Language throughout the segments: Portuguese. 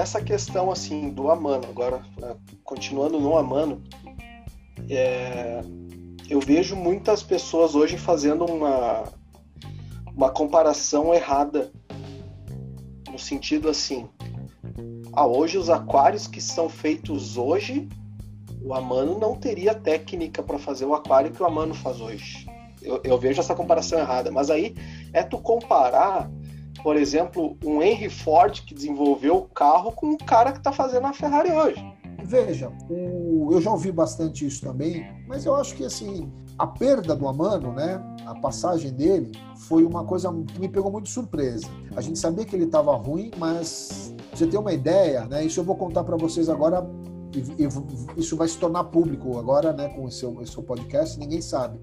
essa questão assim do Amano, agora né, continuando no Amano, é, eu vejo muitas pessoas hoje fazendo uma, uma comparação errada no sentido assim, ah, hoje os aquários que são feitos hoje, o Amano não teria técnica para fazer o aquário que o Amano faz hoje. Eu, eu, vejo essa comparação errada, mas aí é tu comparar, por exemplo, um Henry Ford que desenvolveu o carro com o cara que está fazendo a Ferrari hoje. Veja, o, eu já ouvi bastante isso também, mas eu acho que assim a perda do Amano, né, a passagem dele, foi uma coisa que me pegou muito de surpresa. A gente sabia que ele estava ruim, mas você ter uma ideia, né, isso eu vou contar para vocês agora. E, e, isso vai se tornar público agora, né, com esse, esse seu podcast, ninguém sabe.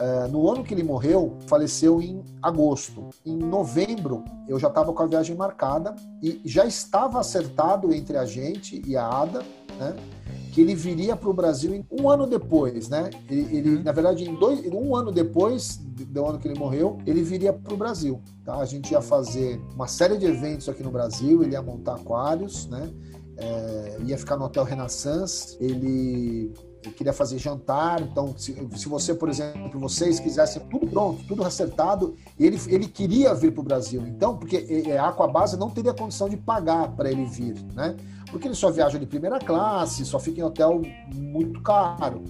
É, no ano que ele morreu, faleceu em agosto. Em novembro, eu já estava com a viagem marcada e já estava acertado entre a gente e a Ada, né? Que ele viria para o Brasil um ano depois, né? Ele, ele uhum. na verdade, em dois, um ano depois do ano que ele morreu, ele viria para o Brasil. Tá? A gente ia fazer uma série de eventos aqui no Brasil, ele ia montar aquários, né? É, ia ficar no Hotel Renaissance. Ele eu queria fazer jantar. Então, se, se, você, por exemplo, vocês quisessem tudo pronto, tudo acertado, ele, ele queria vir para o Brasil. Então, porque a Aquabase não teria condição de pagar para ele vir, né? Porque ele só viaja de primeira classe, só fica em hotel muito caro.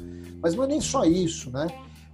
Mas não é nem só isso, né?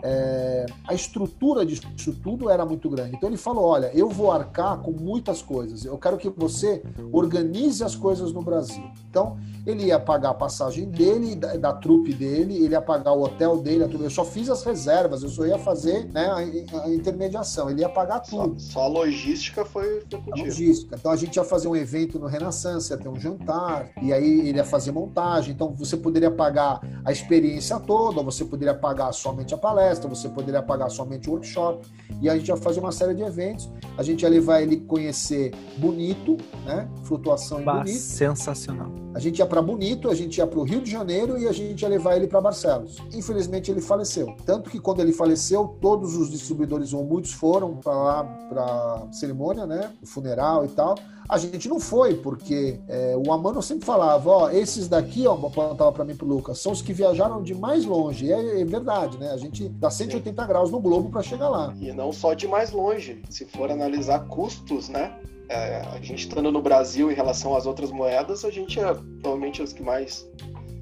É, a estrutura disso tudo era muito grande. Então ele falou: olha, eu vou arcar com muitas coisas. Eu quero que você organize as coisas no Brasil. Então ele ia pagar a passagem dele, da, da trupe dele, ele ia pagar o hotel dele, a trupe. Eu só fiz as reservas, eu só ia fazer né, a, a intermediação, ele ia pagar tudo. Só, só a logística foi, A logística. Então a gente ia fazer um evento no Renaissance, ia ter um jantar, e aí ele ia fazer montagem. Então você poderia pagar a experiência toda, ou você poderia pagar somente a palestra, você poderia pagar somente o workshop, e a gente ia fazer uma série de eventos. A gente ia levar ele conhecer Bonito, né? Flutuação em bah, Bonito. Sensacional. A gente ia para Bonito, a gente ia para o Rio de Janeiro e a gente ia levar ele para Barcelos. Infelizmente ele faleceu. Tanto que quando ele faleceu, todos os distribuidores ou muitos foram para lá para cerimônia, né, o funeral e tal. A gente não foi, porque é, o Amano sempre falava, ó, esses daqui, ó, apontava para mim pro Lucas, são os que viajaram de mais longe. E é, é verdade, né? A gente dá 180 Sim. graus no globo para chegar lá. E não só de mais longe. Se for analisar custos, né? É, a gente estando no Brasil em relação às outras moedas, a gente é provavelmente os que mais.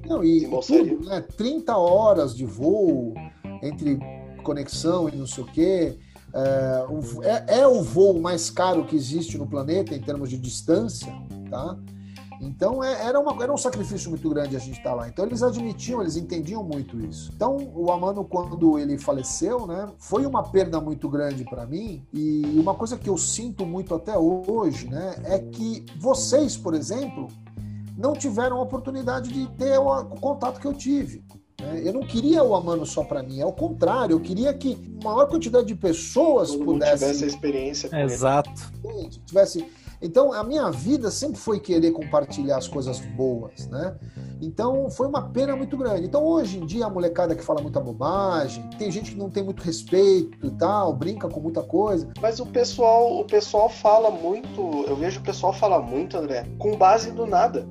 Não, e, tudo, né? 30 horas de voo entre conexão e não sei o quê. É, é, é, o voo mais caro que existe no planeta em termos de distância, tá? Então é, era, uma, era um sacrifício muito grande a gente estar tá lá. Então eles admitiam, eles entendiam muito isso. Então o Amano, quando ele faleceu, né, foi uma perda muito grande para mim. E uma coisa que eu sinto muito até hoje, né, é que vocês, por exemplo, não tiveram a oportunidade de ter o, o contato que eu tive. Né? Eu não queria o Amano só para mim, é o contrário. Eu queria que maior quantidade de pessoas Todo pudesse tivesse a experiência. Exato. Tivesse. Então, a minha vida sempre foi querer compartilhar as coisas boas, né? Então, foi uma pena muito grande. Então, hoje em dia, a molecada que fala muita bobagem, tem gente que não tem muito respeito e tal, brinca com muita coisa. Mas o pessoal, o pessoal fala muito, eu vejo o pessoal falar muito, André, com base do nada.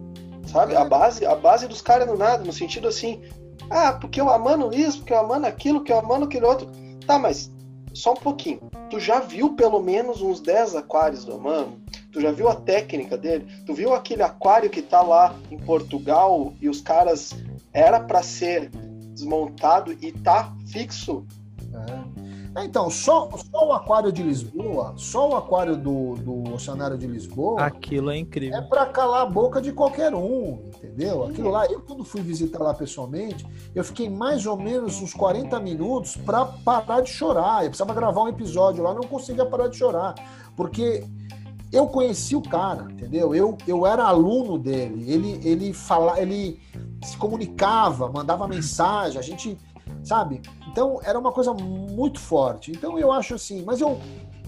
Sabe? É. A base, a base dos caras do nada, no sentido assim, ah, porque eu amando isso, porque eu amando aquilo, porque eu amando aquele outro. Tá, mas só um pouquinho. Tu já viu pelo menos uns 10 aquários do Amano? Tu já viu a técnica dele? Tu viu aquele aquário que tá lá em Portugal e os caras era para ser desmontado e tá fixo? É. Então, só, só o aquário de Lisboa, só o aquário do, do Oceanário de Lisboa. Aquilo é incrível. É para calar a boca de qualquer um, entendeu? Aquilo lá, eu quando fui visitar lá pessoalmente, eu fiquei mais ou menos uns 40 minutos para parar de chorar. Eu precisava gravar um episódio lá, não conseguia parar de chorar. Porque eu conheci o cara, entendeu? Eu, eu era aluno dele. Ele, ele, fala, ele se comunicava, mandava mensagem, a gente, sabe? Então era uma coisa muito forte. Então eu acho assim, mas eu,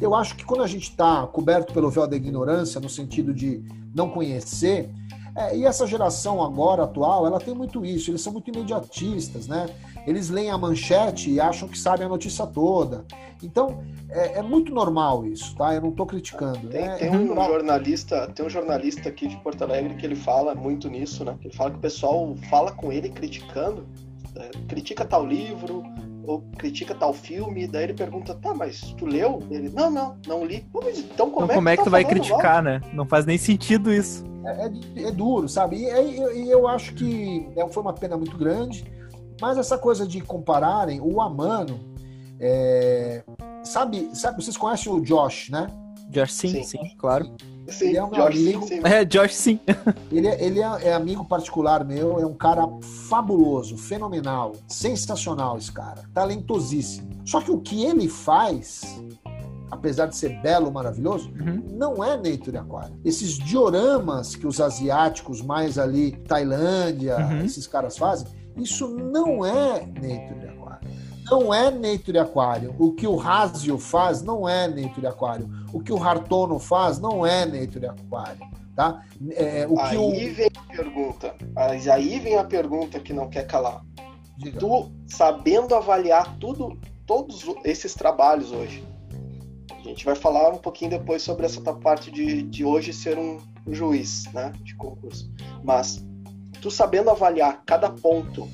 eu acho que quando a gente está coberto pelo véu da ignorância, no sentido de não conhecer, é, e essa geração agora atual, ela tem muito isso, eles são muito imediatistas, né? eles leem a manchete e acham que sabem a notícia toda. Então, é, é muito normal isso, tá? Eu não estou criticando. Tem, é, tem um jornalista, tem um jornalista aqui de Porto Alegre que ele fala muito nisso, né? Ele fala que o pessoal fala com ele criticando, critica tal livro, ou critica tal filme, daí ele pergunta, tá, mas tu leu? Ele, não, não, não li. Pô, mas então como então, é como é que tu tu tá vai falando criticar, mal? né? Não faz nem sentido isso. É, é- é duro, sabe? E, e- e eu acho que é, foi uma pena muito grande, mas essa coisa de compararem o Amano. é, sabe, sabe, vocês conhecem o Josh, né? Josh, sim, sim, Sim. claro. Sim, Ele é um Jorge, amigo- sim, sim. É, Josh, sim. Ele, é, ele é, é amigo particular meu, é um cara fabuloso, fenomenal, sensacional esse cara, talentosíssimo. Só que o que ele faz, apesar de ser belo, maravilhoso, Uhum. não é Nature Aquário. Esses dioramas que os asiáticos mais ali, Tailândia, Uhum. esses caras fazem, isso não é Nature Aquário. Não é Nature Aquário. O que o Rasio faz não é Nature Aquário. O que o Hartono faz não é Nature Aquário. Tá? É, o que Aí vem a pergunta. Mas aí vem a pergunta que não quer calar. Diga. Tu, sabendo avaliar tudo, todos esses trabalhos hoje, a gente vai falar um pouquinho depois sobre essa parte de, de hoje ser um juiz né, de concurso. Mas tu sabendo avaliar cada ponto,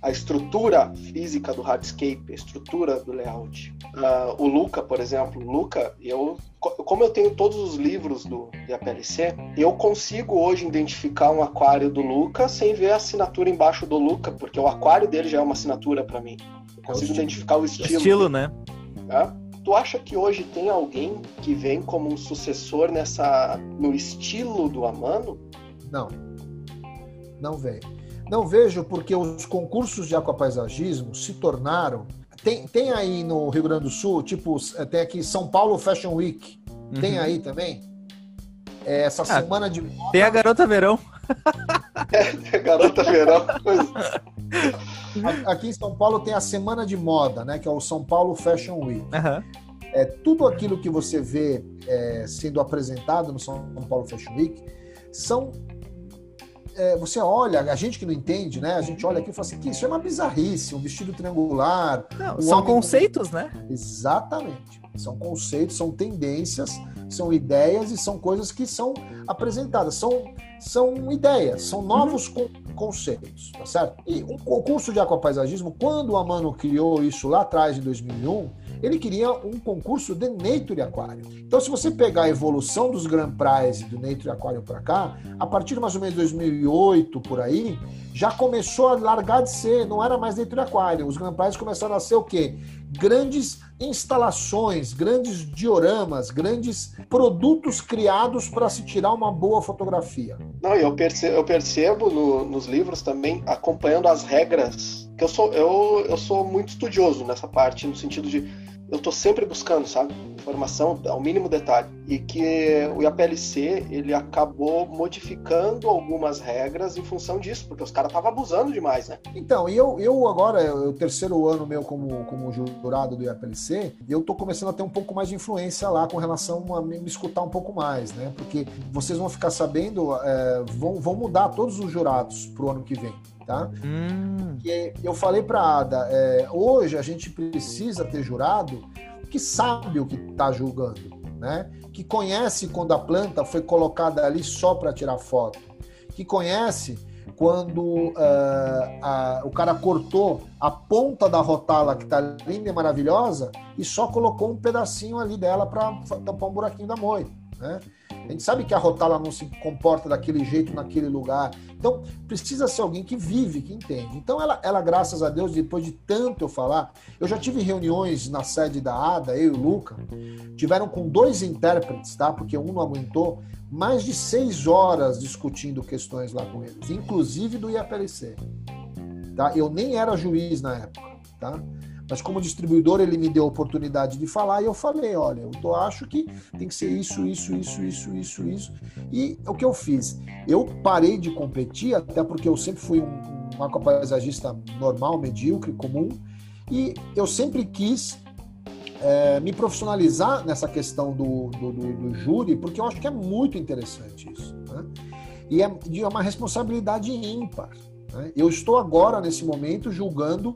a estrutura física do hardscape, a estrutura do layout. Ah, o Luca, por exemplo, o Luca, eu, co- como eu tenho todos os livros do IAPLC, eu consigo hoje identificar um aquário do Luca sem ver a assinatura embaixo do Luca, porque o aquário dele já é uma assinatura para mim. Eu consigo estilo. identificar o estilo. Estilo, né? né? Tu acha que hoje tem alguém que vem como um sucessor nessa no estilo do Amano? Não. Não vejo. Não vejo porque os concursos de aquapaisagismo se tornaram. Tem, tem aí no Rio Grande do Sul, tipo, tem aqui São Paulo Fashion Week. Tem Uhum. aí também? É, essa Ah, semana de. Tem a Garota Verão. Garota Verão. Pois, Aqui em São Paulo tem a Semana de Moda, né? Que é o São Paulo Fashion Week. Aham. É, tudo aquilo que você vê é, sendo apresentado no São Paulo Fashion Week são. É, você olha, a gente que não entende, né? A gente olha aqui e fala assim: que isso é uma bizarrice, um vestido triangular. Não, O são conceitos, né? Exatamente. São conceitos, são tendências, são ideias e são coisas que são apresentadas. São, são ideias, são novos con- conceitos, tá certo? E um concurso de aquapaisagismo, quando o Amano criou isso lá atrás, em 2001, ele queria um concurso de Nature Aquário. Então, se você pegar a evolução dos Grand Prize do Nature Aquário para cá, a partir de mais ou menos 2008, por aí, já começou a largar de ser, não era mais Nature Aquário. Os Grand Prize começaram a ser o quê? Grandes instalações, grandes dioramas, grandes produtos criados para se tirar uma boa fotografia. Não, eu percebo, eu percebo no- nos livros também, acompanhando as regras, que eu sou, eu, eu sou muito estudioso nessa parte, no sentido de eu tô sempre buscando, sabe? Informação ao mínimo detalhe. E que o IAPLC, ele acabou modificando algumas regras em função disso, porque os caras estavam abusando demais, né? Então, e eu, eu agora, o terceiro ano meu como, como jurado do IAPLC, eu tô começando a ter um pouco mais de influência lá com relação a me escutar um pouco mais, né? Porque vocês vão ficar sabendo, é, vão, vão mudar todos os jurados pro ano que vem, tá? Hum, Porque eu falei para Ada, é, hoje a gente precisa ter jurado que sabe o que está julgando, né? Que conhece quando a planta foi colocada ali só para tirar foto, que conhece quando ah, a- o cara cortou a ponta da rotala que está linda e maravilhosa e só colocou um pedacinho ali dela para tampar um buraquinho da moita, né? A gente sabe que a rotala não se comporta daquele jeito naquele lugar. Então, precisa ser alguém que vive, que entende. Então, ela, ela, graças a Deus, depois de tanto eu falar, eu já tive reuniões na sede da ADA, eu e o Luca, tiveram com dois intérpretes, tá? Porque um não aguentou, mais de seis horas discutindo questões lá com eles, inclusive do IAPLC. Tá? Eu nem era juiz na época, tá? Mas como distribuidor, ele me deu a oportunidade de falar e eu falei, olha, eu tô, acho que tem que ser isso, isso, isso, isso, isso, isso. E o que eu fiz? Eu parei de competir, até porque eu sempre fui um, um aquapaisagista normal, medíocre, comum, e eu sempre quis é, me profissionalizar nessa questão do, do, do, do, júri, porque eu acho que é muito interessante isso. Né? E é de uma responsabilidade ímpar. Né? Eu estou agora, nesse momento, julgando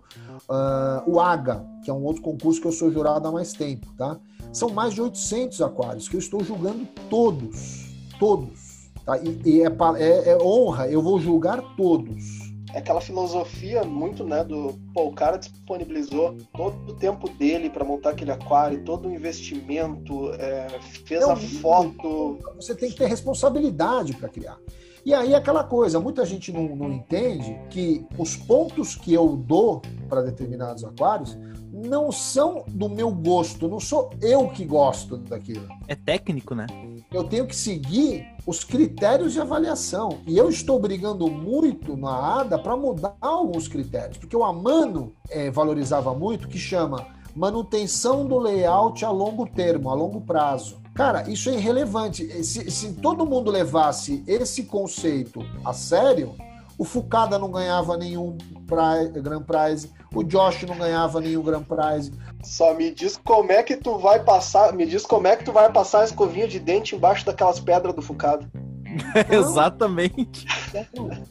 uh, o AGA, que é um outro concurso que eu sou jurado há mais tempo. Tá? São mais de 800 aquários que eu estou julgando todos. Todos. Tá? E, e é, é, é honra, eu vou julgar todos é aquela filosofia muito, né, do pô, o cara disponibilizou todo o tempo dele para montar aquele aquário, todo o investimento, é, fez Não, a foto. Você tem que ter responsabilidade para criar. E aí aquela coisa, muita gente não, não entende que os pontos que eu dou para determinados aquários não são do meu gosto, não sou eu que gosto daquilo. É técnico, né? Eu tenho que seguir os critérios de avaliação. E eu estou brigando muito na ADA para mudar alguns critérios, porque o Amano é, valorizava muito que chama manutenção do layout a longo termo, a longo prazo. Cara, isso é irrelevante. Se, se todo mundo levasse esse conceito a sério, o Fucada não ganhava nenhum prize, Grand Prize, o Josh não ganhava nenhum Grand Prize. Só me diz como é que tu vai passar, me diz como é que tu vai passar a escovinha de dente embaixo daquelas pedras do Fucada. Exatamente.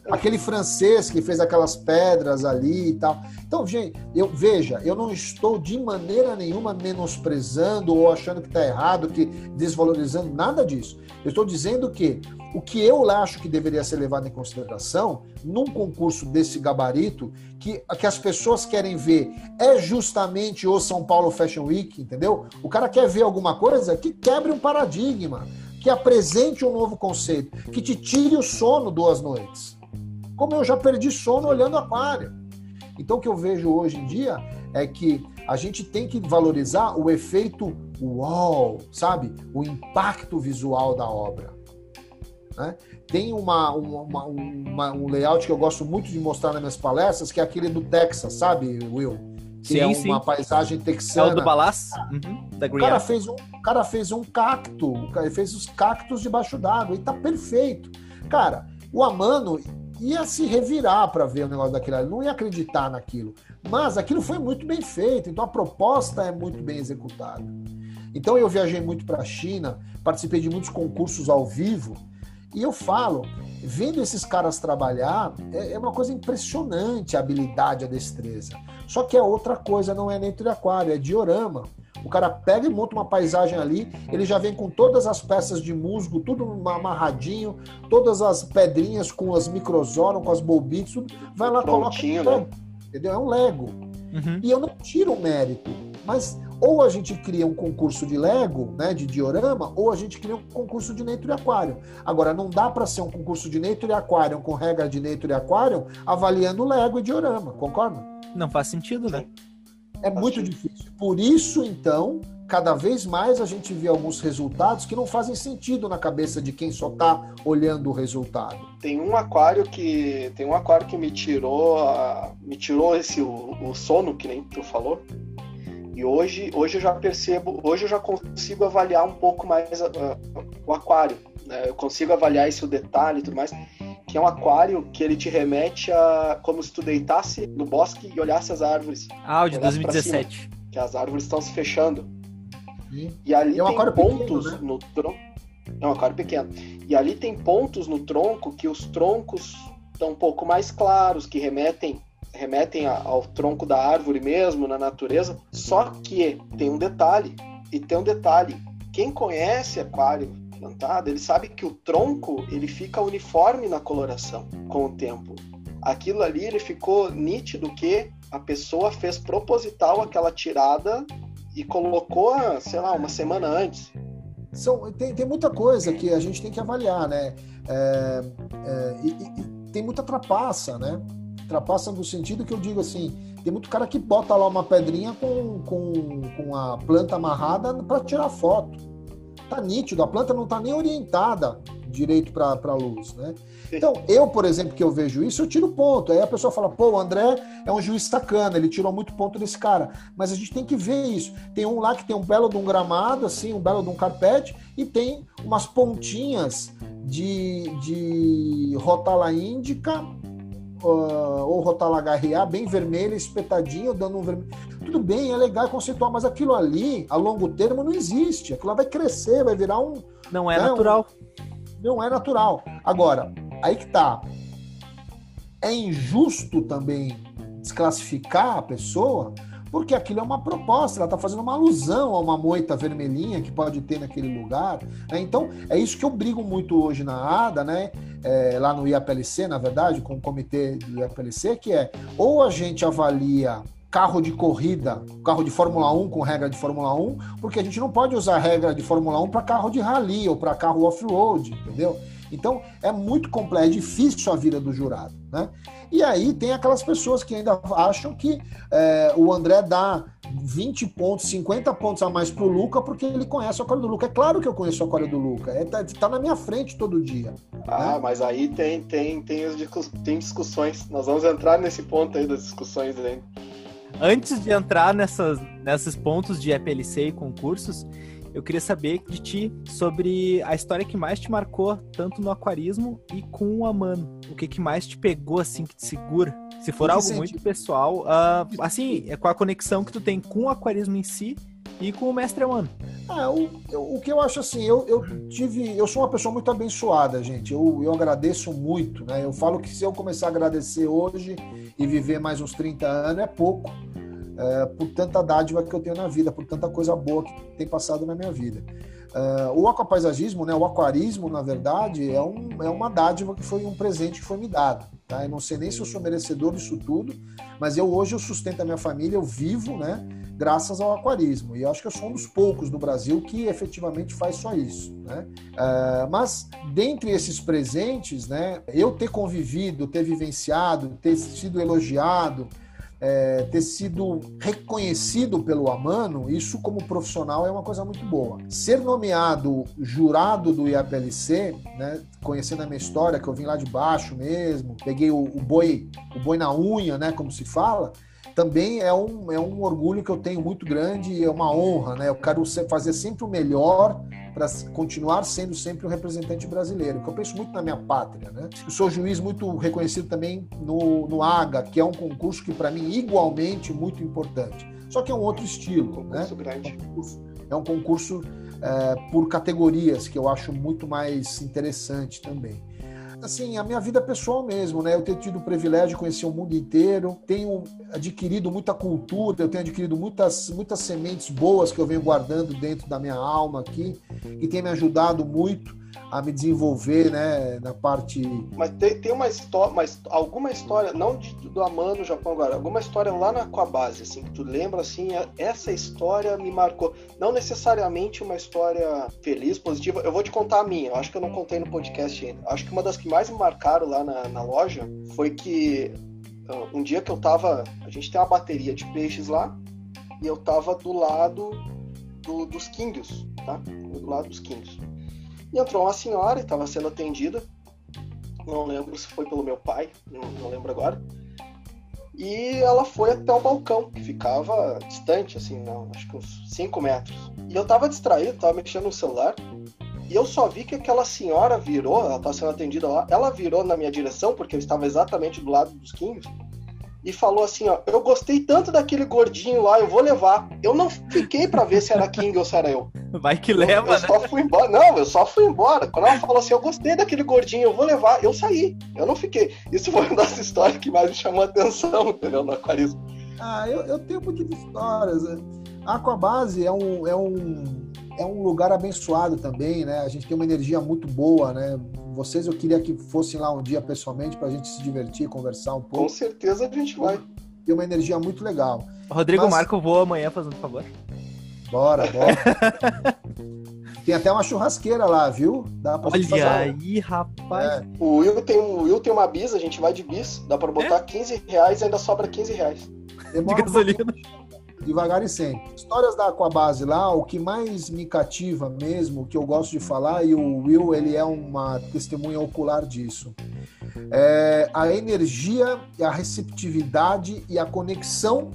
Aquele francês que fez aquelas pedras ali e tal. Então, gente, eu veja, eu não estou de maneira nenhuma menosprezando ou achando que está errado, que desvalorizando nada disso. Eu estou dizendo que o que eu acho que deveria ser levado em consideração num concurso desse gabarito, que, que as pessoas querem ver é justamente o São Paulo Fashion Week, entendeu? O cara quer ver alguma coisa que quebre um paradigma que apresente um novo conceito, que te tire o sono duas noites. Como eu já perdi sono olhando aquário. Então, o que eu vejo hoje em dia é que a gente tem que valorizar o efeito uau, sabe? O impacto visual da obra. Né? Tem uma, uma, uma, um layout que eu gosto muito de mostrar nas minhas palestras, que é aquele do Texas, sabe, Will? Que sim, é uma sim. paisagem texana. É o do Balas? Uhum, da o, cara fez um, o cara fez um cacto, ele fez os cactos debaixo d'água e tá perfeito. Cara, o Amano ia se revirar para ver o negócio daquilo, ele não ia acreditar naquilo. Mas aquilo foi muito bem feito, então a proposta é muito bem executada. Então eu viajei muito para a China, participei de muitos concursos ao vivo, e eu falo, vendo esses caras trabalhar, é, é uma coisa impressionante a habilidade, a destreza. Só que é outra coisa, não é nem de aquário, é diorama. O cara pega e monta uma paisagem ali, ele já vem com todas as peças de musgo, tudo amarradinho, todas as pedrinhas com as microzoram, com as bolbites, tudo, vai lá, Prontinho, coloca. Né? Entendeu? É um Lego. Uhum. E eu não tiro o mérito, mas ou a gente cria um concurso de Lego, né, de diorama, ou a gente cria um concurso de Nature Aquário. Agora, não dá para ser um concurso de Nature Aquário com regra de Nature Aquário avaliando Lego e diorama, concorda? Não faz sentido, né? É muito difícil. Por isso, então, cada vez mais a gente vê alguns resultados que não fazem sentido na cabeça de quem só está olhando o resultado. Tem um aquário que tem um aquário que me tirou a, me tirou esse o, o, sono que nem tu falou. E hoje, hoje eu já percebo, hoje eu já consigo avaliar um pouco mais uh, o aquário. Né? Eu consigo avaliar esse o detalhe e tudo mais que é um aquário que ele te remete a como se tu deitasse no bosque e olhasse as árvores. Ah, o de 2017. Cima, que as árvores estão se fechando. Sim. E ali é um tem pontos pequeno, né? no tronco. É um aquário pequeno. E ali tem pontos no tronco que os troncos estão um pouco mais claros, que remetem remetem ao tronco da árvore mesmo, na natureza. Só que tem um detalhe, e tem um detalhe. Quem conhece aquário plantado, ele sabe que o tronco ele fica uniforme na coloração com o tempo. Aquilo ali ele ficou nítido que a pessoa fez proposital aquela tirada e colocou, sei lá, uma semana antes. São, tem, tem muita coisa que a gente tem que avaliar, né? É, é, e, e, tem muita trapaça, né? Trapaça no sentido que eu digo assim, tem muito cara que bota lá uma pedrinha com, com, com a planta amarrada para tirar foto tá nítido, a planta não tá nem orientada direito para a luz, né? Então, eu, por exemplo, que eu vejo isso, eu tiro ponto. Aí a pessoa fala, pô, o André é um juiz sacana, ele tirou muito ponto desse cara. Mas a gente tem que ver isso. Tem um lá que tem um belo de um gramado, assim, um belo de um carpete, e tem umas pontinhas de, de rotala índica uh, ou rotalagarria bem vermelha, espetadinha, dando um vermelho. Tudo bem, é legal conceitual, mas aquilo ali, a longo termo, não existe. Aquilo vai crescer, vai virar um. Não é né, natural. Um, não é natural. Agora, aí que tá. é injusto também desclassificar a pessoa, porque aquilo é uma proposta, ela está fazendo uma alusão a uma moita vermelhinha que pode ter naquele lugar. Né? Então, é isso que eu brigo muito hoje na ADA, né? É, lá no IAPLC, na verdade, com o comitê do IAPLC, que é ou a gente avalia carro de corrida, carro de Fórmula 1 com regra de Fórmula 1, porque a gente não pode usar regra de Fórmula 1 para carro de rally ou para carro off-road, entendeu? Então é muito complexo, é difícil a vida do jurado, né? E aí tem aquelas pessoas que ainda acham que é, o André dá 20 pontos, 50 pontos a mais pro Luca porque ele conhece a aquário do Luca. É claro que eu conheço a aquário do Luca. É, tá, tá, na minha frente todo dia. Ah, né? mas aí tem, tem, tem, tem discussões. Nós vamos entrar nesse ponto aí das discussões aí. Antes de entrar nessas, nesses pontos de EPLC e concursos, eu queria saber de ti sobre a história que mais te marcou, tanto no aquarismo e com o Amano. O que, que mais te pegou, assim, que te segura? Se for algo muito pessoal, uh, assim, é com a conexão que tu tem com o aquarismo em si e com o mestre Amano. Ah, o, o que eu acho assim, eu, eu tive. Eu sou uma pessoa muito abençoada, gente. Eu, eu agradeço muito, né? Eu falo que se eu começar a agradecer hoje e viver mais uns 30 anos é pouco é, por tanta dádiva que eu tenho na vida, por tanta coisa boa que tem passado na minha vida. É, o aquapaisagismo, né, o aquarismo, na verdade, é, um, é uma dádiva que foi um presente que foi me dado. Tá? Eu não sei nem se eu sou merecedor disso tudo, mas eu hoje eu sustento a minha família, eu vivo, né, graças ao aquarismo. E eu acho que eu sou um dos poucos no Brasil que efetivamente faz só isso. Né? Uh, mas, dentre esses presentes, né, eu ter convivido, ter vivenciado, ter sido elogiado, é, ter sido reconhecido pelo Amano, isso como profissional é uma coisa muito boa. Ser nomeado jurado do IAPLC, né, conhecendo a minha história, que eu vim lá de baixo mesmo, peguei o, o boi, o boi na unha, né, como se fala, também é um, é um orgulho que eu tenho muito grande e é uma honra, né? Eu quero fazer sempre o melhor para continuar sendo sempre um representante brasileiro, que eu penso muito na minha pátria, né? Eu sou juiz muito reconhecido também no, no AGA, que é um concurso que para mim igualmente muito importante. Só que é um outro estilo, concurso né? Grande. É um concurso, é um concurso é, por categorias que eu acho muito mais interessante também assim, a minha vida pessoal mesmo, né? Eu tenho tido o privilégio de conhecer o mundo inteiro, tenho adquirido muita cultura, eu tenho adquirido muitas, muitas sementes boas que eu venho guardando dentro da minha alma aqui, que tem me ajudado muito a me desenvolver, né, na parte. Mas tem, tem uma história, mas alguma história, não de, do Amano no Japão agora, alguma história lá na base, assim, que tu lembra assim, é, essa história me marcou. Não necessariamente uma história feliz, positiva. Eu vou te contar a minha. Eu acho que eu não contei no podcast ainda. Acho que uma das que mais me marcaram lá na, na loja foi que uh, um dia que eu tava. A gente tem uma bateria de peixes lá e eu tava do lado do, dos quinguios, tá? Do lado dos quinguios. E entrou uma senhora e estava sendo atendida. Não lembro se foi pelo meu pai, não, não lembro agora. E ela foi até o balcão, que ficava distante, assim, não, acho que uns 5 metros. E eu tava distraído, tava mexendo no celular. E eu só vi que aquela senhora virou, ela estava sendo atendida lá, ela virou na minha direção, porque eu estava exatamente do lado dos Kings, e falou assim, ó, eu gostei tanto daquele gordinho lá, eu vou levar. Eu não fiquei para ver se era King ou se era eu. Vai que leva, eu, eu né? só fui embora. Não, eu só fui embora. Quando ela falou assim, eu gostei daquele gordinho, eu vou levar, eu saí. Eu não fiquei. Isso foi uma das histórias que mais me chamou a atenção, entendeu, no aquarismo. Ah, eu, eu tenho muitas histórias. A Aquabase é um, é um é um lugar abençoado também, né? A gente tem uma energia muito boa, né? Vocês eu queria que fossem lá um dia pessoalmente para a gente se divertir, conversar um pouco. Com certeza a gente vai. Tem uma energia muito legal. Rodrigo Mas... Marco voa amanhã, fazendo favor. Bora, bora. tem até uma churrasqueira lá, viu? Dá pra Olha aí, rapaz. É. O, Will tem, o Will tem uma bis, a gente vai de bis, dá para botar é? 15 reais e ainda sobra 15 reais. Demora de gasolina. Um devagar e sempre. Histórias da Aquabase lá, o que mais me cativa mesmo, que eu gosto de falar, e o Will ele é uma testemunha ocular disso, é a energia, a receptividade e a conexão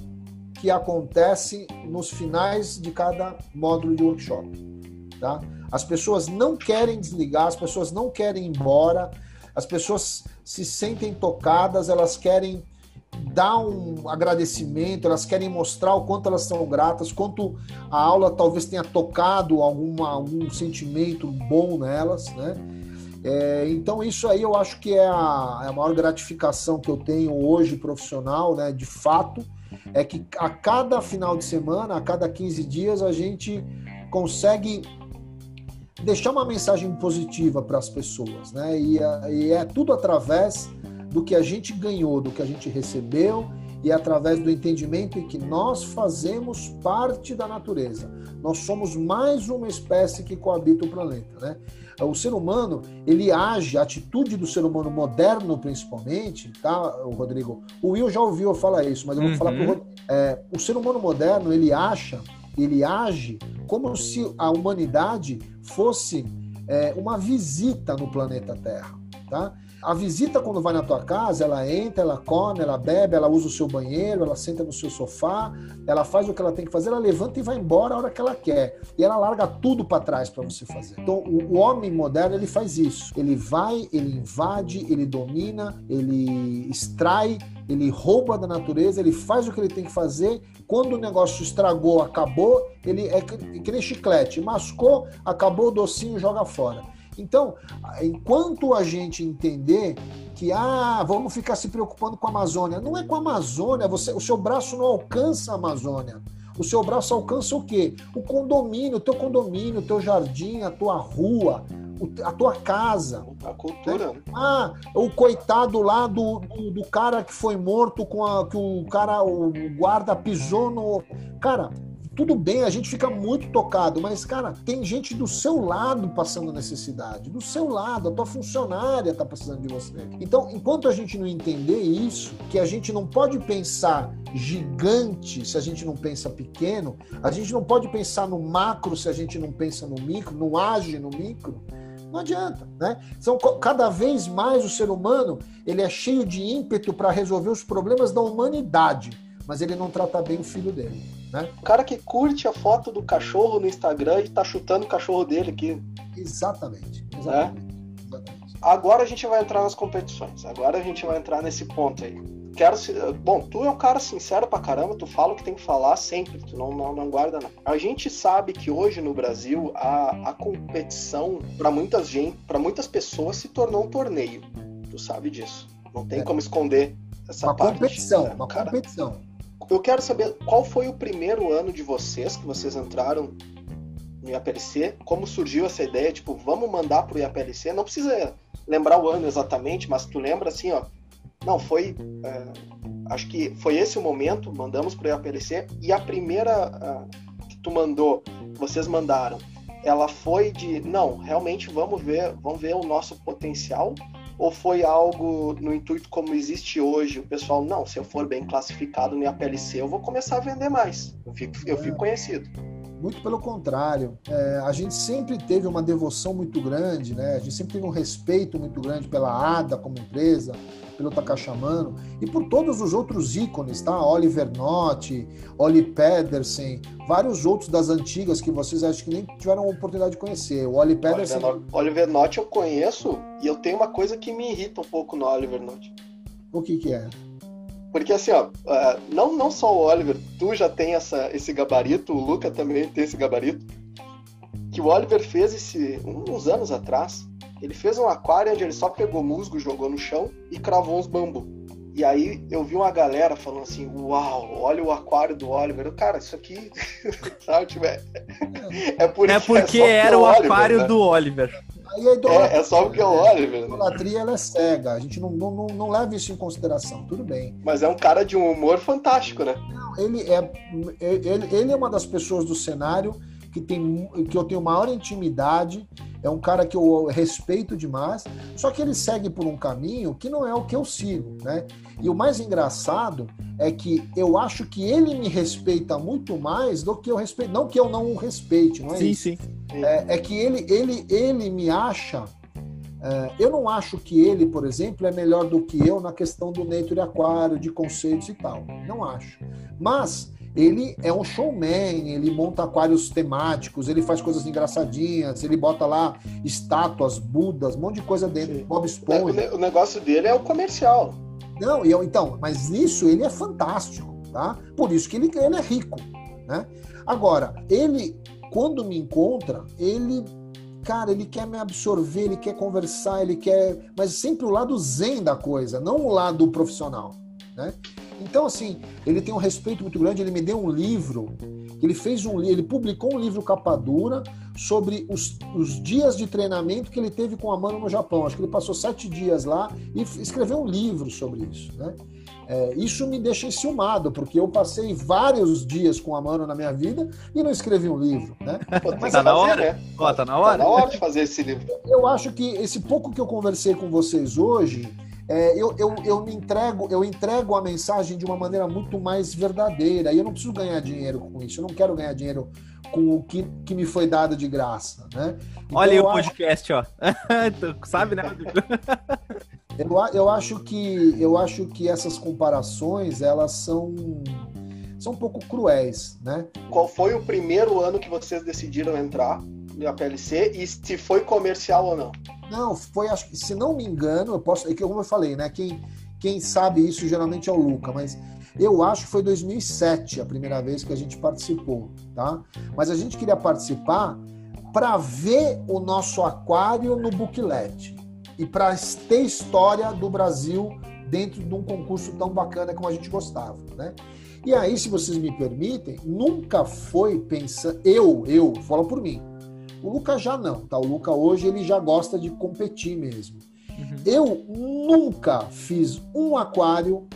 que acontece nos finais de cada módulo de workshop. Tá? As pessoas não querem desligar, as pessoas não querem ir embora, as pessoas se sentem tocadas, elas querem dar um agradecimento, elas querem mostrar o quanto elas são gratas, quanto a aula talvez tenha tocado alguma, algum sentimento bom nelas, né? É, então, isso aí eu acho que é a, é a, maior gratificação que eu tenho hoje profissional, né, de fato, é que a cada final de semana, a cada 15 dias, a gente consegue deixar uma mensagem positiva para as pessoas, né? E, e é tudo através do que a gente ganhou, do que a gente recebeu e é através do entendimento em que nós fazemos parte da natureza. Nós somos mais uma espécie que coabita o planeta, né? O ser humano, ele age, a atitude do ser humano moderno, principalmente, tá, Rodrigo? O Will já ouviu eu falar isso, mas eu vou uhum. falar para o Rodrigo. É, o ser humano moderno, ele acha, ele age como se a humanidade fosse é, uma visita no planeta Terra, tá? A visita, quando vai na tua casa, ela entra, ela come, ela bebe, ela usa o seu banheiro, ela senta no seu sofá, ela faz o que ela tem que fazer, ela levanta e vai embora a hora que ela quer. E ela larga tudo para trás para você fazer. Então, o, homem moderno, ele faz isso. Ele vai, ele invade, ele domina, ele extrai, ele rouba da natureza, ele faz o que ele tem que fazer. Quando o negócio estragou, acabou, ele é que nem chiclete. Mascou, acabou o docinho, joga fora. Então, enquanto a gente entender que ah, vamos ficar se preocupando com a Amazônia, não é com a Amazônia, você, o seu braço não alcança a Amazônia. O seu braço alcança o quê? O condomínio, o teu condomínio, o teu jardim, a tua rua, a tua casa. A cultura. Né? Ah, o coitado lá do, do, do, cara que foi morto com a que o cara, o guarda pisou no. Cara, tudo bem, a gente fica muito tocado, mas, cara, tem gente do seu lado passando necessidade. Do seu lado, a tua funcionária está precisando de você. Então, enquanto a gente não entender isso, que a gente não pode pensar gigante se a gente não pensa pequeno, a gente não pode pensar no macro se a gente não pensa no micro, não age no micro, não adianta, né? Então, cada vez mais o ser humano ele é cheio de ímpeto para resolver os problemas da humanidade, mas ele não trata bem o filho dele. Né? O cara que curte a foto do cachorro no Instagram e tá chutando o cachorro dele aqui. Exatamente. Exatamente. É? exatamente. Agora a gente vai entrar nas competições. Agora a gente vai entrar nesse ponto aí. Quero Bom, tu é um cara sincero pra caramba, tu fala o que tem que falar sempre, tu não, não, não guarda nada. A gente sabe que hoje no Brasil a, a competição, para muitas gente, para muitas pessoas, se tornou um torneio. Tu sabe disso. Não tem é. como esconder essa uma parte. Competição, uma cara. competição eu quero saber qual foi o primeiro ano de vocês que vocês entraram no IAPLC, como surgiu essa ideia, tipo, vamos mandar pro IAPLC, não precisa lembrar o ano exatamente, mas tu lembra assim, ó, não, foi, é, acho que foi esse o momento, mandamos pro IAPLC, e a primeira uh, que tu mandou, vocês mandaram, ela foi de, não, realmente vamos ver, vamos ver o nosso potencial, ou foi algo no intuito como existe hoje? O pessoal, não, se eu for bem classificado no PLC, eu vou começar a vender mais. Eu fico, eu fico conhecido. Muito pelo contrário. É, a gente sempre teve uma devoção muito grande, né? A gente sempre teve um respeito muito grande pela ADA como empresa, pelo Takashamano e por todos os outros ícones, tá? Oliver Nott, Oli Pedersen, vários outros das antigas que vocês acho que nem tiveram a oportunidade de conhecer. O Oli Pedersen. Oliver, Oliver Nott eu conheço e eu tenho uma coisa que me irrita um pouco no Oliver Nott. O que que é? Porque assim, ó, é, não, não só o Oliver, tu já tem essa, esse gabarito, o Luca também tem esse gabarito, que o Oliver fez esse, uns anos atrás, ele fez um aquário onde ele só pegou musgo, jogou no chão e cravou uns bambu. E aí eu vi uma galera falando assim, uau, olha o aquário do Oliver. Cara, isso aqui, sabe, tipo, é, é, por é porque é era o, Oliver, aquário né? do Oliver. É, é, só porque é o Oliver. A idolatria ela é cega, a gente não, não, não, leva isso em consideração, tudo bem. Mas é um cara de um humor fantástico, né? Não, ele é, ele, ele é uma das pessoas do cenário que, tem, que eu tenho maior intimidade, é um cara que eu respeito demais, só que ele segue por um caminho que não é o que eu sigo, né? E o mais engraçado é que eu acho que ele me respeita muito mais do que eu respeito, não que eu não o respeite, não é sim, isso? Sim, é, é que ele, ele, ele me acha é, eu não acho que ele, por exemplo, é melhor do que eu na questão do Nature Aquário, de conceitos e tal. Não acho. Mas ele é um showman, ele monta aquários temáticos, ele faz coisas engraçadinhas, ele bota lá estátuas, budas, um monte de coisa dentro. Bob Esponja. O negócio dele é o comercial. Não, eu, então, mas nisso ele é fantástico, tá? Por isso que ele, ele é rico, né? Agora, ele, quando me encontra, ele cara, ele quer me absorver, ele quer conversar, ele quer. Mas sempre o lado zen da coisa, não o lado profissional. Né? Então, assim, ele tem um respeito muito grande. Ele me deu um livro, ele fez um ele publicou um livro capa dura sobre os, os dias de treinamento que ele teve com a Mano no Japão. Acho que ele passou sete dias lá e escreveu um livro sobre isso. Né? É, isso me deixa enciumado, porque eu passei vários dias com a Mano na minha vida e não escrevi um livro. Né? Mas tá na fazer, hora? Né? Ó, tá na hora? Tá na hora de fazer esse livro. Eu acho que esse pouco que eu conversei com vocês hoje é, eu, eu, eu me entrego, eu entrego a mensagem de uma maneira muito mais verdadeira. E eu não preciso ganhar dinheiro com isso. Eu não quero ganhar dinheiro com o que, que me foi dado de graça, né? Então, Olha aí o podcast, acho... ó. Sabe, né? eu, eu acho que eu acho que essas comparações elas são são um pouco cruéis, né? Qual foi o primeiro ano que vocês decidiram entrar na PLC e se foi comercial ou não? Não, foi, acho que, se não me engano, eu posso, é que como eu falei, né? Quem, quem sabe isso geralmente é o Luca, mas eu acho que foi 2007 a primeira vez que a gente participou, tá? Mas a gente queria participar para ver o nosso aquário no booklet e para ter história do Brasil dentro de um concurso tão bacana como a gente gostava, né? E aí, se vocês me permitem, nunca foi pensando eu, eu, falo por mim, o Luca já não, tá? O Luca hoje ele já gosta de competir mesmo. Uhum. Eu nunca fiz um aquário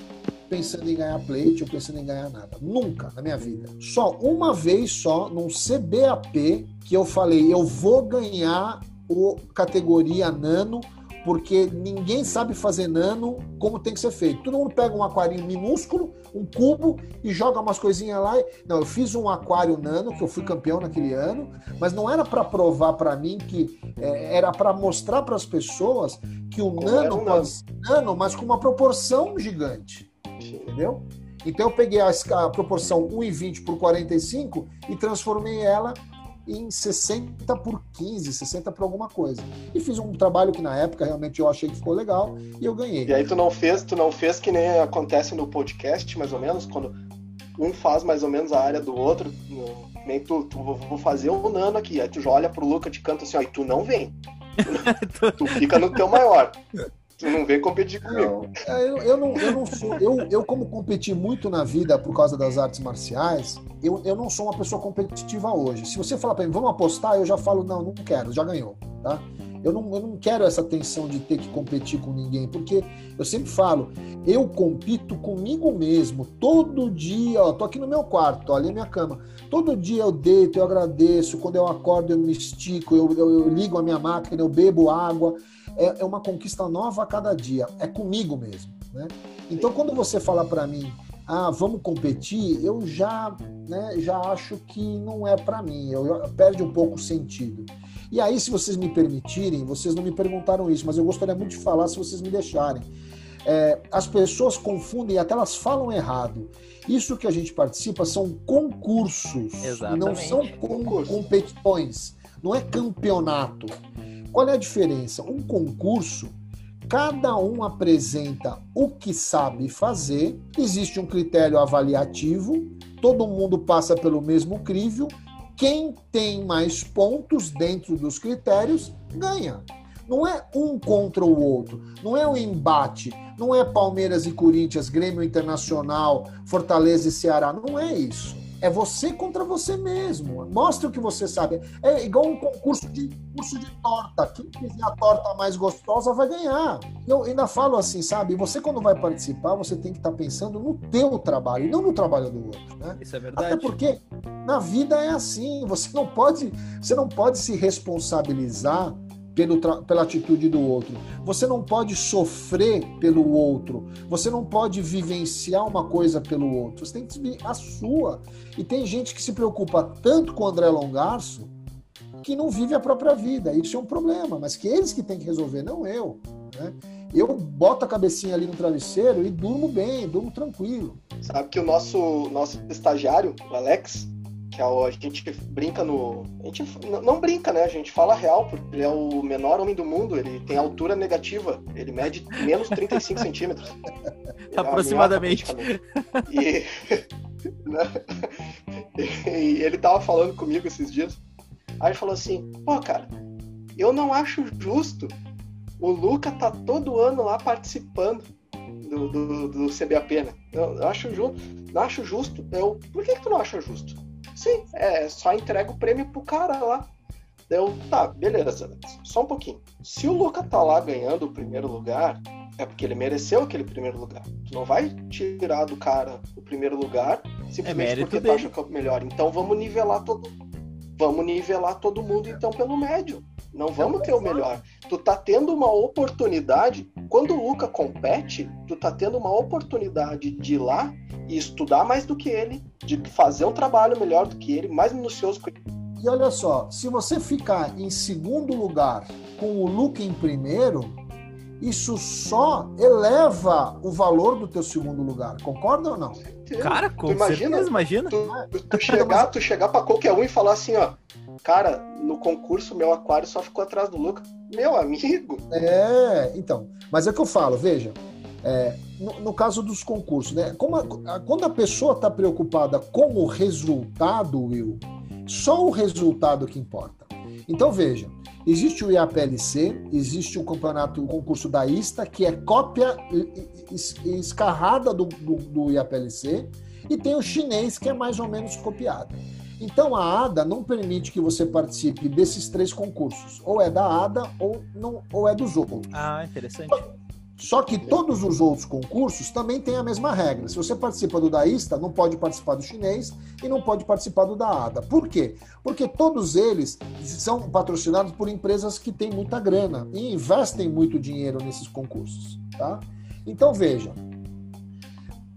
pensando em ganhar plate ou pensando em ganhar nada. Nunca na minha vida. Só uma vez só, num CBAP, que eu falei, eu vou ganhar o categoria nano porque ninguém sabe fazer nano como tem que ser feito. Todo mundo pega um aquário minúsculo, um cubo e joga umas coisinhas lá. Não, eu fiz um aquário nano que eu fui campeão naquele ano, mas não era para provar para mim que é, era para mostrar para as pessoas que o como nano um ser nano, mas com uma proporção gigante. Entendeu? Então eu peguei a, a proporção 1,20 por 45 e transformei ela em 60 por 15, 60 por alguma coisa. E fiz um trabalho que na época realmente eu achei que ficou legal e eu ganhei. E aí tu não fez, tu não fez que nem acontece no podcast, mais ou menos, quando um faz mais ou menos a área do outro, nem tu, tu vou fazer o nano aqui, aí tu já olha pro Luca de canto assim, ó, e tu não vem. Tu, tu fica no teu maior. Tu não vem competir comigo. Não, é, eu, eu, não, eu não sou. Eu, eu, como competi muito na vida por causa das artes marciais, eu, eu não sou uma pessoa competitiva hoje. Se você falar para mim, vamos apostar, eu já falo, não, não quero, já ganhou. Tá? Eu não, eu não quero essa tensão de ter que competir com ninguém, porque eu sempre falo, eu compito comigo mesmo, todo dia, ó, tô aqui no meu quarto, olha a minha cama, todo dia eu deito, eu agradeço, quando eu acordo eu me estico, eu, eu, eu ligo a minha máquina, eu bebo água, é, é uma conquista nova a cada dia, é comigo mesmo. Né? Então, quando você fala para mim, ah, vamos competir, eu já, né, já acho que não é para mim, eu, eu perde um pouco o sentido. E aí, se vocês me permitirem, vocês não me perguntaram isso, mas eu gostaria muito de falar se vocês me deixarem. É, as pessoas confundem, até elas falam errado. Isso que a gente participa são concursos, Exatamente. não são competições, não é campeonato. Qual é a diferença? Um concurso, cada um apresenta o que sabe fazer, existe um critério avaliativo, todo mundo passa pelo mesmo crivo, quem tem mais pontos dentro dos critérios ganha. Não é um contra o outro, não é um embate, não é Palmeiras e Corinthians, Grêmio Internacional, Fortaleza e Ceará, não é isso. É você contra você mesmo. Mostre o que você sabe. É igual um concurso de curso de torta. Quem fizer a torta mais gostosa vai ganhar. Eu ainda falo assim, sabe? Você quando vai participar, você tem que estar tá pensando no teu trabalho, e não no trabalho do outro, né? Isso é verdade. Até porque na vida é assim. Você não pode, você não pode se responsabilizar pelo pela atitude do outro. Você não pode sofrer pelo outro. Você não pode vivenciar uma coisa pelo outro. Você tem que viver a sua. E tem gente que se preocupa tanto com o André Longarço que não vive a própria vida. Isso é um problema, mas que eles que têm que resolver, não eu. Né? Eu boto a cabecinha ali no travesseiro e durmo bem, durmo tranquilo. Sabe que o nosso, nosso estagiário, o Alex, que é o, a gente brinca no. A gente não brinca, né? A gente fala real, porque ele é o menor homem do mundo, ele tem altura negativa, ele mede menos 35 centímetros. É Aproximadamente. E, né? e ele tava falando comigo esses dias. Aí ele falou assim: pô, cara, eu não acho justo o Luca tá todo ano lá participando do, do, do CBAP, né? Eu, eu acho justo. Não acho justo. Eu, por que, que tu não acha justo? Sim, é só entrega o prêmio pro cara lá. Eu, tá, beleza. Só um pouquinho. Se o Luca tá lá ganhando o primeiro lugar, é porque ele mereceu aquele primeiro lugar. Tu não vai tirar do cara o primeiro lugar simplesmente é porque tu acha que é o melhor. Então vamos nivelar todo. Vamos nivelar todo mundo então pelo médio. Não vamos ter o melhor. Tu tá tendo uma oportunidade. Quando o Luca compete, tu tá tendo uma oportunidade de ir lá e estudar mais do que ele, de fazer um trabalho melhor do que ele, mais minucioso que ele. E olha só, se você ficar em segundo lugar com o Luca em primeiro, isso só eleva o valor do teu segundo lugar. Concorda ou não? Cara, com tu imagina, certeza, imagina. Tu, tu, chegar, tu chegar para qualquer um e falar assim, ó, cara, no concurso meu aquário só ficou atrás do Luca. Meu amigo. É, então. Mas é o que eu falo, veja. É, no, no, caso dos concursos, né? A, quando a pessoa está preocupada com o resultado, Will, só o resultado que importa. Então veja, existe o IAPLC, existe o campeonato, o concurso da ISTA, que é cópia escarrada do, do, do IAPLC, e tem o chinês, que é mais ou menos copiado. Então a ADA não permite que você participe desses três concursos. Ou é da ADA ou, não, ou é dos outros. Ah, interessante. Só que todos os outros concursos também têm a mesma regra. Se você participa do DAISTA, não pode participar do chinês e não pode participar do da ADA. Por quê? Porque todos eles são patrocinados por empresas que têm muita grana e investem muito dinheiro nesses concursos. Tá? Então veja,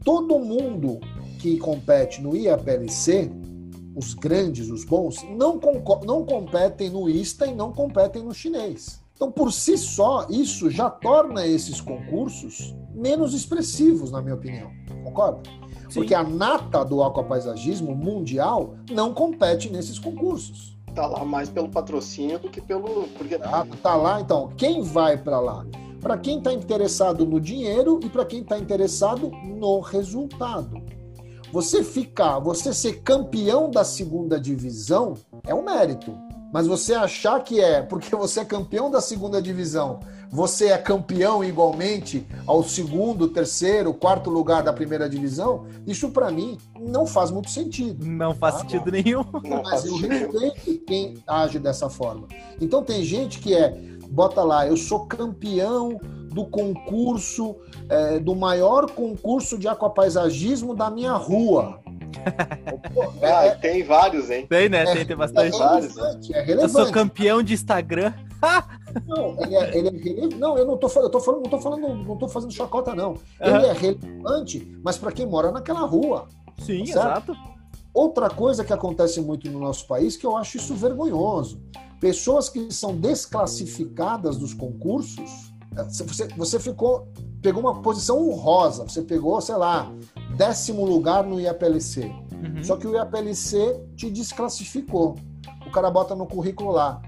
todo mundo que compete no IAPLC os grandes, os bons, não, não competem no ISTA e não competem no chinês. Então, por si só, isso já torna esses concursos menos expressivos, na minha opinião. Concorda? Sim. Porque a nata do aquapaisagismo mundial não compete nesses concursos. Tá lá mais pelo patrocínio do que pelo. Porque... Ah, tá lá, então. Quem vai para lá? Para quem está interessado no dinheiro e para quem está interessado no resultado. Você ficar, você ser campeão da segunda divisão é um mérito. Mas você achar que é porque você é campeão da segunda divisão, você é campeão igualmente ao segundo, terceiro, quarto lugar da primeira divisão, isso para mim não faz muito sentido. Não faz tá? sentido nenhum. Mas eu respeito quem age dessa forma. Então tem gente que é, bota lá, eu sou campeão do concurso, é, do maior concurso de aquapaisagismo da minha rua. ah, é, tem vários, hein? Tem, né? Tem, tem bastante. É relevante, é. Eu sou campeão de Instagram. não, ele é, ele é não, eu não tô falando, eu tô falando, não tô falando, não tô fazendo chacota, não. Ele é relevante, mas para quem mora naquela rua. Sim, tá exato. Outra coisa que acontece muito no nosso país, que eu acho isso vergonhoso. Pessoas que são desclassificadas dos concursos você, você ficou, pegou uma posição honrosa, você pegou, sei lá, décimo lugar no IAPLC. Uhum. Só que o IAPLC te desclassificou. O cara bota no currículo lá,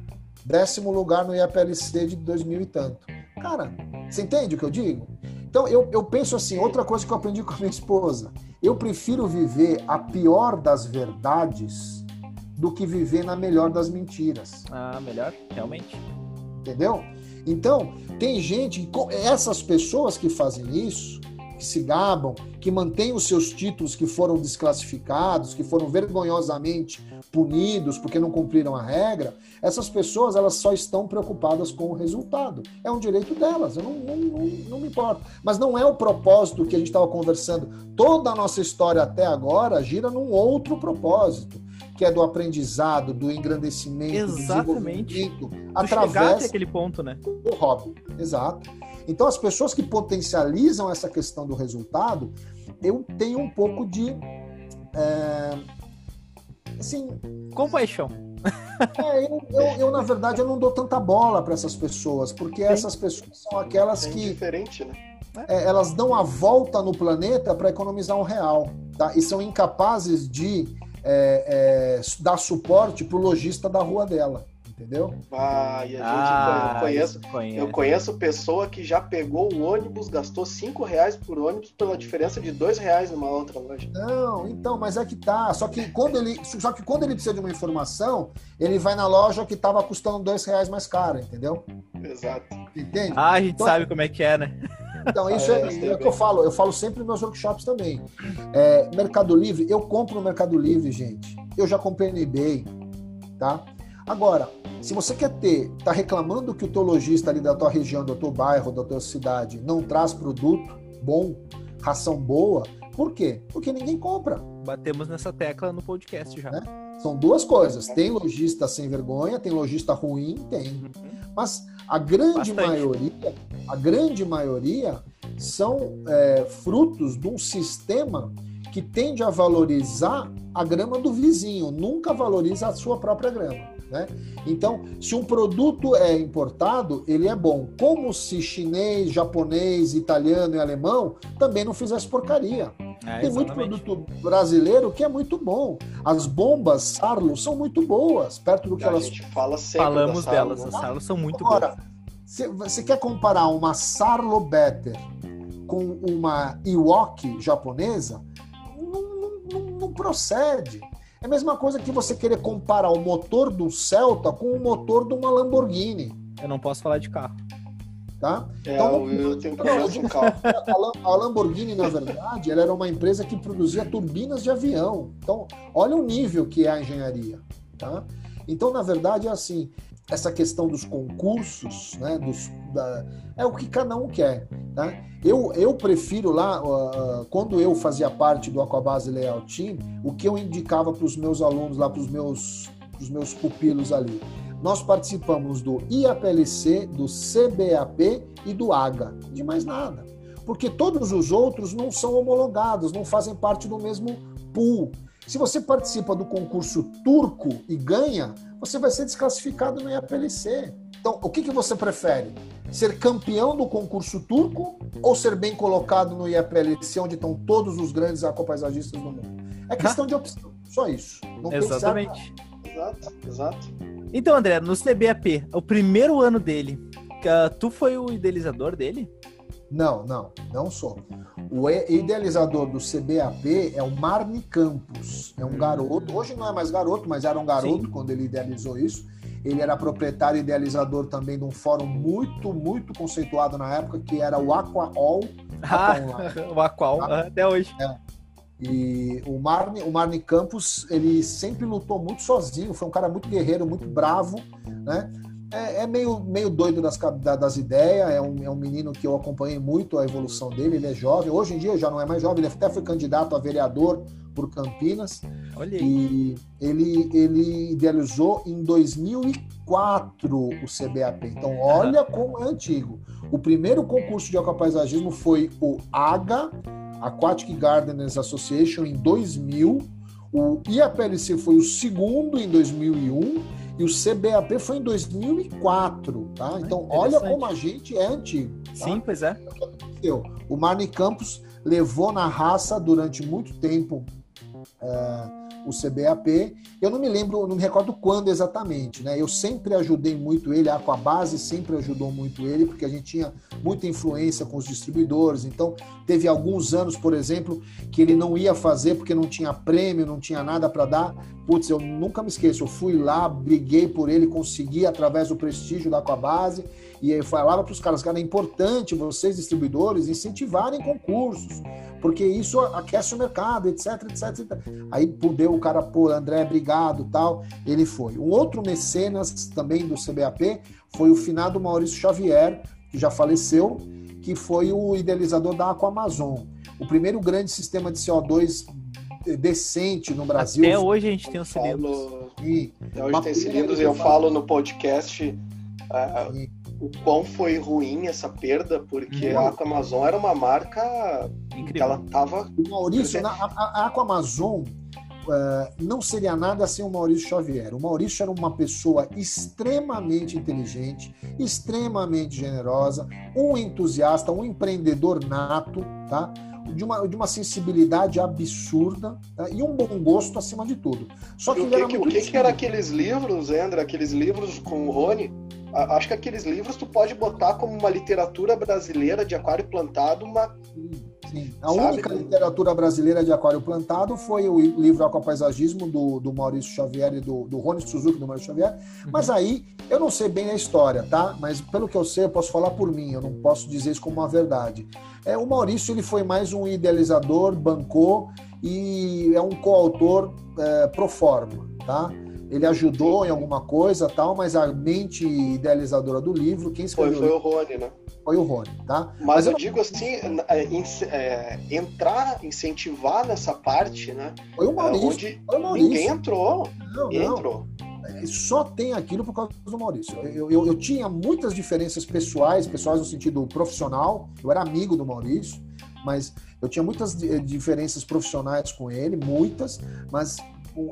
décimo lugar no IAPLC de 2000 e tanto. Cara, você entende o que eu digo? Então, eu, eu penso assim, outra coisa que eu aprendi com a minha esposa. Eu prefiro viver a pior das verdades do que viver na melhor das mentiras. Ah, melhor, realmente. Entendeu? Então, tem gente, essas pessoas que fazem isso, que se gabam, que mantêm os seus títulos que foram desclassificados, que foram vergonhosamente punidos porque não cumpriram a regra, essas pessoas elas só estão preocupadas com o resultado. É um direito delas, eu não, não, não, não me importo. Mas não é o propósito que a gente estava conversando. Toda a nossa história até agora gira num outro propósito que é do aprendizado, do engrandecimento, Exatamente. do desenvolvimento, através aquele ponto, né? do hobby. Exato. Então, as pessoas que potencializam essa questão do resultado, eu tenho um pouco de. É, assim. Compaixão. É, eu, eu, eu, na verdade, eu não dou tanta bola para essas pessoas, porque Sim. essas pessoas são aquelas é que. diferente, né? É, elas dão a volta no planeta para economizar um real, tá? E são incapazes de é, é, dar suporte para o lojista da rua dela, entendeu? Ah, e a gente Ah, conhece, isso conhece. eu conheço pessoa que já pegou o ônibus, gastou 5 reais por ônibus pela diferença de 2 reais numa outra loja. Não, então, mas é que tá. Só que quando ele, só que quando ele precisa de uma informação, ele vai na loja que estava custando dois reais mais cara, entendeu? Exato. Entende? Ah, a gente Então- sabe como é que é, né? Então, isso é, é, é o que eu falo. Eu falo sempre nos meus workshops também. É, Mercado Livre, eu compro no Mercado Livre, gente. Eu já comprei no eBay, tá? Agora, se você quer ter, tá reclamando que o teu lojista ali da tua região, do teu bairro, da tua cidade, não traz produto bom, ração boa, por quê? Porque ninguém compra. Batemos nessa tecla no podcast já. Né? São duas coisas. Tem lojista sem vergonha, tem lojista ruim, tem. Mas a grande Bastante. maioria, a grande maioria são é, frutos de um sistema que tende a valorizar a grama do vizinho, nunca valoriza a sua própria grama. Né? Então, se um produto é importado, ele é bom. Como se chinês, japonês, italiano e alemão também não fizesse porcaria. É, Tem muito produto brasileiro que é muito bom. As bombas Sarlo são muito boas, perto do que A elas. gente fala sempre Falamos da delas, Sarlo, as né? salas são muito boas. Agora, se você quer comparar uma Sarlo Better com uma Iwok japonesa, não, não- não- não procede. É a mesma coisa que você querer comparar o motor do Celta com o motor de uma Lamborghini, Eu não posso falar de carro. tá? É, Então, eu, eu tenho problema com carro. A A Lamborghini, na verdade, ela era uma empresa que produzia turbinas de avião. Então, olha o nível que é a engenharia. Tá? Então, na verdade, é assim, essa questão dos concursos, né, dos, da- é o que cada um quer. Tá? Eu, eu prefiro lá, uh, quando eu fazia parte do Aquabase Layout Team, o que eu indicava para os meus alunos, lá para os meus, meus pupilos ali. Nós participamos do IAPLC, do CBAP e do AGA, de mais nada. Porque todos os outros não são homologados, não fazem parte do mesmo pool. Se você participa do concurso turco e ganha, você vai ser desclassificado no IAPLC. Então, o que, que você prefere? Ser campeão do concurso turco ou ser bem colocado no IAPLC, onde estão todos os grandes aquapaisagistas do mundo? É questão de opção, só isso. Não Exatamente. Exato, exato. Então, André, no CBAP, o primeiro ano dele, ah, tu foi o idealizador dele? Não, não, não sou. O idealizador do CBAP é o Marni Campos. É um garoto, hoje não é mais garoto, mas era um garoto Sim. quando ele idealizou isso. Ele era proprietário e idealizador também de um fórum muito, muito conceituado na época, que era o Aquaol. Ah, o Aqual, Tá. até hoje. E o Marni, o Marni Campos, ele sempre lutou muito sozinho, foi um cara muito guerreiro, muito bravo, né? É, é meio, meio doido das, das ideias, é um, é um menino que eu acompanhei muito a evolução dele, ele é jovem, hoje em dia já não é mais jovem, ele até foi candidato a vereador por Campinas, Olha aí. e ele, ele idealizou em 2004 o CBAP. Então, olha como é antigo. O primeiro concurso de aquapaisagismo foi o AGA, Aquatic Gardeners Association, em 2000. O IAPLC foi o segundo em 2001 e o CBAP foi em 2004, tá? Então, olha como a gente é antigo. tá? Sim, pois é. O Marne Campos levou na raça durante muito tempo é, o CBAP. Eu não me lembro, não me recordo quando exatamente, né? Eu sempre ajudei muito ele, a Aquabase sempre ajudou muito ele, porque a gente tinha muita influência com os distribuidores. Então, teve alguns anos, por exemplo, que ele não ia fazer porque não tinha prêmio, não tinha nada para dar. Putz, eu nunca me esqueço, eu fui lá, briguei por ele, consegui através do prestígio da Aquabase e eu falava para os caras, cara, é importante vocês, distribuidores, incentivarem concursos, porque isso aquece o mercado, etc, etc, etc. Aí pudeu o cara, pô, André, obrigado, tal, ele foi. Um outro mecenas também do CBAP foi o finado Maurício Xavier, que já faleceu, que foi o idealizador da Aquamazon. O primeiro grande sistema de CO2 decente no Brasil. Até hoje a gente tem os cilindros. Falo, E, até hoje tem cilindros e eu falo no podcast e- o quão foi ruim essa perda, porque Uhum. a Aquamazon era uma marca que Incrível. ela tava. O Maurício, na, a, a Aquamazon eh, não seria nada sem o Maurício Xavier. O Maurício era uma pessoa extremamente inteligente, extremamente generosa, um entusiasta, um empreendedor nato, tá? de uma, de uma sensibilidade absurda né? e um bom gosto acima de tudo. Só que o que, que, o que, que era aqueles livros, André? Aqueles livros com o Rony? Acho que aqueles livros tu pode botar como uma literatura brasileira de aquário plantado, uma. Sim. A Sabe? única literatura brasileira de aquário plantado foi o livro Aquapaisagismo do, do Maurício Xavier e do, do Rony Suzuki, do Maurício Xavier. Uhum. Mas aí, eu não sei bem a história, tá? Mas pelo que eu sei, eu posso falar por mim, eu não posso dizer isso como uma verdade. É, o Maurício ele foi mais um idealizador, bancou e é um coautor é, pro forma, tá? Ele ajudou em alguma coisa tal, mas a mente idealizadora do livro, quem escreveu... Foi, foi o Rony, né? Foi o Rony, tá? Mas, mas eu, eu, digo assim, é, é, entrar, incentivar nessa parte, né? Foi o Maurício. Onde foi o Maurício. ninguém entrou. Não, ninguém não. entrou só tem aquilo por causa do Maurício. Eu, eu, eu, tinha muitas diferenças pessoais, pessoais no sentido profissional, eu era amigo do Maurício, mas eu tinha muitas diferenças profissionais com ele, muitas, mas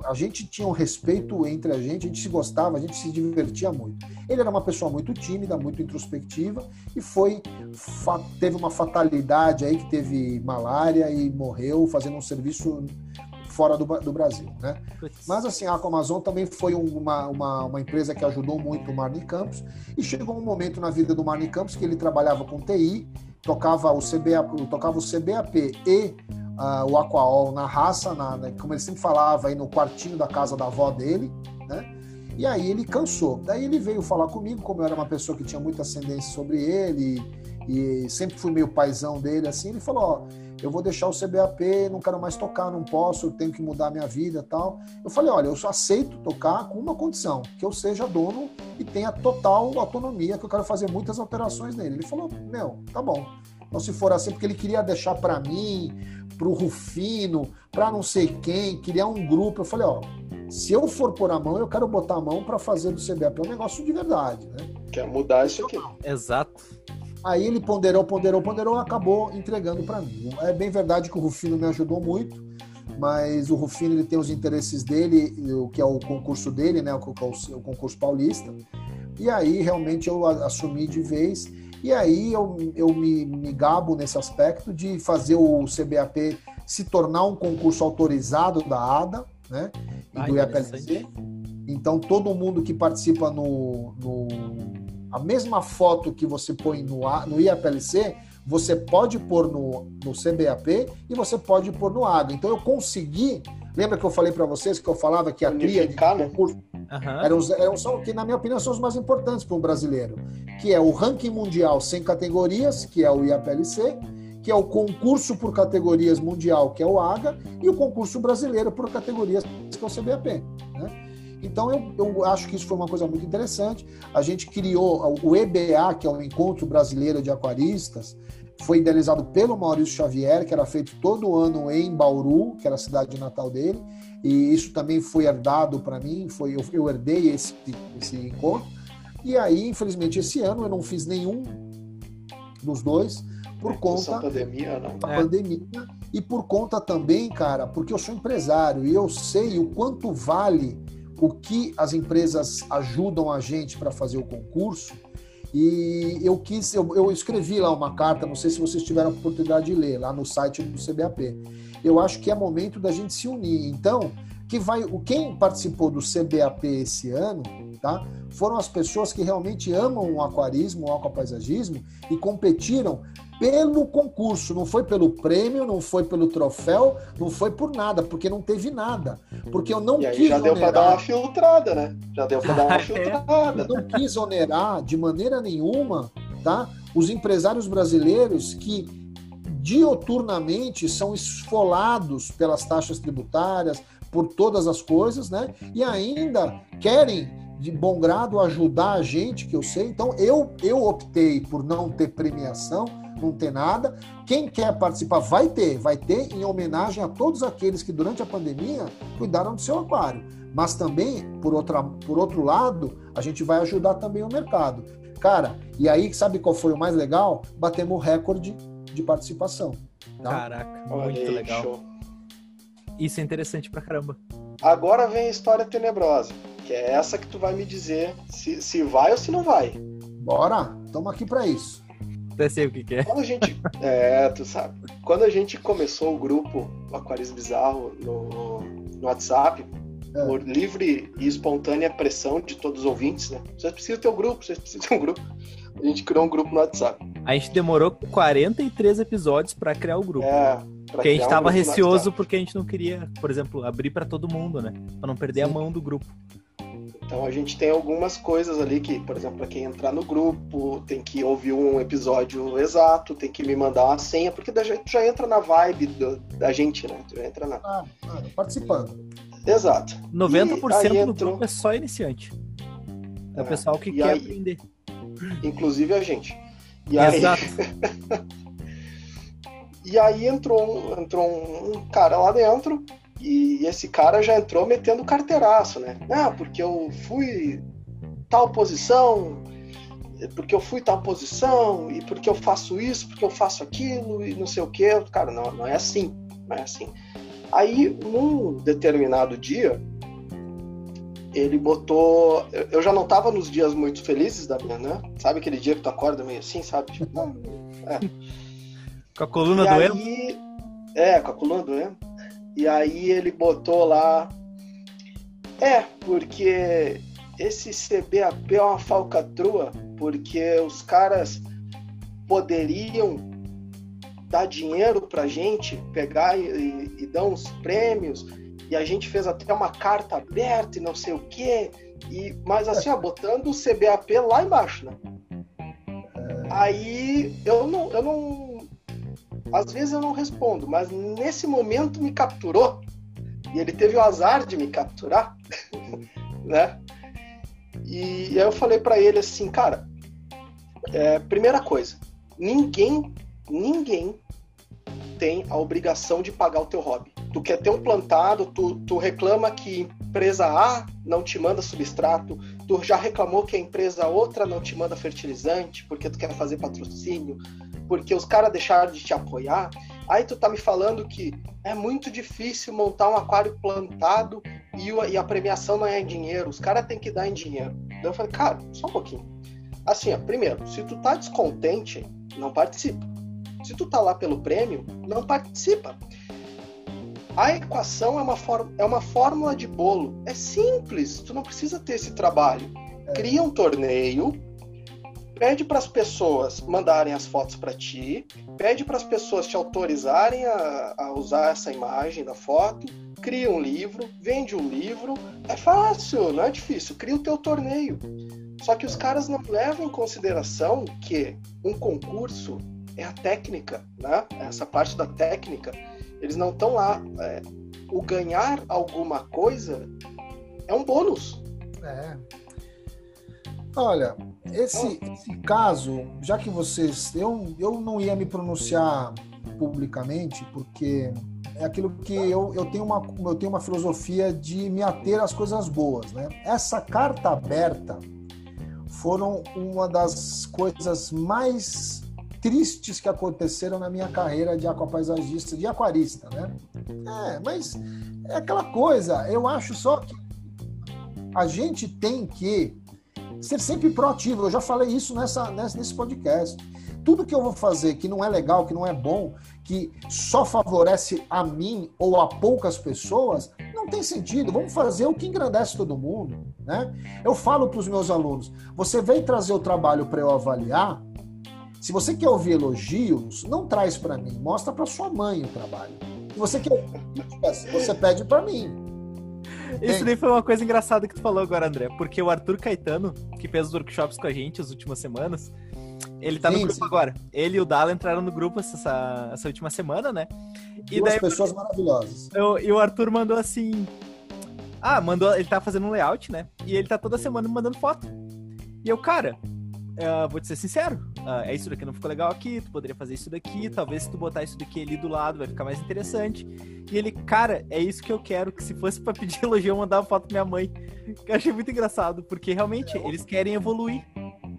a gente tinha um respeito entre a gente, a gente se gostava, a gente se divertia muito. Ele era uma pessoa muito tímida, muito introspectiva e foi teve uma fatalidade aí que teve malária e morreu fazendo um serviço fora do, do Brasil, né? Mas assim, a Amazon também foi uma, uma, uma, empresa que ajudou muito o Marni Campos e chegou um momento na vida do Marni Campos que ele trabalhava com TI, tocava o CBAP, tocava o CBAP e uh, o Aquaol na raça, na, né, como ele sempre falava, aí no quartinho da casa da avó dele, né? E aí ele cansou. Daí ele veio falar comigo, como eu era uma pessoa que tinha muita ascendência sobre ele e, e sempre fui meio paizão dele, assim, ele falou, ó, eu vou deixar o CBAP, não quero mais tocar, não posso, tenho que mudar minha vida tal. Eu falei, olha, eu só aceito tocar com uma condição, que eu seja dono e tenha total autonomia, que eu quero fazer muitas alterações nele. Ele falou, meu, tá bom. Então se for assim, porque ele queria deixar para mim, pro Rufino, para não sei quem, criar um grupo. Eu falei, ó, se eu for pôr a mão, eu quero botar a mão para fazer do CBAP um negócio de verdade, né? Quer mudar isso aqui. Exato. Aí ele ponderou, ponderou, ponderou, acabou entregando para mim. É bem verdade que o Rufino me ajudou muito, mas o Rufino ele tem os interesses dele, o que é o concurso dele, né, o, o concurso paulista. E aí realmente eu assumi de vez. E aí eu, eu me, me gabo nesse aspecto de fazer o CBAP se tornar um concurso autorizado da ADA, né, e ah, do IAPLC. Então todo mundo que participa no, no a mesma foto que você põe no, no IAPLC, você pode pôr no, no CBAP e você pode pôr no AGA. Então eu consegui. Lembra que eu falei para vocês que eu falava que a tria de né? concurso eram, eram só que, na minha opinião, são os mais importantes para um brasileiro, que é o ranking mundial sem categorias, que é o IAPLC, que é o concurso por categorias mundial, que é o AGA, e o concurso brasileiro por categorias, que é o CBAP. Né? Então eu, eu acho que isso foi uma coisa muito interessante. A gente criou o EBA, que é o Encontro Brasileiro de Aquaristas, foi idealizado pelo Maurício Xavier, que era feito todo ano em Bauru, que era a cidade natal dele, e isso também foi herdado para mim, foi eu, eu herdei esse, esse encontro. E aí, infelizmente, esse ano eu não fiz nenhum dos dois por conta da pandemia, não. da é. pandemia e por conta também, cara, porque eu sou empresário e eu sei o quanto vale o que as empresas ajudam a gente para fazer o concurso. E eu quis, eu, eu, escrevi lá uma carta, não sei se vocês tiveram a oportunidade de ler, lá no site do CBAP. Eu acho que é momento da gente se unir. Então, que vai, quem participou do CBAP esse ano, tá? Foram as pessoas que realmente amam o aquarismo, o aquapaisagismo e competiram pelo concurso, não foi pelo prêmio, não foi pelo troféu, não foi por nada, porque não teve nada. Porque eu não e aí quis já deu para dar uma filtrada, né? Já deu para dar uma filtrada. Eu não quis onerar de maneira nenhuma, tá? Os empresários brasileiros que dioturnamente são esfolados pelas taxas tributárias, por todas as coisas, né? E ainda querem de bom grado ajudar a gente, que eu sei. Então eu eu optei por não ter premiação não ter nada. Quem quer participar vai ter, vai ter em homenagem a todos aqueles que durante a pandemia cuidaram do seu aquário. Mas também, por, outra, por outro lado, a gente vai ajudar também o mercado. Cara, e aí sabe qual foi o mais legal? Batemos o recorde de participação. Tá? Caraca, muito aí, legal. Show. Isso é interessante pra caramba. Agora vem a história tenebrosa, que é essa que tu vai me dizer se, se vai ou se não vai. Bora, estamos aqui para isso. Até sei o que, que é. Quando a gente. É, tu sabe. Quando a gente começou o grupo Aquarismo Bizarro no, no WhatsApp, é. por livre e espontânea pressão de todos os ouvintes, né? Vocês precisam ter um grupo, vocês precisam ter um grupo. A gente criou um grupo no WhatsApp. A gente demorou 43 episódios para criar o grupo. É. Porque a gente tava um receoso porque a gente não queria, por exemplo, abrir para todo mundo, né? Pra não perder Sim. a mão do grupo. Então a gente tem algumas coisas ali que, por exemplo, para quem entrar no grupo, tem que ouvir um episódio exato, tem que me mandar uma senha, porque da gente já entra na vibe do, da gente, né? Tu já entra na. Ah, participando. Exato. 90% do entrou... grupo é só iniciante. É, é o pessoal que quer aí, aprender. Inclusive a gente. E Exato. Aí... e aí entrou, entrou um cara lá dentro e esse cara já entrou metendo carteiraço, né? Ah, porque eu fui tal posição, porque eu fui tal posição, e porque eu faço isso, porque eu faço aquilo, e não sei o quê. Cara, não, não é assim. Não é assim. Aí, num determinado dia, ele botou. Eu já não tava nos dias muito felizes da minha, né? Sabe aquele dia que tu acorda meio assim, sabe? Tipo, não, é. Com a coluna e doendo? Aí, é, com a coluna doendo. E aí ele botou lá. É, porque esse CBAP é uma falcatrua, porque os caras poderiam dar dinheiro pra gente, pegar e, e dar uns prêmios, e a gente fez até uma carta aberta e não sei o quê, e, mas assim, ó, botando o CBAP lá embaixo, né? Aí eu não, eu não às vezes eu não respondo, mas nesse momento me capturou e ele teve o azar de me capturar, né? E aí eu falei para ele assim, cara, é, primeira coisa, ninguém, ninguém tem a obrigação de pagar o teu hobby. Tu quer ter um plantado, tu, tu reclama que empresa A não te manda substrato, tu já reclamou que a empresa outra não te manda fertilizante porque tu quer fazer patrocínio, porque os caras deixaram de te apoiar. Aí tu tá me falando que é muito difícil montar um aquário plantado e, a premiação não é em dinheiro, os caras têm que dar em dinheiro. Então eu falei, cara, só um pouquinho. Assim, ó, primeiro, se tu tá descontente, não participa. Se tu tá lá pelo prêmio, não participa. A equação é uma, é uma fórmula de bolo. É simples, tu não precisa ter esse trabalho. Cria um torneio, pede para as pessoas mandarem as fotos para ti, pede para as pessoas te autorizarem a, a, usar essa imagem da foto, cria um livro, vende um livro, é fácil, não é difícil, cria o teu torneio. Só que os caras não levam em consideração que um concurso é a técnica, né? Essa parte da técnica, eles não estão lá. É, o ganhar alguma coisa é um bônus. É. Olha, esse, esse caso, já que vocês. Eu, eu não ia me pronunciar publicamente, porque é aquilo que eu, eu, tenho uma, eu tenho uma filosofia de me ater às coisas boas. Né? Essa carta aberta foram uma das coisas mais tristes que aconteceram na minha carreira de aquapaisagista, de aquarista, né? É, mas é aquela coisa, eu acho só que a gente tem que ser sempre proativo. Eu já falei isso nessa, nesse podcast. Tudo que eu vou fazer que não é legal, que não é bom, que só favorece a mim ou a poucas pessoas, não tem sentido. Vamos fazer o que engrandece todo mundo, né? Eu falo para os meus alunos: você vem trazer o trabalho para eu avaliar. Se você quer ouvir elogios, não traz para mim, mostra para sua mãe o trabalho. Se você quer, você pede para mim. Isso nem foi uma coisa engraçada que tu falou agora, André, porque o Arthur Caetano, que fez os workshops com a gente as últimas semanas, ele tá sim, no grupo sim. agora. Ele e o Dala entraram no grupo essa, essa última semana, né? E Duas daí, pessoas maravilhosas. Eu, e o Arthur mandou assim. Ah, mandou. Ele tá fazendo um layout, né? E ele tá toda semana me mandando foto. E eu, cara, uh, vou te ser sincero, uh, é isso daqui não ficou legal aqui, tu poderia fazer isso daqui, talvez se tu botar isso daqui ali do lado vai ficar mais interessante. E ele, cara, é isso que eu quero, que se fosse para pedir elogio eu mandava foto pra minha mãe. Que eu achei muito engraçado, porque realmente é, eles querem evoluir.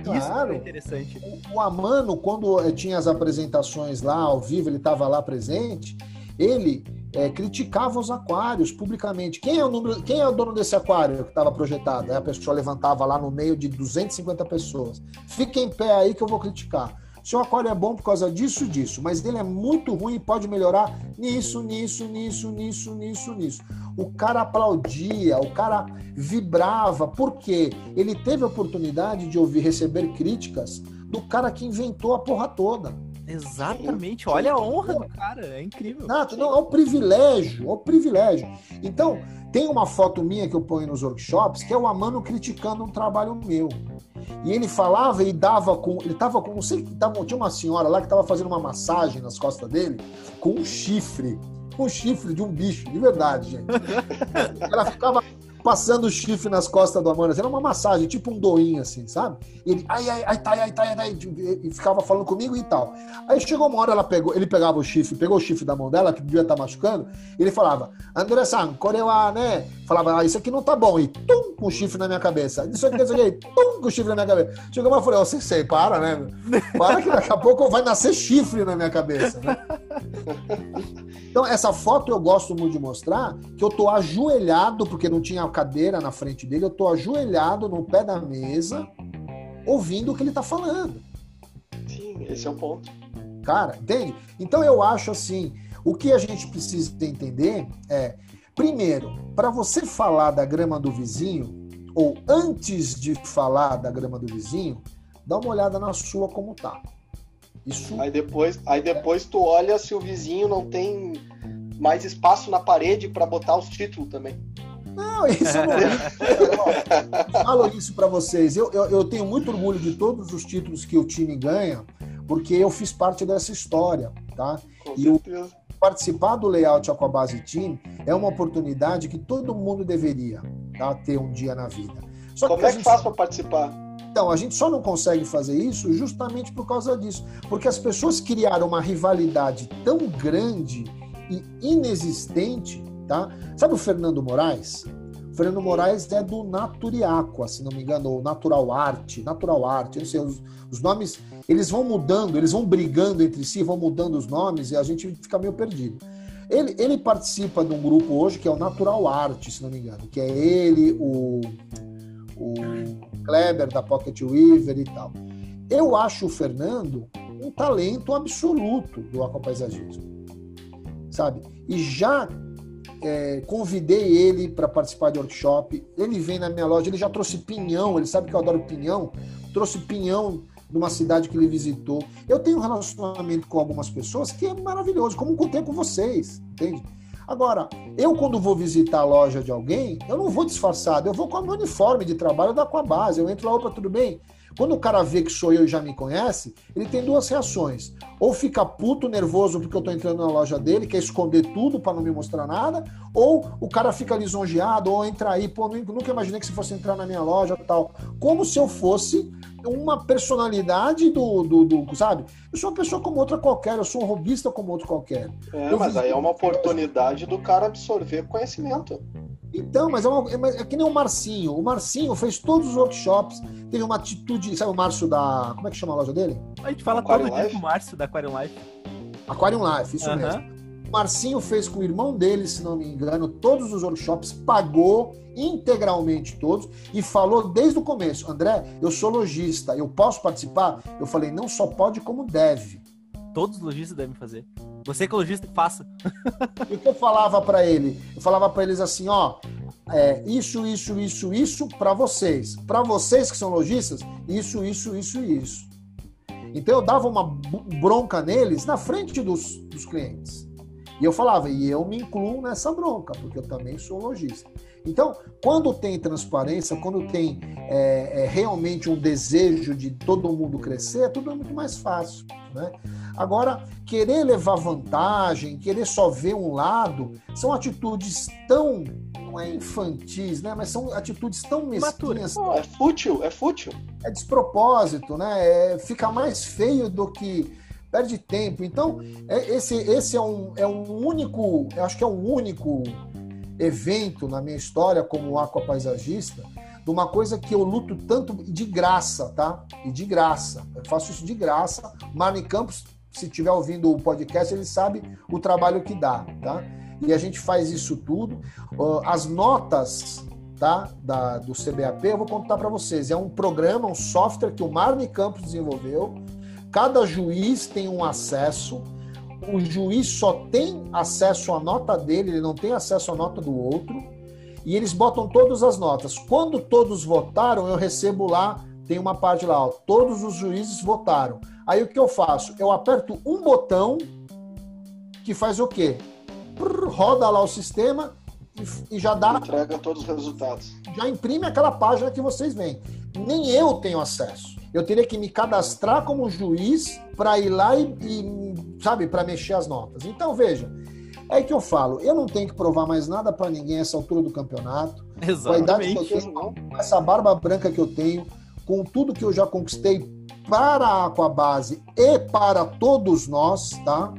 Claro. Isso é interessante. O Amano, quando tinha as apresentações lá ao vivo, ele estava lá presente, ele é, criticava os aquários publicamente. Quem é o número, quem é o dono desse aquário que estava projetado? Aí a pessoa levantava lá no meio de 250 pessoas. Fica em pé aí que eu vou criticar. seu aquário é bom por causa disso, disso, mas ele é muito ruim e pode melhorar nisso, nisso, nisso, nisso, nisso, nisso. O cara aplaudia, o cara vibrava, porque ele teve a oportunidade de ouvir, receber críticas do cara que inventou a porra toda. Exatamente, olha a honra do cara, é incrível. Nato, não, é um privilégio, é um privilégio. Então, tem uma foto minha que eu ponho nos workshops, que é o Amano criticando um trabalho meu. E ele falava e dava com. Ele tava com. Não sei que tinha uma senhora lá que estava fazendo uma massagem nas costas dele com um chifre. Um chifre de um bicho, de verdade, gente. Ela ficava passando o chifre nas costas do Amanda. Era uma massagem, tipo um doinho, assim, sabe? Ele, ai, ai, ai, tá, ai, tá, ai, e ficava falando comigo e tal. Aí chegou uma hora, ela pegou, ele pegava o chifre, pegou o chifre da mão dela, que devia estar tá machucando, e ele falava, André San, Coreia, né? Falava, ah, isso aqui não tá bom. E tum, com o chifre na minha cabeça. Isso aqui, isso aqui, tum, com o chifre na minha cabeça. Chegou uma e falei, você sei, para, né? Para que daqui a pouco vai nascer chifre na minha cabeça, né? Então, essa foto eu gosto muito de mostrar, que eu tô ajoelhado, porque não tinha cadeira na frente dele, eu tô ajoelhado no pé da mesa, ouvindo o que ele tá falando. Sim, esse é o ponto. Cara, entende? Então eu acho assim, o que a gente precisa entender é, primeiro, para você falar da grama do vizinho, ou antes de falar da grama do vizinho, dá uma olhada na sua como tá. Isso... Aí depois, aí depois tu olha se o vizinho não tem mais espaço na parede para botar os títulos também. Não, isso não. falo isso para vocês. Eu, eu, eu, tenho muito orgulho de todos os títulos que o time ganha, porque eu fiz parte dessa história, tá? Com e certeza. Participar do layout Aquabase Team é uma oportunidade que todo mundo deveria tá? ter um dia na vida. Só Como que é que gente... faz para participar? Então, a gente só não consegue fazer isso justamente por causa disso. Porque as pessoas criaram uma rivalidade tão grande e inexistente, tá? Sabe o Fernando Moraes? Fernando Moraes é do Naturiaqua, se não me engano, ou Natural Art, Natural Art, não sei, os, os nomes, eles vão mudando, eles vão brigando entre si, vão mudando os nomes e a gente fica meio perdido. Ele, ele participa de um grupo hoje que é o Natural Art, se não me engano, que é ele, o, o Kleber da Pocket Weaver e tal. Eu acho o Fernando um talento absoluto do aquapaisagismo, sabe? E já é, convidei ele para participar de workshop. Ele vem na minha loja, ele já trouxe pinhão, ele sabe que eu adoro pinhão. Trouxe pinhão numa cidade que ele visitou. Eu tenho um relacionamento com algumas pessoas que é maravilhoso, como contei com vocês, entende? Agora, eu quando vou visitar a loja de alguém, eu não vou disfarçado, eu vou com o meu uniforme de trabalho da com a base. Eu entro lá, opa, tudo bem? Quando o cara vê que sou eu e já me conhece, ele tem duas reações. Ou fica puto, nervoso porque eu tô entrando na loja dele, quer esconder tudo para não me mostrar nada, ou o cara fica lisonjeado, ou entra aí, pô, nunca imaginei que você fosse entrar na minha loja tal. Como se eu fosse uma personalidade do, do, do, sabe? Eu sou uma pessoa como outra qualquer, eu sou um robista como outro qualquer. É, eu mas aí é uma oportunidade do cara absorver conhecimento. Então, mas é, uma, é, é, que nem o Marcinho. O Marcinho fez todos os workshops, teve uma atitude. Sabe o Márcio da. Como é que chama a loja dele? A gente fala Aquarium todo Life? dia com o Márcio da Aquarium Life. Aquarium Life, isso mesmo. O Marcinho fez com o irmão dele, se não me engano, todos os workshops, pagou integralmente todos e falou desde o começo: André, eu sou lojista, eu posso participar? Eu falei: não só pode, como deve. Todos os lojistas devem fazer. Você que é lojista, faça. E o que eu falava para ele? Eu falava para eles assim, ó, é, isso, isso, isso, isso para vocês. Para vocês que são lojistas, isso, isso, isso e isso. Então eu dava uma bronca neles na frente dos, dos clientes. E eu falava, e eu me incluo nessa bronca, porque eu também sou lojista. Então, quando tem transparência, quando tem é, é, realmente um desejo de todo mundo crescer, tudo é muito mais fácil. Né? Agora, querer levar vantagem, querer só ver um lado, são atitudes tão não é infantis, né? Mas são atitudes tão mesquinhas. é fútil, é fútil. É despropósito, né? É, fica mais feio do que perde tempo. Então, é, esse, esse é, um, é um único, eu acho que é um único evento na minha história como aquapaisagista, de uma coisa que eu luto tanto de graça, tá? E de graça. Eu faço isso de graça. Marne Campos, se estiver ouvindo o podcast, ele sabe o trabalho que dá, tá? E a gente faz isso tudo. As notas tá, da, do CBAP, eu vou contar para vocês. É um programa, um software que o Marne Campos desenvolveu cada juiz tem um acesso, o juiz só tem acesso à nota dele, ele não tem acesso à nota do outro, e eles botam todas as notas. Quando todos votaram, eu recebo lá, tem uma parte lá, ó, todos os juízes votaram. Aí o que eu faço? Eu aperto um botão que faz o quê? Roda lá o sistema e, já dá. Entrega todos os resultados. Já imprime aquela página que vocês veem. Nem eu tenho acesso. Eu teria que me cadastrar como juiz para ir lá e, e sabe, para mexer as notas. Então, veja, é que eu falo, eu não tenho que provar mais nada para ninguém essa altura do campeonato. Exatamente. Com, tenho, com essa barba branca que eu tenho, com tudo que eu já conquistei para a Aquabase e para todos nós, tá?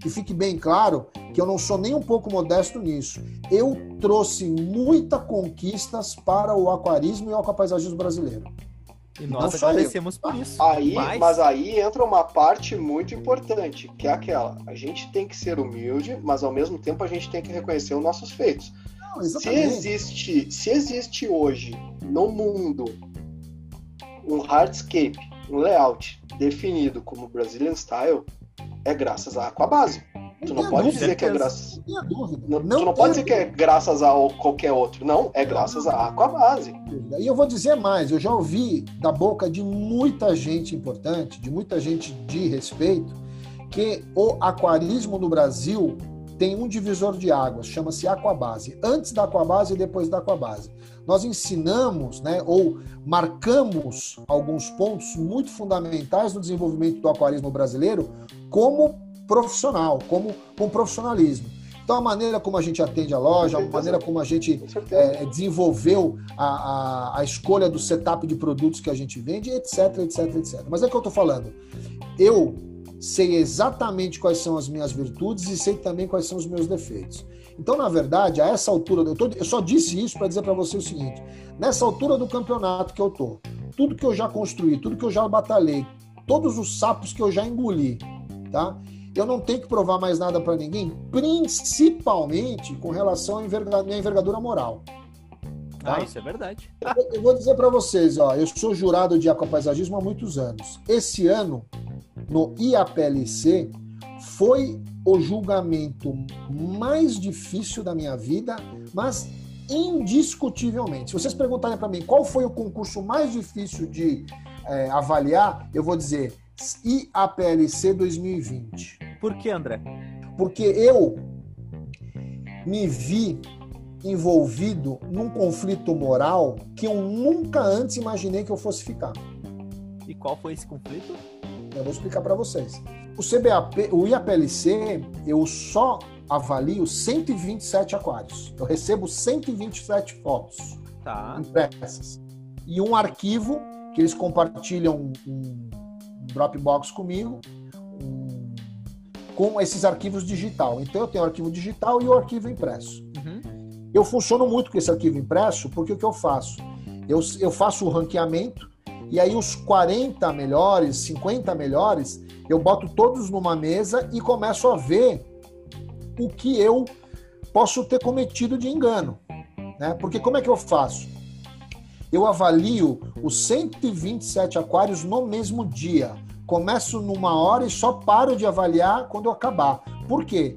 Que fique bem claro que eu não sou nem um pouco modesto nisso. Eu trouxe muitas conquistas para o aquarismo e o aquapaisagismo brasileiro. E nós não agradecemos por isso. Aí, mas... mas... aí entra uma parte muito importante, que é aquela: a gente tem que ser humilde, mas ao mesmo tempo a gente tem que reconhecer os nossos feitos. Não, se existe, se existe hoje no mundo um hardscape, um layout definido como Brazilian Style, é graças à Aquabase. Tu não pode dizer que é graças. Não, não tu não pode dizer que é graças a qualquer outro. Não, é graças à Aquabase. E eu vou dizer mais, eu já ouvi da boca de muita gente importante, de muita gente de respeito, que o aquarismo no Brasil tem um divisor de águas, chama-se Aquabase. Antes da Aquabase e depois da Aquabase. Nós ensinamos, né, ou marcamos alguns pontos muito fundamentais no desenvolvimento do aquarismo brasileiro como profissional, como com profissionalismo. Então, a maneira como a gente atende a loja, a maneira como a gente é, desenvolveu a, a, a, escolha do setup de produtos que a gente vende, etc, etc, etc. Mas é o que eu estou falando. Eu sei exatamente quais são as minhas virtudes e sei também quais são os meus defeitos. Então, na verdade, a essa altura, eu, tô, eu só disse isso para dizer para você o seguinte: nessa altura do campeonato que eu tô, tudo que eu já construí, tudo que eu já batalhei, todos os sapos que eu já engoli, tá? Eu não tenho que provar mais nada para ninguém, principalmente com relação à envergadura, minha envergadura moral. Tá? Ah, isso é verdade. Eu vou dizer para vocês, ó, eu sou jurado de aquapaisagismo há muitos anos. Esse ano, no IAPLC, foi o julgamento mais difícil da minha vida, mas indiscutivelmente. Se vocês perguntarem para mim qual foi o concurso mais difícil de é, avaliar, eu vou dizer IAPLC 2020. Por que, André? Porque eu me vi envolvido num conflito moral que eu nunca antes imaginei que eu fosse ficar. E qual foi esse conflito? Eu vou explicar para vocês. O CBAP, o IAPLC, eu só avalio 127 aquários. Eu recebo 127 fotos tá. impressas. E um arquivo que eles compartilham um Dropbox comigo um, com esses arquivos digital. Então eu tenho o arquivo digital e o arquivo impresso. Uhum. Eu funciono muito com esse arquivo impresso porque o que eu faço? Eu, eu faço o ranqueamento e aí os 40 melhores, 50 melhores, eu boto todos numa mesa e começo a ver o que eu posso ter cometido de engano. Né? Porque como é que eu faço? Eu avalio os 127 aquários no mesmo dia. Começo numa hora e só paro de avaliar quando eu acabar. Por quê?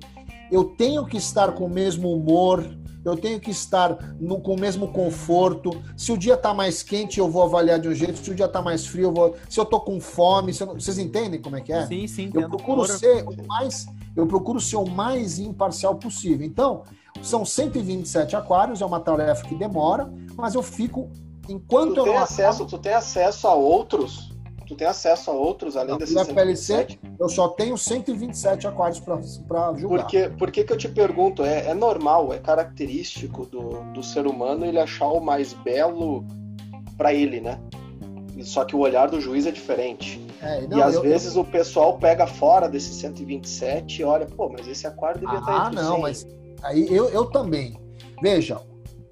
Eu tenho que estar com o mesmo humor, eu tenho que estar no, com o mesmo conforto. Se o dia está mais quente, eu vou avaliar de um jeito. Se o dia está mais frio, eu vou. Se eu estou com fome, eu... vocês entendem como é que é? Sim, sim. Eu procuro ser o mais, eu procuro ser o mais imparcial possível. Então, são 127 aquários, é uma tarefa que demora, mas eu fico enquanto tu tem acesso, tu tem acesso a outros? Tu tem acesso a outros além desses Na PLC, eu só tenho 127 aquários para julgar. Porque, por que eu te pergunto? É, é normal, é característico do, do ser humano ele achar o mais belo para ele, né? Só que o olhar do juiz é diferente. É, não, e às eu, vezes eu... o pessoal pega fora desses 127 e olha, pô, mas esse aquário devia ah, estar entre Ah, não, 100. mas aí eu, eu também. Veja,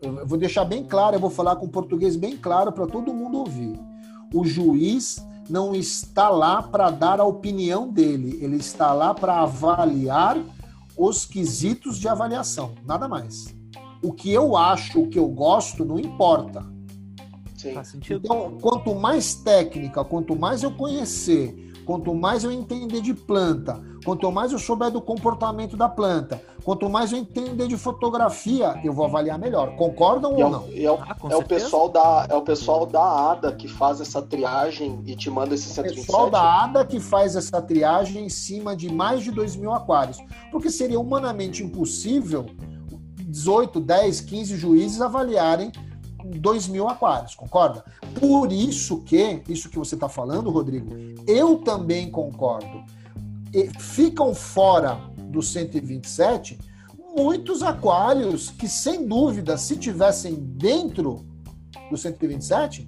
eu vou deixar bem claro, eu vou falar com português bem claro para todo mundo ouvir. O juiz não está lá para dar a opinião dele, ele está lá para avaliar os quesitos de avaliação, nada mais. O que eu acho, o que eu gosto, não importa. Sim. Então, quanto mais técnica, quanto mais eu conhecer, quanto mais eu entender de planta, quanto mais eu souber do comportamento da planta, quanto mais eu entender de fotografia, eu vou avaliar melhor. Concordam E é, ou o- não? é o, Ah, com é o certeza. pessoal da, é o pessoal da ADA que faz essa triagem e te manda esse O 127? pessoal da ADA que faz essa triagem em cima de mais de 2 mil aquários. Porque seria humanamente impossível 18, 10, 15 juízes avaliarem 2 mil aquários, concorda? Por isso que, isso que você está falando, Rodrigo, eu também concordo. Ficam fora do 127 muitos aquários que, sem dúvida, se tivessem dentro do 127,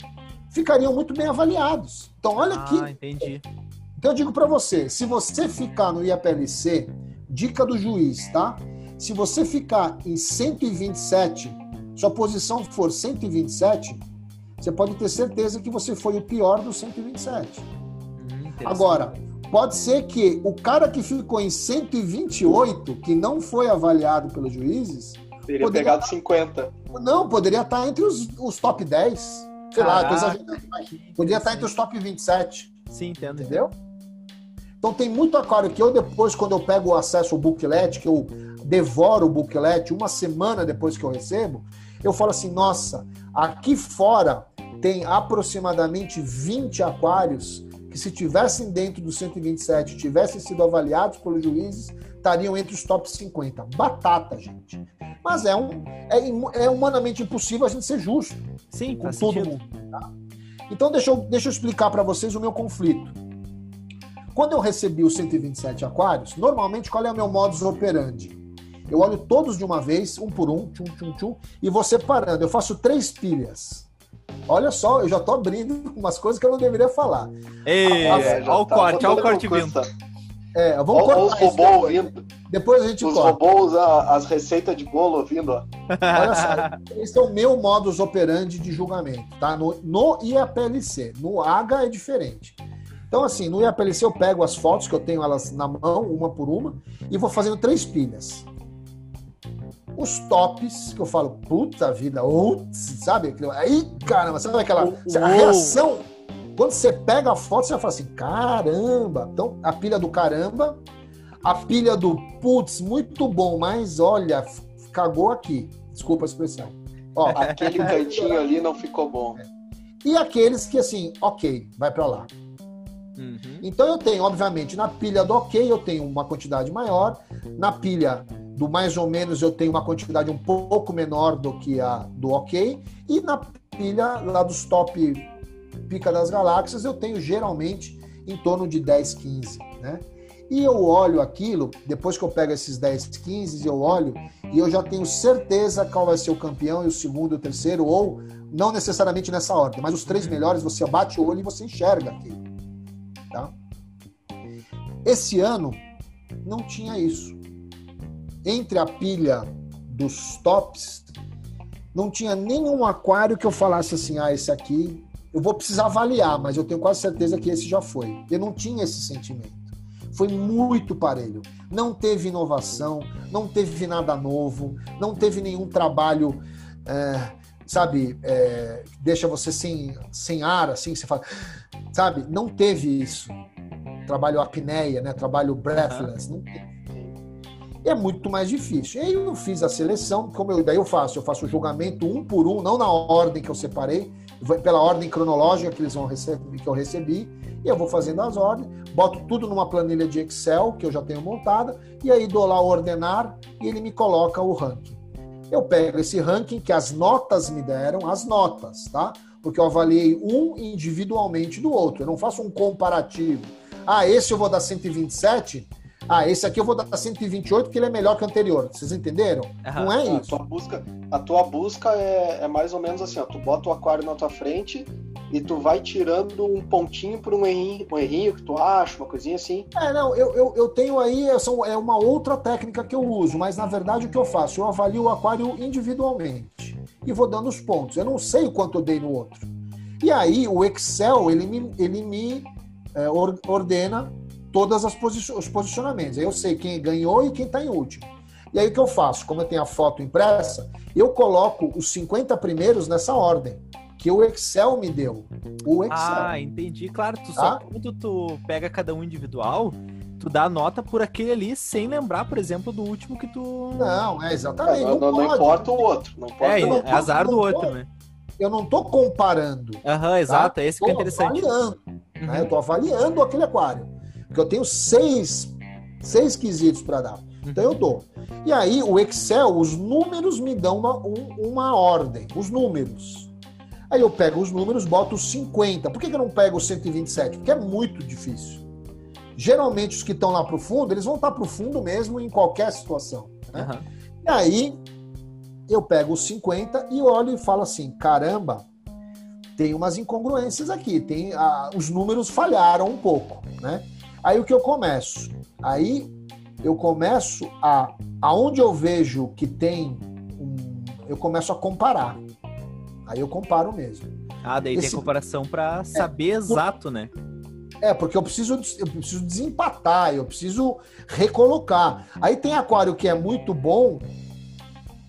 ficariam muito bem avaliados. Então, olha que Ah, entendi. então eu digo para você, se você ficar no IAPLC, dica do juiz, tá? Se você ficar em 127, sua posição for 127, você pode ter certeza que você foi o pior dos 127. Hum. Agora, pode ser que o cara que ficou em 128, que não foi avaliado pelos juízes, Teria Poderia- pegado 50. não, poderia estar entre os, os top 10. Sei lá, tô Caraca, exagerando, mas poderia estar entre os top 27. Sim, entendo. Entendeu? Então tem muito aquário que eu depois, quando eu pego o acesso ao booklet, que eu devoro o booklet uma semana depois que eu recebo, eu falo assim, nossa, aqui fora tem aproximadamente 20 aquários que se tivessem dentro do 127, tivessem sido avaliados pelos juízes, estariam entre os top 50. Batata, gente. Mas é, um, é, é humanamente impossível a gente ser justo Sim, com faz todo sentido. mundo. tá? Então, deixa eu, deixa eu explicar para vocês o meu conflito. Quando eu recebi os 127 aquários, normalmente qual é o meu modus operandi? Eu olho todos de uma vez, um por um, tchum, tchum, tchum, e vou separando. Eu faço três pilhas. Olha só, eu já tô abrindo umas coisas que eu não deveria falar. Ei, Ah, É, olha o tá corte, olha o corte vindo. É, vamos Olha os cortar isso robôs depois. ouvindo. Depois a gente Os corta. robôs, a- as receitas de bolo ouvindo, ó. Olha só, esse é o meu modus operandi de julgamento, tá? No, no IAPLC. No AGA é diferente. Então, assim, no IAPLC eu pego as fotos, que eu tenho elas na mão, uma por uma, e vou fazendo três pilhas. Os tops, que eu falo, puta vida, ups, sabe? Aí, caramba, sabe aquela Uou. a reação? Quando você pega a foto, você vai falar assim, caramba. Então, a pilha do caramba, a pilha do putz, muito bom, mas olha, cagou aqui. Desculpa a expressão. Ó, Aquele cantinho ali não ficou bom. e aqueles que assim, ok, vai pra lá. Uhum. Então eu tenho, obviamente, na pilha do ok eu tenho uma quantidade maior, na pilha do mais ou menos eu tenho uma quantidade um pouco menor do que a do ok, e na pilha lá dos top pica das galáxias eu tenho geralmente em torno de 10, 15, né? E eu olho aquilo, depois que eu pego esses 10, 15, eu olho e eu já tenho certeza qual vai ser o campeão e o segundo o terceiro, ou não necessariamente nessa ordem, mas os três melhores você bate o olho e você enxerga aquilo. Tá? Esse ano não tinha isso. Entre a pilha dos tops, não tinha nenhum aquário que eu falasse assim: ah, esse aqui eu vou precisar avaliar, mas eu tenho quase certeza que esse já foi. Eu não tinha esse sentimento. Foi muito parelho. Não teve inovação, não teve nada novo, não teve nenhum trabalho, é, sabe, é, deixa você sem, sem ar, assim, você fala, sabe? Não teve isso. Trabalho apneia, né? Trabalho breathless, não teve. É muito mais difícil. E aí eu fiz a seleção, como eu, daí eu faço, eu faço o julgamento um por um, não na ordem que eu separei, pela ordem cronológica que eles vão receber, que eu recebi, e eu vou fazendo as ordens, boto tudo numa planilha de Excel que eu já tenho montada, e aí dou lá ordenar e ele me coloca o ranking. Eu pego esse ranking que as notas me deram, as notas, tá? Porque eu avaliei um individualmente do outro, eu não faço um comparativo. Ah, esse eu vou dar 127, ah, esse aqui eu vou dar 128 porque ele é melhor que o anterior. Vocês entenderam? Aham. Não é A isso. tua busca, a tua busca é, é mais ou menos assim, ó. Tu bota o aquário na tua frente e tu vai tirando um pontinho por um errinho, um errinho que tu acha, uma coisinha assim. É, não, eu, eu, eu tenho aí, é só- é uma outra técnica que eu uso, mas na verdade o que eu faço? Eu avalio o aquário individualmente e vou dando os pontos. Eu não sei o quanto eu dei no outro. E aí o Excel, ele me, ele me é, or- ordena todas as posi os posicionamentos. Aí eu sei quem ganhou e quem está em último. E aí o que eu faço? Como eu tenho a foto impressa, eu coloco os 50 primeiros nessa ordem, que o Excel me deu. O Excel. Ah, entendi. Claro, tu só Tá? quando tu pega cada um individual, tu dá nota por aquele ali sem lembrar, por exemplo, do último que tu. Não, é É, exatamente. não, não- não importa o outro. Não importa É, não é azar do outro, né? Eu não tô comparando. Aham, exato. É esse que é interessante. avaliando. Uhum. né? Eu tô avaliando aquele aquário. Porque eu tenho seis, seis quesitos para dar. Então eu dou. E aí, o Excel, os números me dão uma, um- uma ordem. Os números. Aí eu pego os números, boto os 50. Por que, que eu não pego os 127? Porque é muito difícil. Geralmente, os que estão lá pro fundo, eles vão estar pro fundo mesmo em qualquer situação. né? Aham. E aí, eu pego os 50 e olho e falo assim: caramba, tem umas incongruências aqui, tem ah, os números falharam um pouco, né? Aí o que eu começo? Aí eu começo a aonde eu vejo que tem um, eu começo a comparar. Aí eu comparo mesmo. Ah, daí tem Esse- comparação pra saber exato, né? É, porque eu preciso, eu preciso desempatar, eu preciso recolocar. Aí tem aquário que é muito bom,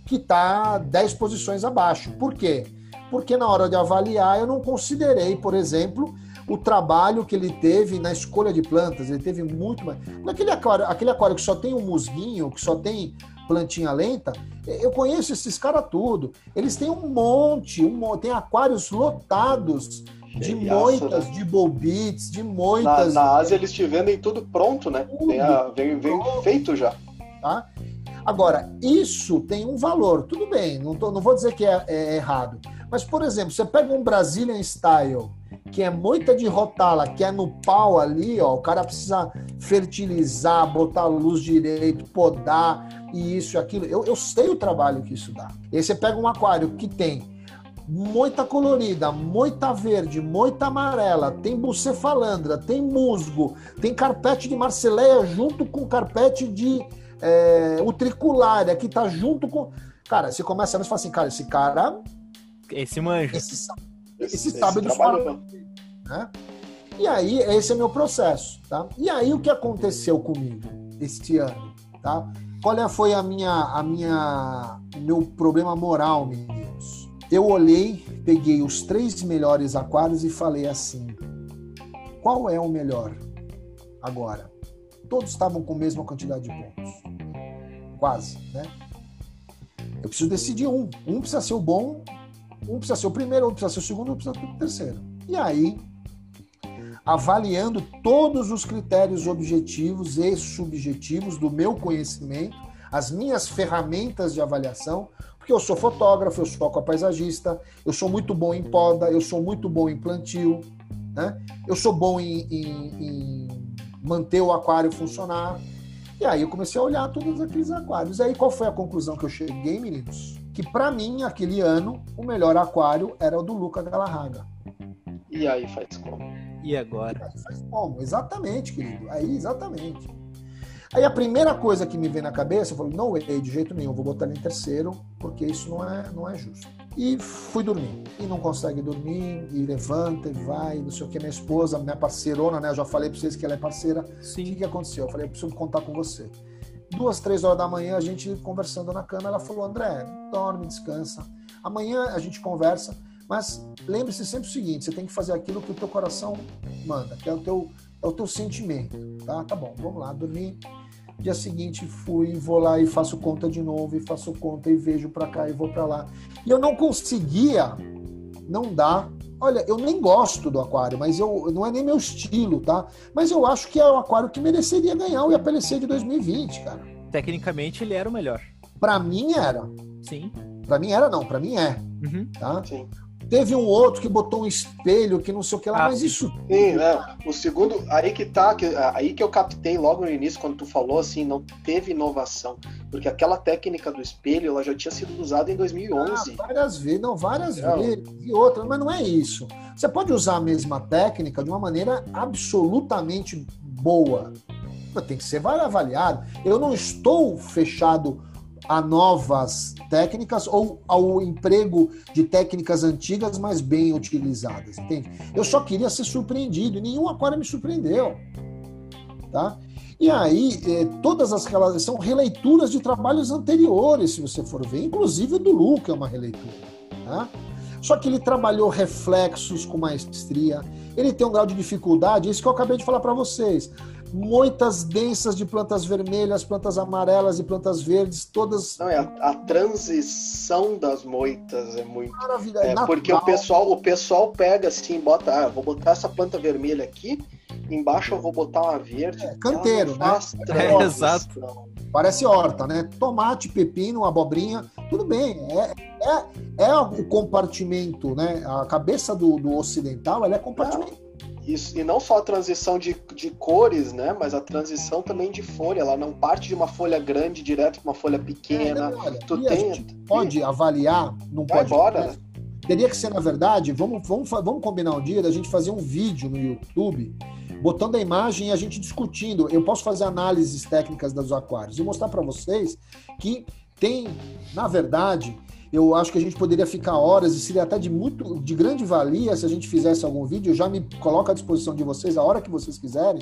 que tá 10 posições abaixo. Por quê? Porque na hora de avaliar eu não considerei, por exemplo, o trabalho que ele teve na escolha de plantas. Ele teve muito mais. Naquele aquário, aquele aquário que só tem um musguinho, que só tem plantinha lenta, eu conheço esses caras tudo. Eles têm um monte, um monte, tem aquários lotados de moitas, né? de bolbits, de Na, moitas. na Ásia eles te vendem tudo pronto, né? Vem, a- vem- vem feito já. tá? Agora, isso tem um valor, tudo bem, não, tô- não vou dizer que é, é errado. Mas, por exemplo, você pega um Brazilian Style, que é moita de rotala, que é no pau ali, ó, o cara precisa fertilizar, botar a luz direito, podar, e isso e aquilo. Eu, eu sei o trabalho que isso dá. E aí você pega um aquário que tem moita colorida, moita verde, moita amarela, tem bucefalandra, tem musgo, tem carpete de marceleia junto com carpete de é, utriculária, que tá junto com. Cara, você começa a ver e fala assim, cara, esse cara, Esse manja. esse, Esse, esse sabe dos parâmetros, né? E aí, esse é meu processo, tá? E aí, o que aconteceu comigo este ano, tá? Qual é- foi a minha, a minha, o meu problema moral, meninos? Eu olhei, peguei os três melhores aquários e falei assim: qual é o melhor agora? Todos estavam com a mesma quantidade de pontos, quase, né? Eu preciso decidir um. Um precisa ser o bom, um precisa ser o primeiro, outro precisa ser o segundo, outro precisa ser o terceiro. E aí, avaliando todos os critérios objetivos e subjetivos do meu conhecimento, as minhas ferramentas de avaliação, porque eu sou fotógrafo, eu sou aquapaisagista, eu sou muito bom em poda, eu sou muito bom em plantio, né? eu sou bom em, em- em manter o aquário funcionar. E aí eu comecei a olhar todos aqueles aquários. E aí qual foi a conclusão que eu cheguei, meninos? Que para mim, aquele ano, o melhor aquário era o do Luca Galarraga. E aí faz como? E agora? Aí faz como? Exatamente, querido. Aí, exatamente. Aí a primeira coisa que me vem na cabeça, eu falei, não way, de jeito nenhum, vou botar ele em terceiro, porque isso não é, não é justo. E fui dormir. E não consegue dormir, e levanta, e vai, não sei o que. Minha esposa, minha parceirona, né? Eu já falei pra vocês que ela é parceira. O que, Sim. que aconteceu? Eu falei, eu preciso contar com você. Duas, três horas da manhã, a gente conversando na cama, ela falou, André, dorme, descansa. Amanhã a gente conversa, mas lembre-se sempre o seguinte, você tem que fazer aquilo que o teu coração manda, que é o teu, é o teu sentimento, tá? Tá bom, vamos lá, dormir. Dia seguinte fui, vou lá e faço conta de novo, e faço conta e vejo pra cá e vou pra lá. E eu não conseguia, não dá. Olha, eu nem gosto do aquário, mas eu não é nem meu estilo, tá? Mas eu acho que é o aquário que mereceria ganhar o IAPLC de 2020, cara. Tecnicamente ele era o melhor. Pra mim era. Sim. Pra mim era não, pra mim é, Uhum. tá? Sim. Teve um outro que botou um espelho, que não sei o que lá, Ah, mas isso Sim, né? O segundo, aí que tá, que, aí que eu captei logo no início, quando tu falou assim, não teve inovação. Porque aquela técnica do espelho, ela já tinha sido usada em 2011. Ah, várias vezes, não, várias Não. vezes. E outra, mas não é isso. Você pode usar a mesma técnica de uma maneira absolutamente boa. Mas Tem que ser avaliado. Eu não estou fechado a novas técnicas ou ao emprego de técnicas antigas, mas bem utilizadas, entende? Eu só queria ser surpreendido e nenhum aquário me surpreendeu, tá? E aí, eh, todas as rela- são releituras de trabalhos anteriores, se você for ver, inclusive do Lu, que é uma releitura. Tá? Só que ele trabalhou reflexos com maestria. Ele tem um grau de dificuldade, isso que eu acabei de falar para vocês. Moitas densas de plantas vermelhas, plantas amarelas e plantas verdes, todas. Não, é a, a transição das moitas é muito. Maravilha, é, natural. porque o pessoal, o pessoal pega assim, bota, ah, vou botar essa planta vermelha aqui, embaixo eu vou botar uma verde. É, canteiro, né? É, exato. Parece horta, né? Tomate, pepino, abobrinha, tudo bem. É, é, é o compartimento, né? A cabeça do, do ocidental, ela é compartimento. Isso, e não só a transição de, de cores, né? Mas a transição também de folha. Ela não parte de uma folha grande direto para uma folha pequena. É, olha, tu a tem- gente pode avaliar, não Vai pode. embora, né? Teria que ser, na verdade, vamos, vamos, vamos combinar um dia da gente fazer um vídeo no YouTube, botando a imagem e a gente discutindo. Eu posso fazer análises técnicas dos aquários e mostrar para vocês que tem, na verdade, eu acho que a gente poderia ficar horas e seria até de muito de grande valia se a gente fizesse algum vídeo. Eu já me coloco à disposição de vocês a hora que vocês quiserem,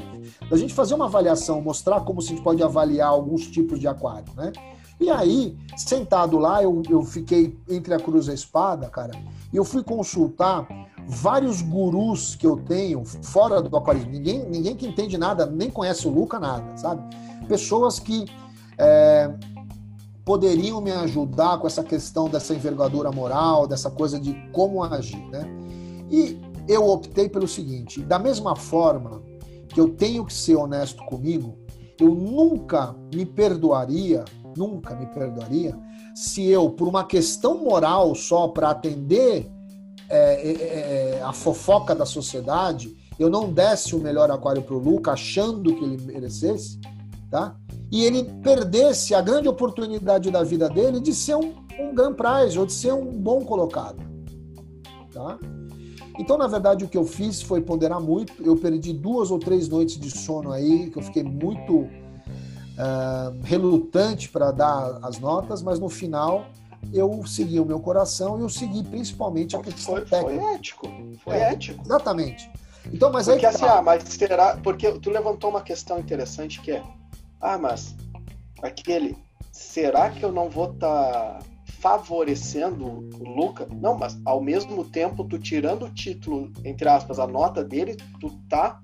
da gente fazer uma avaliação, mostrar como se a gente pode avaliar alguns tipos de aquário, né? E aí, sentado lá, eu, eu fiquei entre a cruz e a espada, cara, e eu fui consultar vários gurus que eu tenho fora do aquarismo. Ninguém, ninguém que entende nada, nem conhece o Luca, nada, sabe? Pessoas que é, poderiam me ajudar com essa questão dessa envergadura moral, dessa coisa de como agir, né? E eu optei pelo seguinte: da mesma forma que eu tenho que ser honesto comigo, eu nunca me perdoaria, nunca me perdoaria, se eu, por uma questão moral só para atender é, é, é, a fofoca da sociedade, eu não desse o melhor aquário para o Luca, achando que ele merecesse, tá? E ele perdesse a grande oportunidade da vida dele de ser um, um grand prize ou de ser um bom colocado, tá? Então, na verdade, o que eu fiz foi ponderar muito. Eu perdi duas ou três noites de sono aí, que eu fiquei muito ah, relutante para dar as notas, mas no final eu segui o meu coração e eu segui principalmente a questão Foi, foi técnica. ético. Foi É. ético. Exatamente. Então, mas aí Porque que assim, tá. ah, mas será. Porque tu levantou uma questão interessante que é. Ah, mas aquele. Será que eu não vou estar favorecendo o Luca? Não, mas ao mesmo tempo, tu tirando o título, entre aspas, a nota dele, tu tá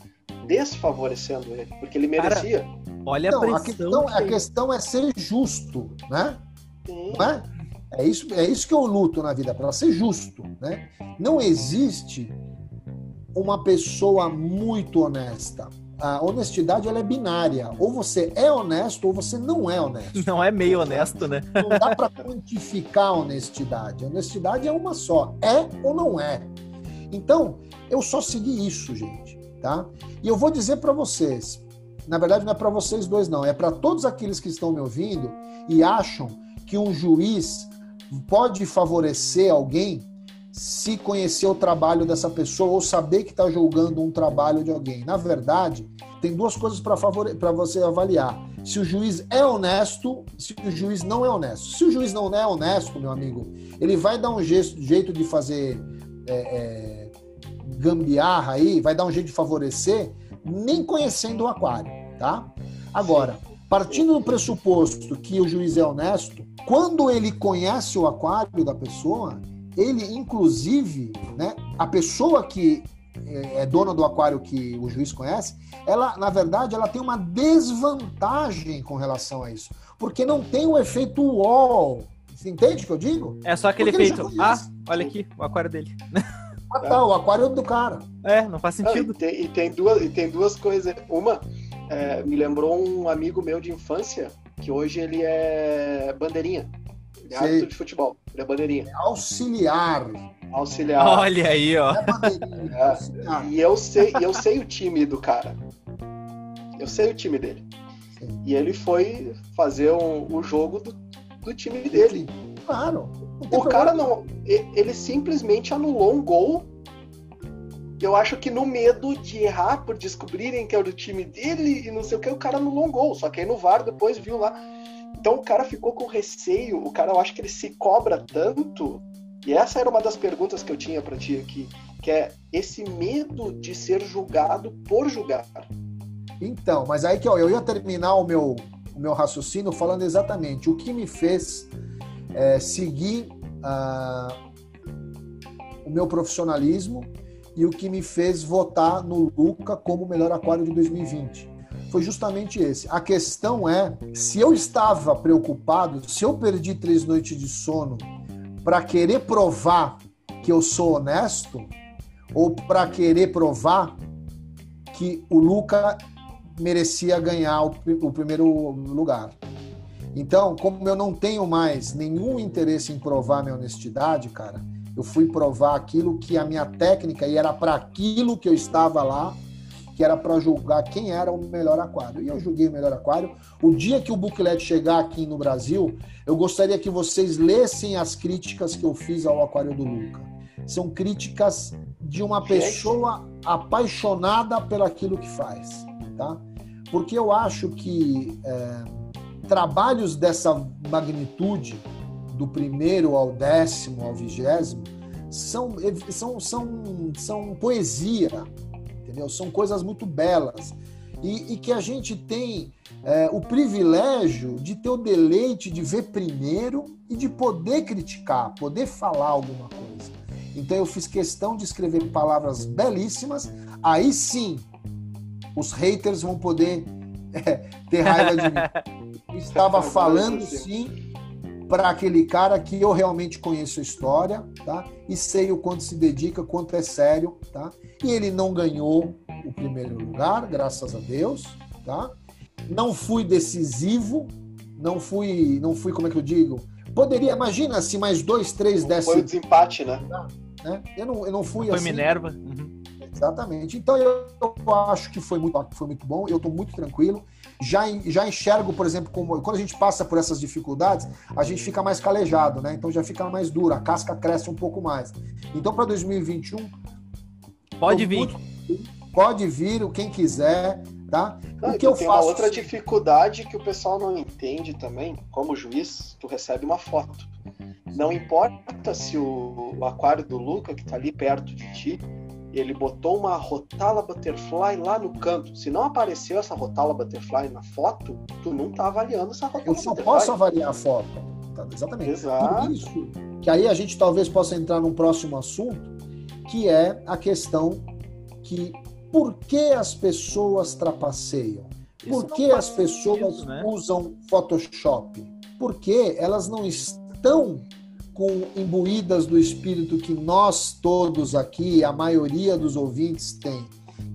desfavorecendo ele. Porque ele Cara, merecia. Olha Não, a a, pressão. questão, que a questão é ser justo, né? Sim. Não é? É isso, é isso que eu luto na vida, para ser justo, né? Não existe uma pessoa muito honesta. A honestidade ela é binária. Ou você é honesto ou você não é honesto. Não é meio honesto, né? Não dá para quantificar a honestidade. A honestidade é uma só, é ou não é. Então, eu só segui isso, gente, tá? E eu vou dizer para vocês, na verdade não é para vocês dois não, é para todos aqueles que estão me ouvindo e acham que um juiz pode favorecer alguém se conhecer o trabalho dessa pessoa ou saber que está julgando um trabalho de alguém. Na verdade, tem duas coisas para você avaliar. Se o juiz é honesto, se o juiz não é honesto. Se o juiz não é honesto, meu amigo, ele vai dar um jeito, jeito de fazer é, é, gambiarra aí, vai dar um jeito de favorecer, nem conhecendo o aquário, tá? Agora, partindo do pressuposto que o juiz é honesto, quando ele conhece o aquário da pessoa, ele inclusive, né, a pessoa que é dona do aquário que o juiz conhece, ela, na verdade, ela tem uma desvantagem com relação a isso, porque não tem o efeito wall. Você entende o que eu digo? É só aquele efeito. Ah, olha aqui, o aquário dele. Ah, tá, o aquário é do cara. É, não faz Não, sentido. e, tem, e tem duas, e tem duas coisas. Uma, é, me lembrou um amigo meu de infância, que hoje ele é bandeirinha. Ele é Sei. árbitro de futebol. Ele é bandeirinha. Auxiliar. Auxiliar. Olha aí, ó. É bandeirinha, é É, auxiliar. E eu sei, eu sei o time do cara. Eu sei o time dele. Sim. E ele foi fazer um- o jogo do, do time dele. Claro. O cara não. Ele simplesmente anulou um gol. Eu acho que no medo de errar por descobrirem que era o time dele e não sei o que, o cara anulou um gol. Só que aí no VAR depois viu lá. Então o cara ficou com receio. O cara, eu acho que ele se cobra tanto. E essa era uma das perguntas que eu tinha pra ti aqui. Que é esse medo de ser julgado por julgar. Então, mas aí que ó, eu ia terminar o meu, o meu raciocínio falando exatamente o que me fez é, seguir ah, o meu profissionalismo e o que me fez votar no Luca como o melhor aquário de 2020. Foi justamente esse. A questão é se eu estava preocupado, se eu perdi três noites de sono para querer provar que eu sou honesto ou para querer provar que o Luca merecia ganhar o, o primeiro lugar. Então, como eu não tenho mais nenhum interesse em provar minha honestidade, cara, eu fui provar aquilo que a minha técnica, e era para aquilo que eu estava lá, que era para julgar quem era o melhor aquário. E eu julguei o melhor aquário. O dia que o booklet chegar aqui no Brasil, eu gostaria que vocês lessem as críticas que eu fiz ao aquário do Luca. São críticas de uma pessoa apaixonada pelaquilo que faz, tá? Porque eu acho que é, trabalhos dessa magnitude do primeiro ao décimo, ao vigésimo, são, são, são, são poesia, entendeu? São coisas muito belas. E, e que a gente tem é, o privilégio de ter o deleite de ver primeiro e de poder criticar, poder falar alguma coisa. Então eu fiz questão de escrever palavras belíssimas, aí sim os haters vão poder é, ter raiva de mim. Eu estava falando sim para aquele cara que eu realmente conheço a história, tá? E sei o quanto se dedica, quanto é sério, tá? E ele não ganhou o primeiro lugar, graças a Deus, tá? Não fui decisivo, não fui, não fui, como é que eu digo? Poderia, imagina se mais dois, três dessem. Foi o desempate, né? né? Eu, não, eu não fui Foi assim. Minerva. Uhum. Exatamente. Então eu, eu, acho que foi muito, foi muito bom, eu estou muito tranquilo. Já, já enxergo, por exemplo, como quando a gente passa por essas dificuldades, a gente fica mais calejado, né? Então já fica mais duro, a casca cresce um pouco mais. Então para 2021. Pode vir. Muito, pode vir, quem quiser, tá? Não, o que eu tem faço. Uma outra dificuldade que o pessoal não entende também, como juiz, tu recebe uma foto. Não importa se o, o aquário do Luca, que está ali perto de ti, ele botou uma rotala butterfly lá no canto. Se não apareceu essa rotala butterfly na foto, tu não tá avaliando essa rotala Eu só butterfly. posso avaliar a foto. Tá, exatamente. Exato. Por isso que aí a gente talvez possa entrar num próximo assunto, que é a questão que por que as pessoas trapaceiam? Por que as pessoas né? usam Photoshop? Porque elas não estão com imbuídas do espírito que nós todos aqui, a maioria dos ouvintes tem,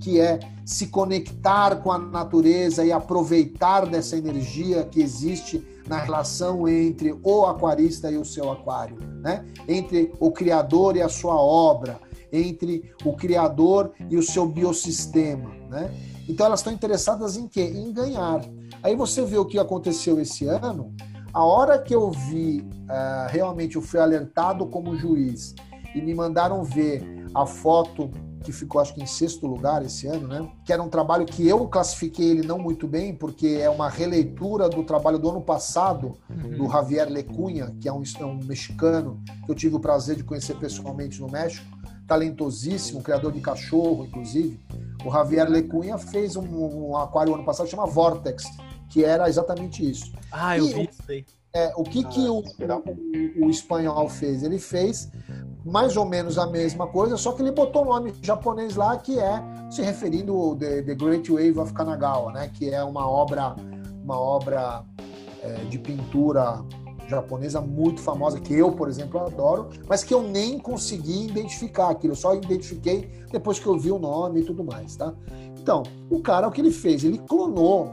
que é se conectar com a natureza e aproveitar dessa energia que existe na relação entre o aquarista e o seu aquário, né? Entre o criador e a sua obra, entre o criador e o seu biossistema, né? Então elas estão interessadas em quê? Em ganhar. Aí você vê o que aconteceu esse ano, a hora que eu vi, uh, realmente eu fui alertado como juiz e me mandaram ver a foto que ficou acho que em sexto lugar esse ano, né? Que era um trabalho que eu classifiquei ele não muito bem, porque é uma releitura do trabalho do ano passado uhum. do Javier Lecunha, que é um, é um, mexicano que eu tive o prazer de conhecer pessoalmente no México, talentosíssimo, criador de cachorro, inclusive. O Javier Lecunha fez um, um aquário ano passado chama Vortex, que era exatamente isso. Ah, eu e, vi isso aí. É, o que, ah, que o, o, o, espanhol fez? Ele fez mais ou menos a mesma coisa, só que ele botou o nome japonês lá, que é se referindo ao The, The Great Wave of Kanagawa, né? que é uma obra, uma obra é, de pintura japonesa muito famosa, que eu, por exemplo, adoro, mas que eu nem consegui identificar aquilo, eu só identifiquei depois que eu vi o nome e tudo mais, tá? Então, o cara, o que ele fez? Ele clonou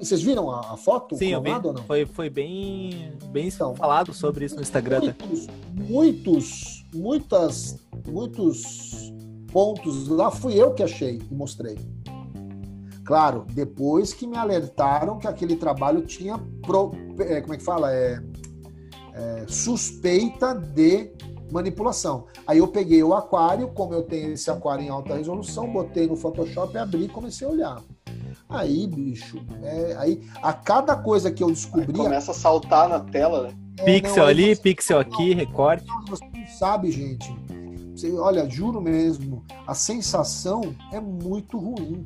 vocês viram a, a foto? Sim, eu vi. Foi, foi bem, bem então, falado sobre isso no Instagram. Muitos, muitos, muitas, muitos pontos lá fui eu que achei e mostrei. Claro, depois que me alertaram que aquele trabalho tinha, pro, é, como é que fala? É, é, suspeita de manipulação. Aí eu peguei o aquário, como eu tenho esse aquário em alta resolução, botei no Photoshop, abri e comecei a olhar. Aí, bicho, é, aí a cada coisa que eu descobri. Aí começa a saltar na tela, né? É, pixel não, ali, você, pixel aqui, não, recorte. Você não sabe, gente. Você, olha, juro mesmo, a sensação é muito ruim.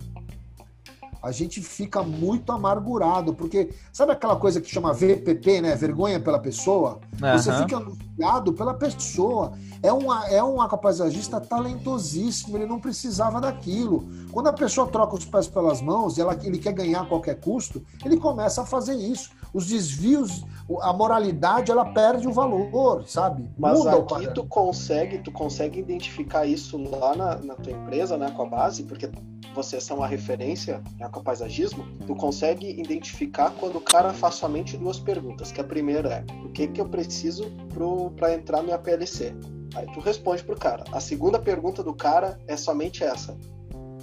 A gente fica muito amargurado, porque sabe aquela coisa que chama VPP, né? Vergonha pela pessoa? Uhum. Você fica angustiado pela pessoa. É, uma, é um aquapaisagista talentosíssimo, ele não precisava daquilo. Quando a pessoa troca os pés pelas mãos e ela, ele quer ganhar a qualquer custo, ele começa a fazer isso. Os desvios, a moralidade, ela perde o valor, sabe? Mas Muda aqui tu consegue, tu consegue identificar isso lá na, na tua empresa, né, com a base, porque vocês são a referência né, com o paisagismo, tu consegue identificar quando o cara faz somente duas perguntas. Que a primeira é: o que que eu preciso para entrar no APLC? Aí tu responde pro cara. A segunda pergunta do cara é somente essa: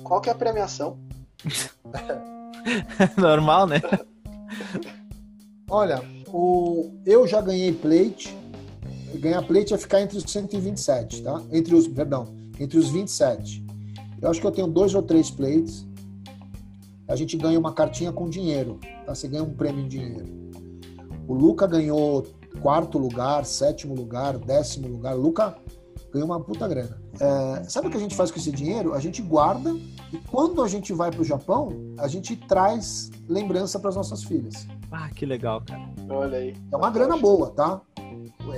qual que é a premiação? Normal, né? Olha, o... eu já ganhei plate. Ganhar plate é ficar entre os 127, tá? Entre os, perdão, entre os 27. Eu acho que eu tenho dois ou três plates. A gente ganha uma cartinha com dinheiro, tá? Você ganha um prêmio em dinheiro. O Luca ganhou quarto lugar, sétimo lugar, décimo lugar. O Luca ganhou uma puta grana. É, sabe o que a gente faz com esse dinheiro? A gente guarda e quando a gente vai para o Japão, a gente traz lembrança para as nossas filhas. Ah, que legal, cara. Olha aí. É uma grana boa, tá?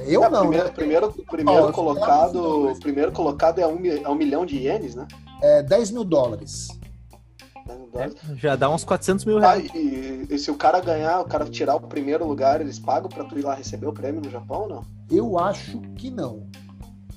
Eu é, não. Primeiro, né? primeiro, primeiro colocado, primeiro colocado é um, é um milhão de ienes, né? é, 10 mil dólares. É, já dá uns 400 mil reais. Ah, e, e, se o cara ganhar, o cara tirar o primeiro lugar, eles pagam pra tu ir lá receber o prêmio no Japão ou não? Eu acho que não.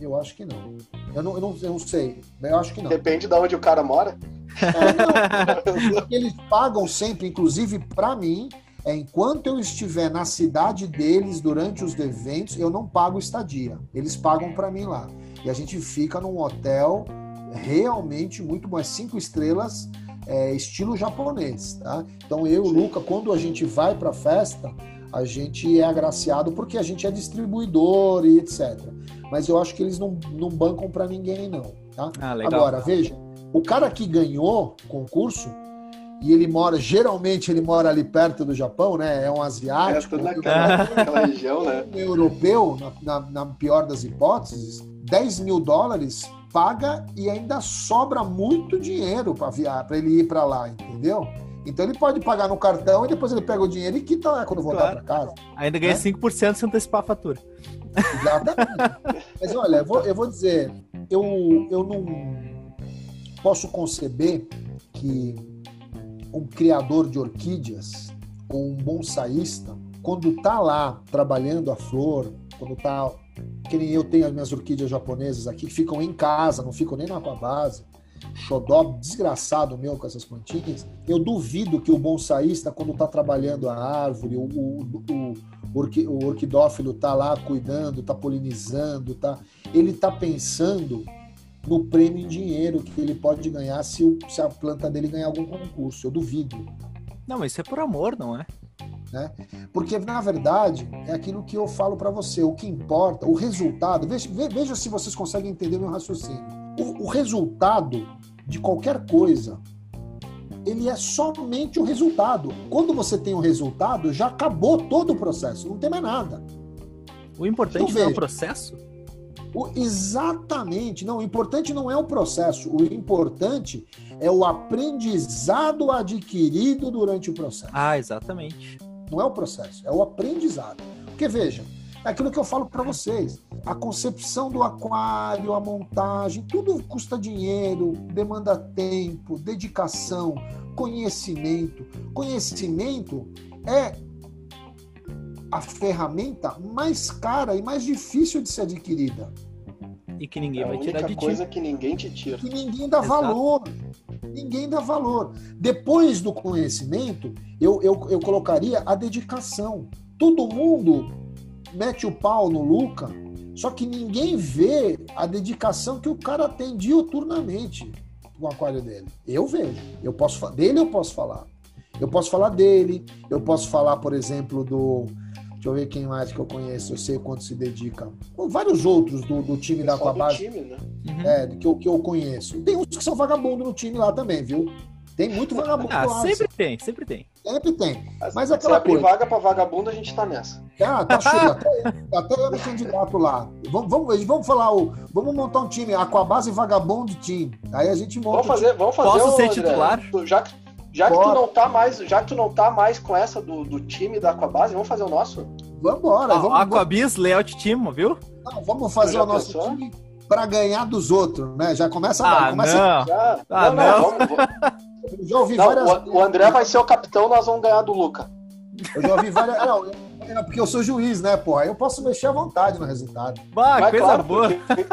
Eu acho que não. Eu não, eu não, eu não sei. Eu acho que não. Depende de onde o cara mora. É, não. eles pagam sempre, inclusive para mim, é enquanto eu estiver na cidade deles durante os eventos, eu não pago estadia. Eles pagam para mim lá. E a gente fica num hotel realmente muito bom. É cinco estrelas, é, estilo japonês, tá? Então eu e o Luca, quando a gente vai para a festa, a gente é agraciado porque a gente é distribuidor e etc. Mas eu acho que eles não, não bancam para ninguém, não. Tá? Ah, Agora, veja, o cara que ganhou o concurso, e ele mora, geralmente ele mora ali perto do Japão, né? É um asiático. É, naquela, naquela região, né? Um europeu, na, na, na pior das hipóteses, 10 mil dólares paga e ainda sobra muito dinheiro para ele ir para lá, entendeu? Então ele pode pagar no cartão e depois ele pega o dinheiro e quita lá quando voltar claro. para casa. Ainda ganha né? 5% se antecipar a fatura. Exatamente. Mas olha, eu vou, eu vou dizer, eu, eu não posso conceber que um criador de orquídeas ou um bonsaísta, quando tá lá trabalhando a flor, quando tá que nem eu tenho as minhas orquídeas japonesas aqui, que ficam em casa, não ficam nem na base. Xodó desgraçado meu com essas plantinhas. Eu duvido que o bonsaísta, quando está trabalhando a árvore, o, o, o, o orquidófilo está lá cuidando, está polinizando, tá, ele está pensando no prêmio em dinheiro que ele pode ganhar se, o, se a planta dele ganhar algum concurso. Eu duvido. Não, mas isso é por amor, não é? Né? Porque, na verdade, é aquilo que eu falo para você, o que importa, o resultado. Veja, veja se vocês conseguem entender meu raciocínio. O, o resultado de qualquer coisa, ele é somente o resultado. Quando você tem o resultado, já acabou todo o processo, não tem mais nada. O importante então, é o processo? O, exatamente. Não, o importante não é o processo. O importante é o aprendizado adquirido durante o processo. Ah, exatamente. Não é o processo, é o aprendizado. Porque veja, é aquilo que eu falo para vocês. A concepção do aquário, a montagem, tudo custa dinheiro, demanda tempo, dedicação, conhecimento. Conhecimento é a ferramenta mais cara e mais difícil de ser adquirida. E que ninguém é vai tirar de ti. coisa que ninguém te tira. Que ninguém dá Exato. valor. Ninguém dá valor. Depois do conhecimento, eu, eu, eu colocaria a dedicação. Todo mundo mete o pau no Luca, só que ninguém vê a dedicação que o cara tem diuturnamente no aquário dele. Eu vejo. Eu posso dele eu posso falar. Eu posso falar dele, eu posso falar, por exemplo, do Deixa eu ver quem mais que eu conheço, eu sei quanto se dedica. vários outros do, do time da Aquabase. Time, né? Uhum. É, que eu, que eu conheço. Tem uns que são vagabundos no time lá também, viu? Tem muito vagabundo ah, lá. Sempre assim. tem, sempre tem. Sempre tem. Mas, Mas aquela se coisa. vaga para vagabundo, a gente tá nessa. Ah, tá cheio. até, até eu no candidato lá. Vamos, vamos, vamos falar, o, vamos montar um time, Aquabase Vagabundo Team. Aí a gente monta. Vamos fazer, vamos fazer Posso ser titular? Já, Já que tu não tá mais, já que tu não tá mais com essa do, do time da Aquabase, vamos fazer o nosso? Vambora, Ah, vamos, Aquabis Layout Team, viu? não, vamos fazer o nosso pensou? time para ganhar dos outros, né? Já começa Ah, começa não. Já, Ah, não, não. vamos- vamos- Eu já ouvi não, várias o, o André vai ser o capitão, nós vamos ganhar do Luca. Eu já ouvi várias. Não, é porque eu sou juiz, né, porra? Eu posso mexer à vontade no resultado. Bah, Mas, coisa claro, boa. porque-?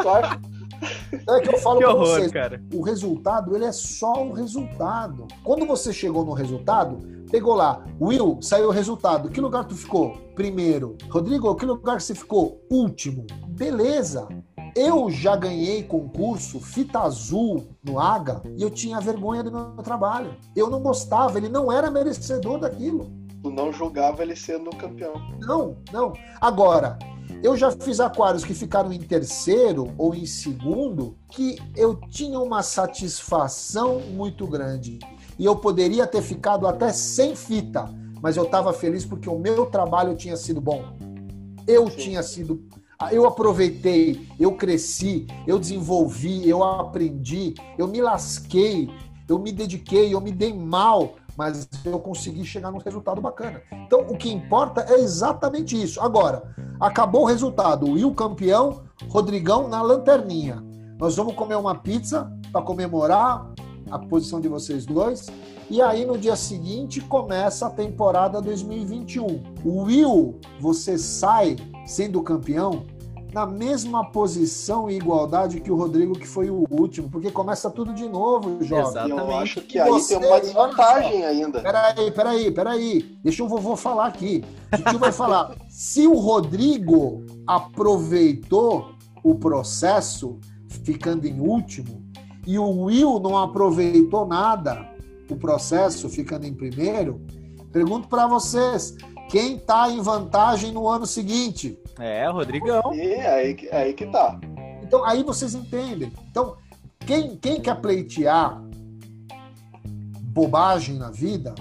É que eu falo Que horror, vocês. cara. O resultado, ele é só o resultado. Quando você chegou no resultado, pegou lá, Will, saiu o resultado. Que lugar tu ficou? Primeiro. Rodrigo, que lugar você ficou? Último. Beleza. Eu já ganhei concurso fita azul no AGA e eu tinha vergonha do meu trabalho. Eu não gostava, ele não era merecedor daquilo. Tu não julgava ele sendo campeão. Não, não. Agora, eu já fiz aquários que ficaram em terceiro ou em segundo, que eu tinha uma satisfação muito grande. E eu poderia ter ficado até sem fita, mas eu estava feliz porque o meu trabalho tinha sido bom. Eu Sim. tinha sido. Eu aproveitei, eu cresci, eu desenvolvi, eu aprendi, eu me lasquei, eu me dediquei, eu me dei mal, mas eu consegui chegar num resultado bacana. Então, o que importa é exatamente isso. Agora, acabou o resultado. O Will campeão, Rodrigão na lanterninha. Nós vamos comer uma pizza para comemorar a posição de vocês dois. E aí, no dia seguinte, começa a temporada 2021. O Will, você sai sendo campeão na mesma posição e igualdade que o Rodrigo, que foi o último, porque começa tudo de novo, jovem. E eu Exatamente. acho que aí você, tem uma desvantagem ainda. Peraí, peraí, peraí. Deixa o vovô falar aqui. O tio vai falar. Se o Rodrigo aproveitou o processo, ficando em último, e o Will não aproveitou nada, o processo, ficando em primeiro, pergunto para vocês: quem tá em vantagem no ano seguinte? É, Rodrigão. E aí, que- aí que tá. Então, aí vocês entendem. Então, quem, quem quer pleitear bobagem na vida,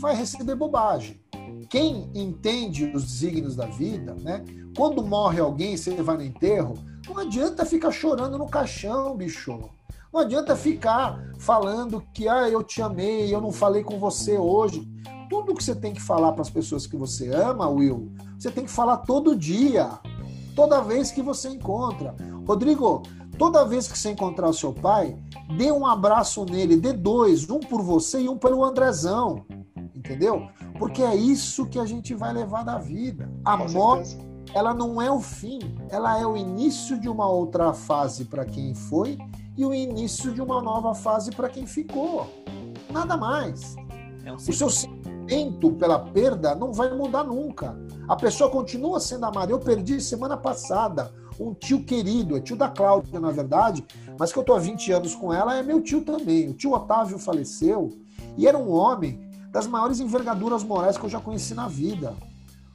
vai receber bobagem. Quem entende os desígnios da vida, né? Quando morre alguém, você vai no enterro, não adianta ficar chorando no caixão, bicho. Não adianta ficar falando que ah, eu te amei, eu não falei com você hoje. Tudo que você tem que falar para as pessoas que você ama, Will, você tem que falar todo dia toda vez que você encontra. Rodrigo, toda vez que você encontrar o seu pai, dê um abraço nele, dê dois, um por você e um pelo Andrezão. Entendeu? Porque é isso que a gente vai levar da vida. A Com morte, certeza. ela não é o fim, ela é o início de uma outra fase para quem foi e o início de uma nova fase para quem ficou. Nada mais. É um O seu sentimento pela perda não vai mudar nunca. A pessoa continua sendo amada. Eu perdi semana passada um tio querido, é tio da Cláudia, na verdade, mas que eu tô há 20 anos com ela, é meu tio também. O tio Otávio faleceu e era um homem das maiores envergaduras morais que eu já conheci na vida.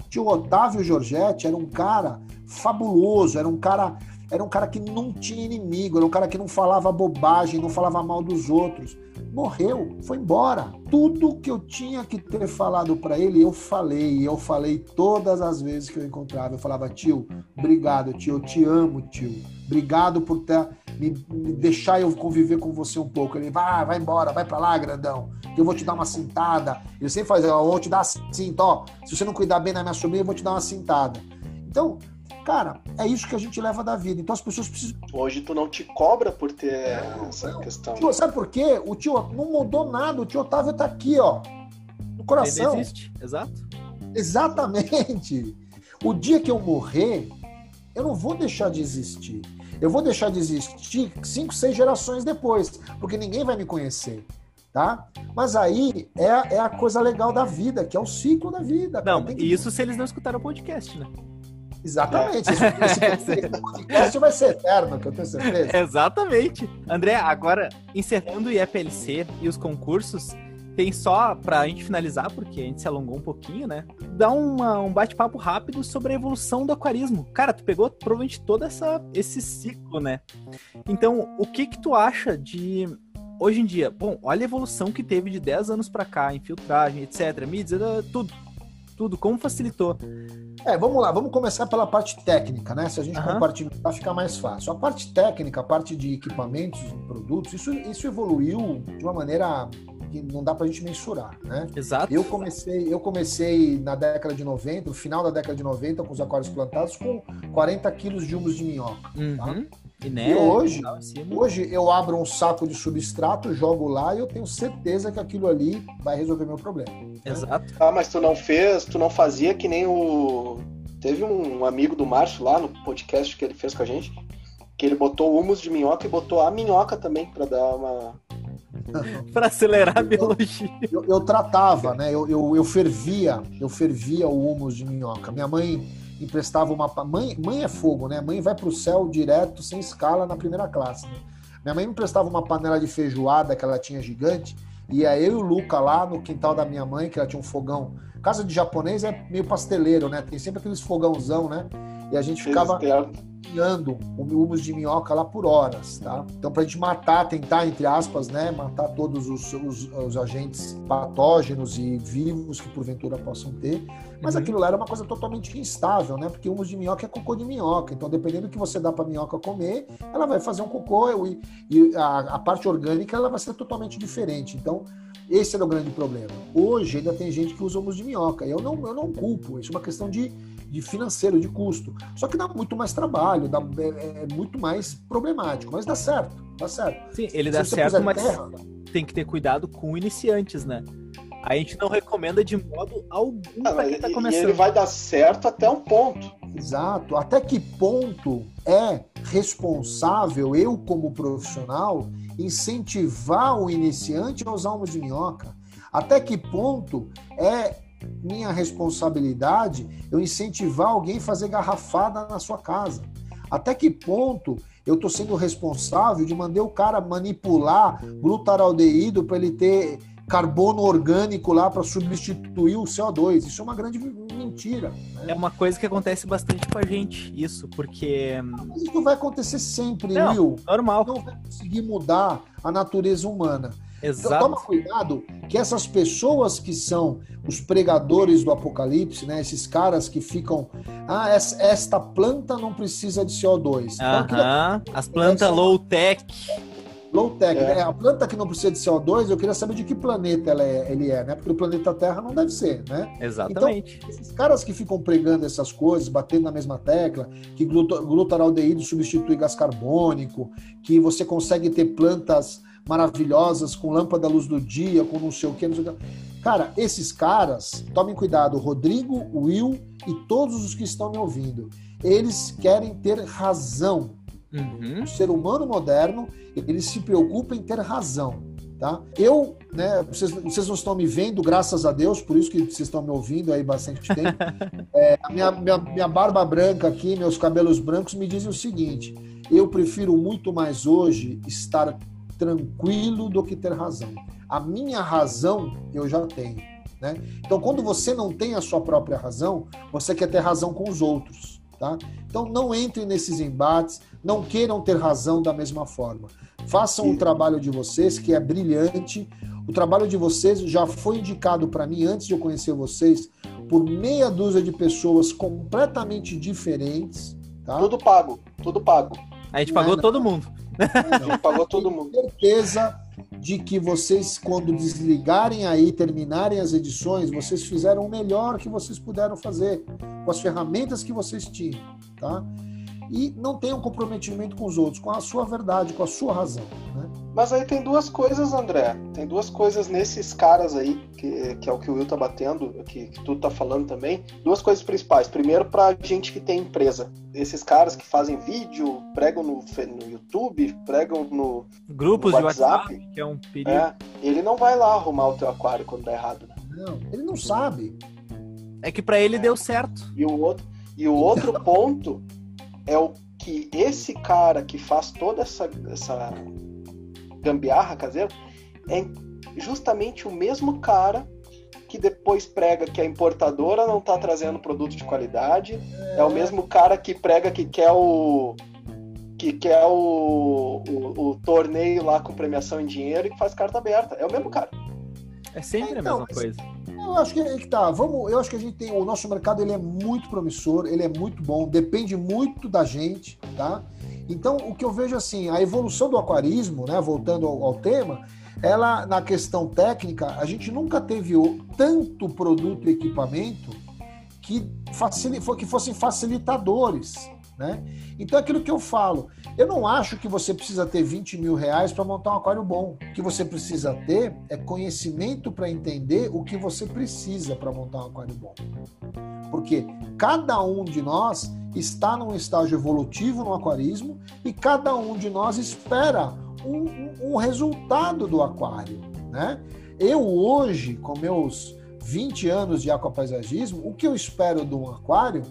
O tio Otávio Giorgetti era um cara fabuloso, era um cara era um cara que não tinha inimigo, era um cara que não falava bobagem, não falava mal dos outros. Morreu, foi embora. Tudo que eu tinha que ter falado para ele, eu falei. Eu falei todas as vezes que eu encontrava. Eu falava, tio, obrigado, tio, eu te amo, tio. Obrigado por ter, me, me deixar eu conviver com você um pouco. Ele, vai, vai embora, vai para lá, grandão. que Eu vou te dar uma cintada. Ele sempre faz, eu vou te dar cinta, ó. Se você não cuidar bem da minha sobrinha, eu vou te dar uma cintada. Então, Cara, é isso que a gente leva da vida. Então as pessoas precisam. Hoje tu não te cobra por ter Não, essa não. questão. Tio, sabe por quê? O tio não mudou nada. O tio Otávio tá aqui, ó. No Ele coração. existe, exato. Exatamente. O dia que eu morrer, eu não vou deixar de existir. Eu vou deixar de existir cinco, seis gerações depois, porque ninguém vai me conhecer, tá? Mas aí é, a- é a coisa legal da vida, que é o ciclo da vida. Não, que- e isso se eles não escutaram o podcast, né? Exatamente. Esse, esse- esse podcast vai ser eterno, que eu tenho certeza. Exatamente. André, agora, encerrando o IEPLC e os concursos, tem só pra gente finalizar, porque a gente se alongou um pouquinho, né? Dá uma- um bate-papo rápido sobre a evolução do aquarismo. Cara, tu pegou provavelmente todo essa, esse ciclo, né? Então, o que que tu acha de hoje em dia? Bom, olha a evolução que teve de 10 anos pra cá, infiltragem, etc, mídias, eh, tudo. Tudo, como facilitou. É, vamos lá, vamos começar pela parte técnica, né? Se a gente Aham. compartilhar, fica mais fácil. A parte técnica, a parte de equipamentos e produtos, isso, isso evoluiu de uma maneira que não dá para a gente mensurar, né? Exato. Eu comecei, eu comecei na década de 90, no final da década de 90, com os aquários plantados, com 40 quilos de humus de minhoca. Tá? E, hoje, hoje eu abro um saco de substrato, jogo lá e eu tenho certeza que aquilo ali vai resolver meu problema. né? Exato. Ah, mas tu não fez, tu não fazia que nem o. Teve um amigo do Márcio lá no podcast que ele fez com a gente, que ele botou humus de minhoca e botou a minhoca também pra dar uma. Pra acelerar a biologia. Eu, eu tratava, né? Eu, eu, eu fervia, eu fervia o humus de minhoca. Minha mãe emprestava uma. Mãe, mãe é fogo, né? Mãe vai pro céu direto, sem escala, na primeira classe. né? Minha mãe me emprestava uma panela de feijoada que ela tinha gigante. Ia eu e o Luca lá no quintal da minha mãe, que ela tinha um fogão. Casa de japonês é meio pasteleiro, né? Tem sempre aqueles fogãozão, né? E a gente ficava Externo. Cozinhando o humus de minhoca lá por horas, tá? Então, pra gente matar, tentar, entre aspas, né, matar todos os, os- os agentes patógenos e vivos que porventura possam ter. Mas Uhum. aquilo lá era uma coisa totalmente instável, né? Porque humus de minhoca é cocô de minhoca. Então, dependendo do que você dá pra minhoca comer, ela vai fazer um cocô e, e a, a parte orgânica ela vai ser totalmente diferente. Então, esse era o grande problema. Hoje ainda tem gente que usa humus de minhoca. Eu não, eu não culpo. Isso é uma questão de, de financeiro, de custo. Só que dá muito mais trabalho, dá, é, é muito mais problemático. Mas dá certo, dá certo. Sim, ele Se dá certo, mas terra, tem que ter cuidado com iniciantes, né? A gente não recomenda de modo algum Ah, pra mas quem tá começando. ele vai dar certo até um ponto. Exato. Até que ponto é responsável eu, como profissional, incentivar o iniciante a usar humus de minhoca? Até que ponto é minha responsabilidade eu incentivar alguém a fazer garrafada na sua casa? Até que ponto eu estou sendo responsável de mandar o cara manipular glutaraldeído para ele ter carbono orgânico lá para substituir o CO2? Isso é uma grande mentira. né? É uma coisa que acontece bastante com a gente, isso, porque Mas isso vai acontecer sempre, Não, Will. normal. Não vai conseguir mudar a natureza humana. Então, Exato. toma cuidado que essas pessoas que são os pregadores do apocalipse, né? Esses caras que ficam, ah, esta planta não precisa de CO2. Então, Aham. As plantas low tech. low tech. É. né? A planta que não precisa de CO2, eu queria saber de que planeta ela é, ele é, né? Porque o planeta Terra não deve ser, né? Exatamente. Esses caras que ficam pregando essas coisas, batendo na mesma tecla, que gluta- glutaraldeído substitui gás carbônico, que você consegue ter plantas maravilhosas com lâmpada à luz do dia, com não sei o que, não sei o que. Cara, esses caras, tomem cuidado, Rodrigo, Will e todos os que estão me ouvindo. Eles querem ter razão. Uhum. O ser humano moderno, ele se preocupa em ter razão. Tá? Eu, né, vocês, vocês não estão me vendo, graças a Deus, por isso que vocês estão me ouvindo aí bastante tempo. É, minha, minha, minha barba branca aqui, meus cabelos brancos me dizem o seguinte: eu prefiro muito mais hoje estar tranquilo do que ter razão. A minha razão eu já tenho. Né? Então, quando você não tem a sua própria razão, você quer ter razão com os outros. Tá? Então, não entrem nesses embates, não queiram ter razão da mesma forma. Façam o trabalho de vocês, que é brilhante. O trabalho de vocês já foi indicado para mim antes de eu conhecer vocês por meia dúzia de pessoas completamente diferentes. Tá? Tudo pago, tudo pago. A gente é, pagou não. todo mundo. Gente pagou todo mundo. certeza de que vocês, quando desligarem aí, terminarem as edições, vocês fizeram o melhor que vocês puderam fazer, com as ferramentas que vocês tinham, tá? E não tenham comprometimento com os outros, com a sua verdade, com a sua razão, né? Mas aí tem duas coisas, André. Tem duas coisas nesses caras aí, que, que é o que o Will tá batendo, que, que tu tá falando também. Duas coisas principais. Primeiro, pra gente que tem empresa. Esses caras que fazem vídeo, pregam no, no YouTube, pregam no. Grupos No de WhatsApp. WhatsApp, que é um perigo. É, ele não vai lá arrumar o teu aquário quando dá errado, né? Não, ele não sabe. É que pra ele deu certo. E o outro, e o outro ponto é o que esse cara que faz toda essa, essa gambiarra caseira é justamente o mesmo cara que depois prega que a importadora não está trazendo produto de qualidade. É, o mesmo cara que prega que quer o que quer o, o, o torneio lá com premiação em dinheiro e que faz carta aberta. É o mesmo cara. É sempre Então, a mesma mas- coisa. Eu acho que é que tá. Vamos, eu acho que a gente tem o nosso mercado ele é muito promissor, ele é muito bom, depende muito da gente, tá? Então o que eu vejo assim, a evolução do aquarismo, né? Voltando ao, ao tema, ela, na questão técnica, a gente nunca teve tanto produto e equipamento que, facil... que fossem facilitadores. Né? Então, aquilo que eu falo, eu não acho que você precisa ter 20 mil reais para montar um aquário bom. O que você precisa ter é conhecimento para entender o que você precisa para montar um aquário bom. Porque cada um de nós está num estágio evolutivo no aquarismo e cada um de nós espera um, um resultado do aquário. Né? Eu hoje, com meus 20 anos de aquapaisagismo, o que eu espero de um aquário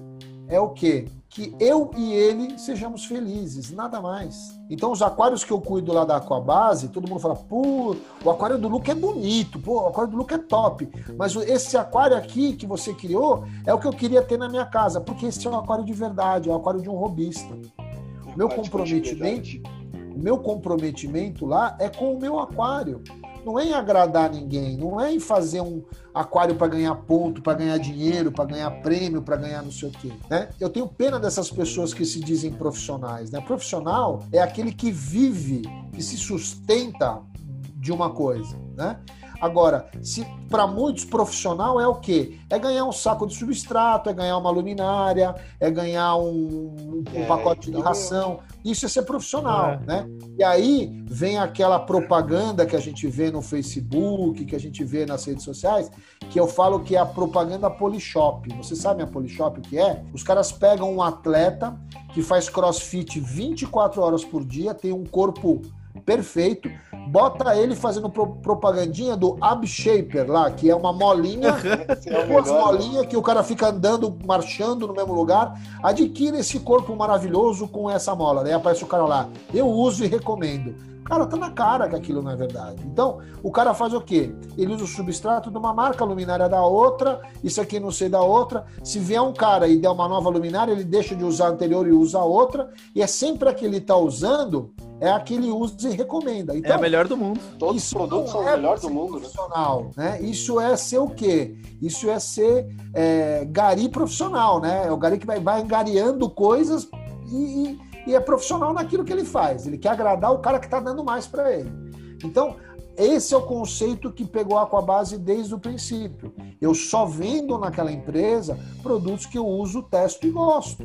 é o quê? Que eu e ele sejamos felizes, nada mais. Então, os aquários que eu cuido lá da Aquabase, todo mundo fala, pô, o aquário do Luca é bonito, pô, o aquário do Luca é top. Mas esse aquário aqui que você criou é o que eu queria ter na minha casa, porque esse é um aquário de verdade, é um aquário de um robista. O meu comprometimento, o meu comprometimento lá é com o meu aquário não é em agradar ninguém, não é em fazer um aquário para ganhar ponto, para ganhar dinheiro, para ganhar prêmio, para ganhar não sei o quê. Né? Eu tenho pena dessas pessoas que se dizem profissionais. Né? Profissional é aquele que vive, que se sustenta de uma coisa. Né? Agora, se para muitos profissional é o quê? É ganhar um saco de substrato, é ganhar uma luminária, é ganhar um, um é, pacote então... de ração. Isso é ser profissional, é. né? E aí vem aquela propaganda que a gente vê no Facebook, que a gente vê nas redes sociais, que eu falo que é a propaganda Polishop. Você sabe a Polishop o que é? Os caras pegam um atleta que faz crossfit 24 horas por dia, tem um corpo perfeito, bota ele fazendo pro, propagandinha do Ab Shaper lá, que é uma molinha, é duas molinhas que o cara fica andando, marchando no mesmo lugar. Adquira esse corpo maravilhoso com essa mola. Daí aparece o cara lá. Eu uso e recomendo. Cara, tá na cara que aquilo não é verdade. Então, o cara faz o quê? Ele usa o substrato de uma marca, a luminária da outra, isso aqui não sei da outra. Se vier um cara e der uma nova luminária, ele deixa de usar a anterior e usa a outra. E é sempre a que ele tá usando, é a que ele usa e recomenda. Então, é a melhor do mundo. Todos os produtos são é o melhor do mundo. Né? Profissional, né? Isso é ser o quê? Isso é ser é, gari profissional, né? É o gari que vai, vai engariando coisas e, e e é profissional naquilo que ele faz. Ele quer agradar o cara que está dando mais para ele. Então, esse é o conceito que pegou a Aquabase desde o princípio. Eu só vendo naquela empresa produtos que eu uso, testo e gosto.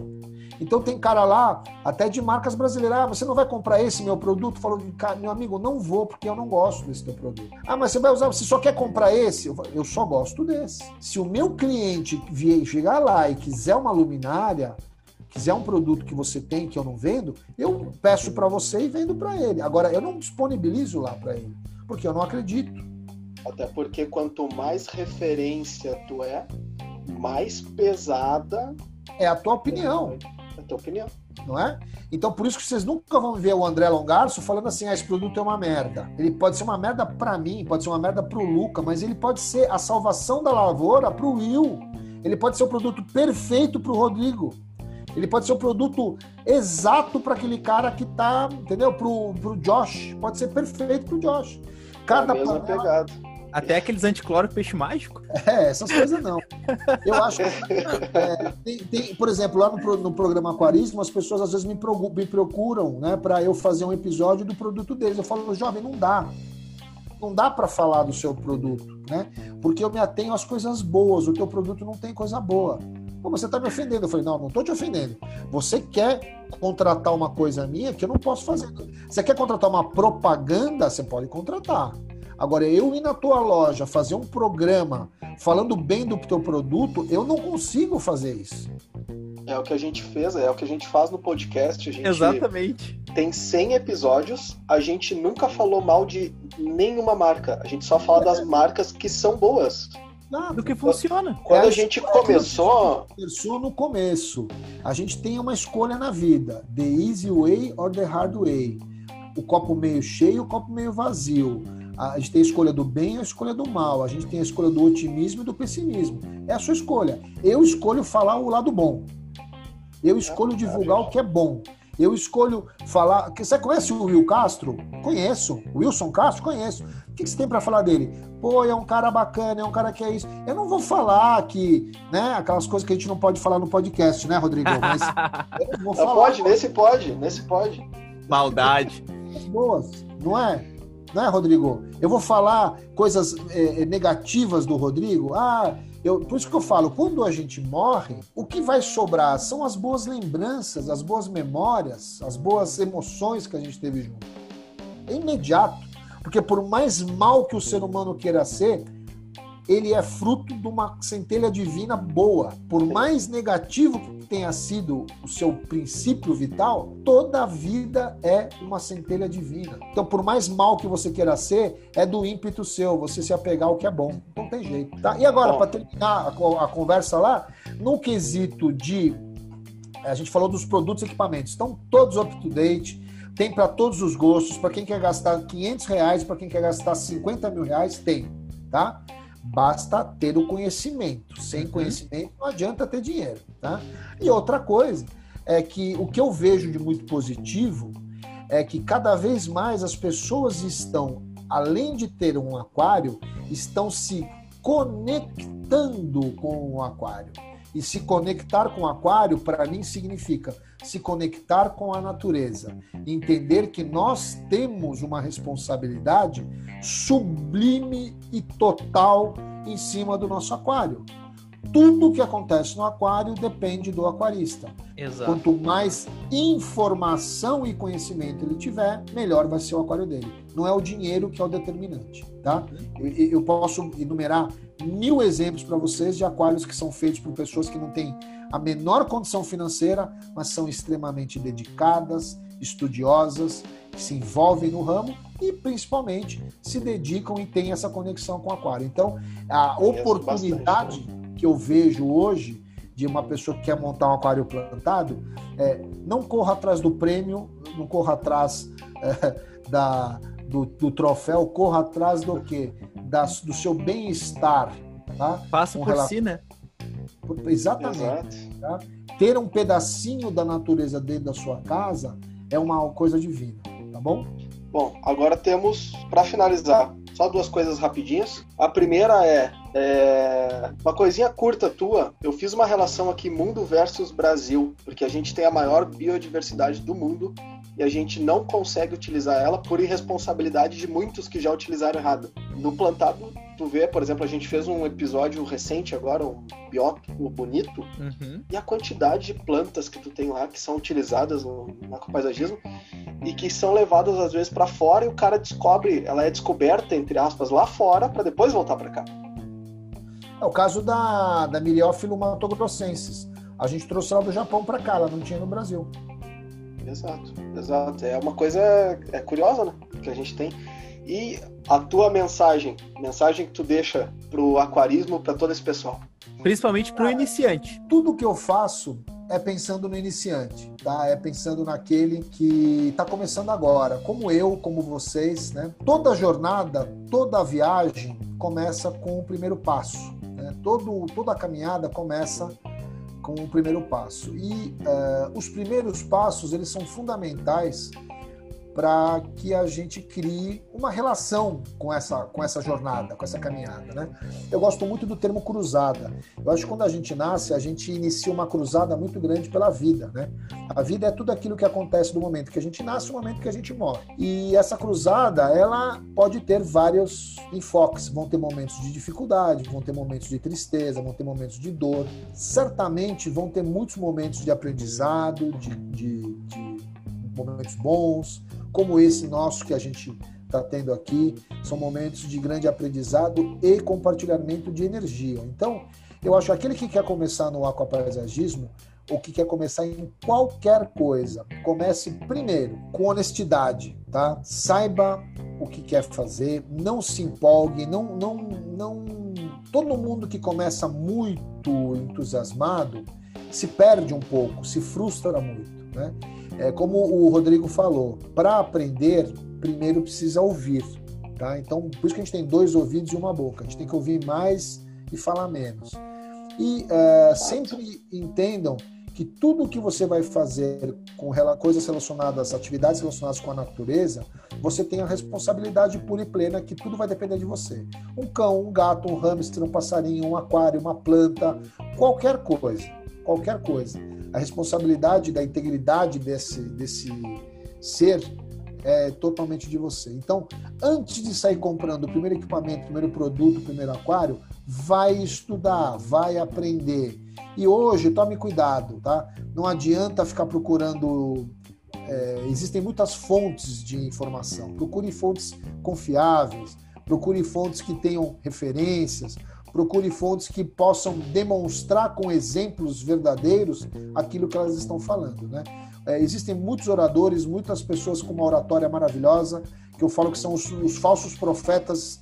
Então tem cara lá, até de marcas brasileiras, ah, você não vai comprar esse meu produto? Falou, meu amigo, não vou porque eu não gosto desse teu produto. Ah, mas você vai usar, você só quer comprar esse? Eu só gosto desse. Se o meu cliente vier chegar lá e quiser uma luminária, quiser um produto que você tem que eu não vendo, eu peço para você e vendo para ele. Agora, eu não disponibilizo lá para ele, porque eu não acredito. Até porque quanto mais referência tu é, mais pesada é a tua opinião. É tua opinião. Não é? Então, por isso que vocês nunca vão ver o André Longarço falando assim: ah, esse produto é uma merda. Ele pode ser uma merda para mim, pode ser uma merda pro Luca, mas ele pode ser a salvação da lavoura pro Will. Ele pode ser o produto perfeito pro Rodrigo. Ele pode ser o produto exato para aquele cara que tá, entendeu? Pro, pro Josh. Pode ser perfeito pro Josh. Cada é panela... pegada. Até aqueles anticloro peixe mágico? É, essas coisas não. Eu acho que, é, tem, tem, por exemplo, lá no, no, programa Aquarismo, as pessoas às vezes me, me procuram né, para eu fazer um episódio do produto deles. Eu falo, jovem, não dá. Não dá para falar do seu produto, né? Porque eu me atenho às coisas boas. O teu produto não tem coisa boa. Pô, você está me ofendendo. Eu falei, não, não estou te ofendendo. Você quer contratar uma coisa minha que eu não posso fazer. Você quer contratar uma propaganda? Você pode contratar. Agora, eu ir na tua loja fazer um programa falando bem do teu produto, eu não consigo fazer isso. É o que a gente fez, é o que a gente faz no podcast. A gente Exatamente. Tem 100 episódios, a gente nunca falou mal de nenhuma marca. A gente só fala das marcas que são boas. Do que funciona. Quando é a, gente começou. Começou no começo. A gente tem uma escolha na vida: the easy way or the hard way. O copo meio cheio, o copo meio vazio. A gente tem a escolha do bem e a escolha do mal. A gente tem a escolha do otimismo e do pessimismo. É a sua escolha. Eu escolho falar o lado bom. Eu escolho divulgar o que é bom. Eu escolho falar. Você conhece o Will Castro? Conheço. Wilson Castro? Conheço. O que você tem para falar dele? Pô, é um cara bacana, é um cara que é isso. Eu não vou falar que, né, aquelas coisas que a gente não pode falar no podcast, né, Rodrigo? Mas eu vou falar. Não pode, nesse pode, nesse pode. Maldade. Boas, não é? Não é, Rodrigo? Eu vou falar coisas é, negativas do Rodrigo. Ah, eu, por isso que eu falo, quando a gente morre, o que vai sobrar são as boas lembranças, as boas memórias, as boas emoções que a gente teve junto. É imediato. Porque por mais mal que o ser humano queira ser, ele é fruto de uma centelha divina boa. Por mais negativo que tenha sido o seu princípio vital, toda a vida é uma centelha divina. Então, por mais mal que você queira ser, é do ímpeto seu, você se apegar ao que é bom. Não tem jeito. Tá? E agora, para terminar a, a conversa lá, no quesito de. A gente falou dos produtos e equipamentos, estão todos up to date tem para todos os gostos, para quem quer gastar 500 reais, para quem quer gastar 50 mil reais, tem, tá? Basta ter o conhecimento. Sem uhum. conhecimento não adianta ter dinheiro. Tá? E outra coisa é que o que eu vejo de muito positivo é que cada vez mais as pessoas estão, além de ter um aquário, estão se conectando com o aquário. E se conectar com o aquário, para mim, significa se conectar com a natureza. Entender que nós temos uma responsabilidade sublime e total em cima do nosso aquário. Tudo que acontece no aquário depende do aquarista. Exato. Quanto mais informação e conhecimento ele tiver, melhor vai ser o aquário dele. Não é o dinheiro que é o determinante, tá? Eu, eu posso enumerar mil exemplos para vocês de aquários que são feitos por pessoas que não têm a menor condição financeira, mas são extremamente dedicadas, estudiosas, que se envolvem no ramo e principalmente se dedicam e têm essa conexão com o aquário. Então, a oportunidade que eu vejo hoje de uma pessoa que quer montar um aquário plantado, é, não corra atrás do prêmio, não corra atrás é, da, do, do, troféu, corra atrás do quê? Da, do seu bem-estar. Tá? Passa por relação... si, né? Exatamente. Tá? Ter um pedacinho da natureza dentro da sua casa é uma coisa divina, tá bom? Bom, agora temos, para finalizar, só duas coisas rapidinhas. A primeira é, é, uma coisinha curta tua. Eu fiz uma relação aqui mundo versus Brasil, porque a gente tem a maior biodiversidade do mundo e a gente não consegue utilizar ela por irresponsabilidade de muitos que já utilizaram errado. No plantado, tu vê, por exemplo, a gente fez um episódio recente agora, um biótipo bonito, uhum. e a quantidade de plantas que tu tem lá que são utilizadas no, no paisagismo e que são levadas às vezes para fora e o cara descobre, ela é descoberta entre aspas lá fora para depois voltar para cá. É o caso da da Myriófilo matogrossensis. A gente trouxe ela do Japão para cá, ela não tinha no Brasil. Exato, exato. É uma coisa é curiosa, né? Que a gente tem. E a tua mensagem, mensagem que tu deixa pro aquarismo, para todo esse pessoal. Principalmente pro iniciante. Tudo que eu faço é pensando no iniciante, tá? É pensando naquele que está começando agora, como eu, como vocês, né? Toda jornada, toda viagem começa com o primeiro passo. Né? Todo, toda a caminhada começa com o primeiro passo. E uh, os primeiros passos, eles são fundamentais para que a gente crie uma relação com essa, com essa jornada, com essa caminhada. Né? Eu gosto muito do termo cruzada. Eu acho que quando a gente nasce, a gente inicia uma cruzada muito grande pela vida. Né? A vida é tudo aquilo que acontece do momento que a gente nasce do momento que a gente morre. E essa cruzada, ela pode ter vários enfoques. Vão ter momentos de dificuldade, vão ter momentos de tristeza, vão ter momentos de dor. Certamente vão ter muitos momentos de aprendizado, de, de, de momentos bons, como esse nosso que a gente está tendo aqui, são momentos de grande aprendizado e compartilhamento de energia. Então, eu acho que aquele que quer começar no aquapaisagismo, ou que quer começar em qualquer coisa, comece primeiro com honestidade, tá? Saiba o que quer fazer, não se empolgue, não, não, não. Todo mundo que começa muito entusiasmado se perde um pouco, se frustra muito, né? É como o Rodrigo falou, para aprender, primeiro precisa ouvir. Tá? Então, por isso que a gente tem dois ouvidos e uma boca. A gente tem que ouvir mais e falar menos. E uh, sempre entendam que tudo que você vai fazer com coisas relacionadas, atividades relacionadas com a natureza, você tem a responsabilidade pura e plena que tudo vai depender de você. Um cão, um gato, um hamster, um passarinho, um aquário, uma planta, qualquer coisa, qualquer coisa a responsabilidade da integridade desse, desse ser é totalmente de você. Então, antes de sair comprando o primeiro equipamento, o primeiro produto, o primeiro aquário, vai estudar, vai aprender. E hoje, tome cuidado, tá? Não adianta ficar procurando. É, existem muitas fontes de informação. Procure fontes confiáveis, procure fontes que tenham referências, procure fontes que possam demonstrar com exemplos verdadeiros aquilo que elas estão falando, né? É, existem muitos oradores, muitas pessoas com uma oratória maravilhosa, que eu falo que são os, os falsos profetas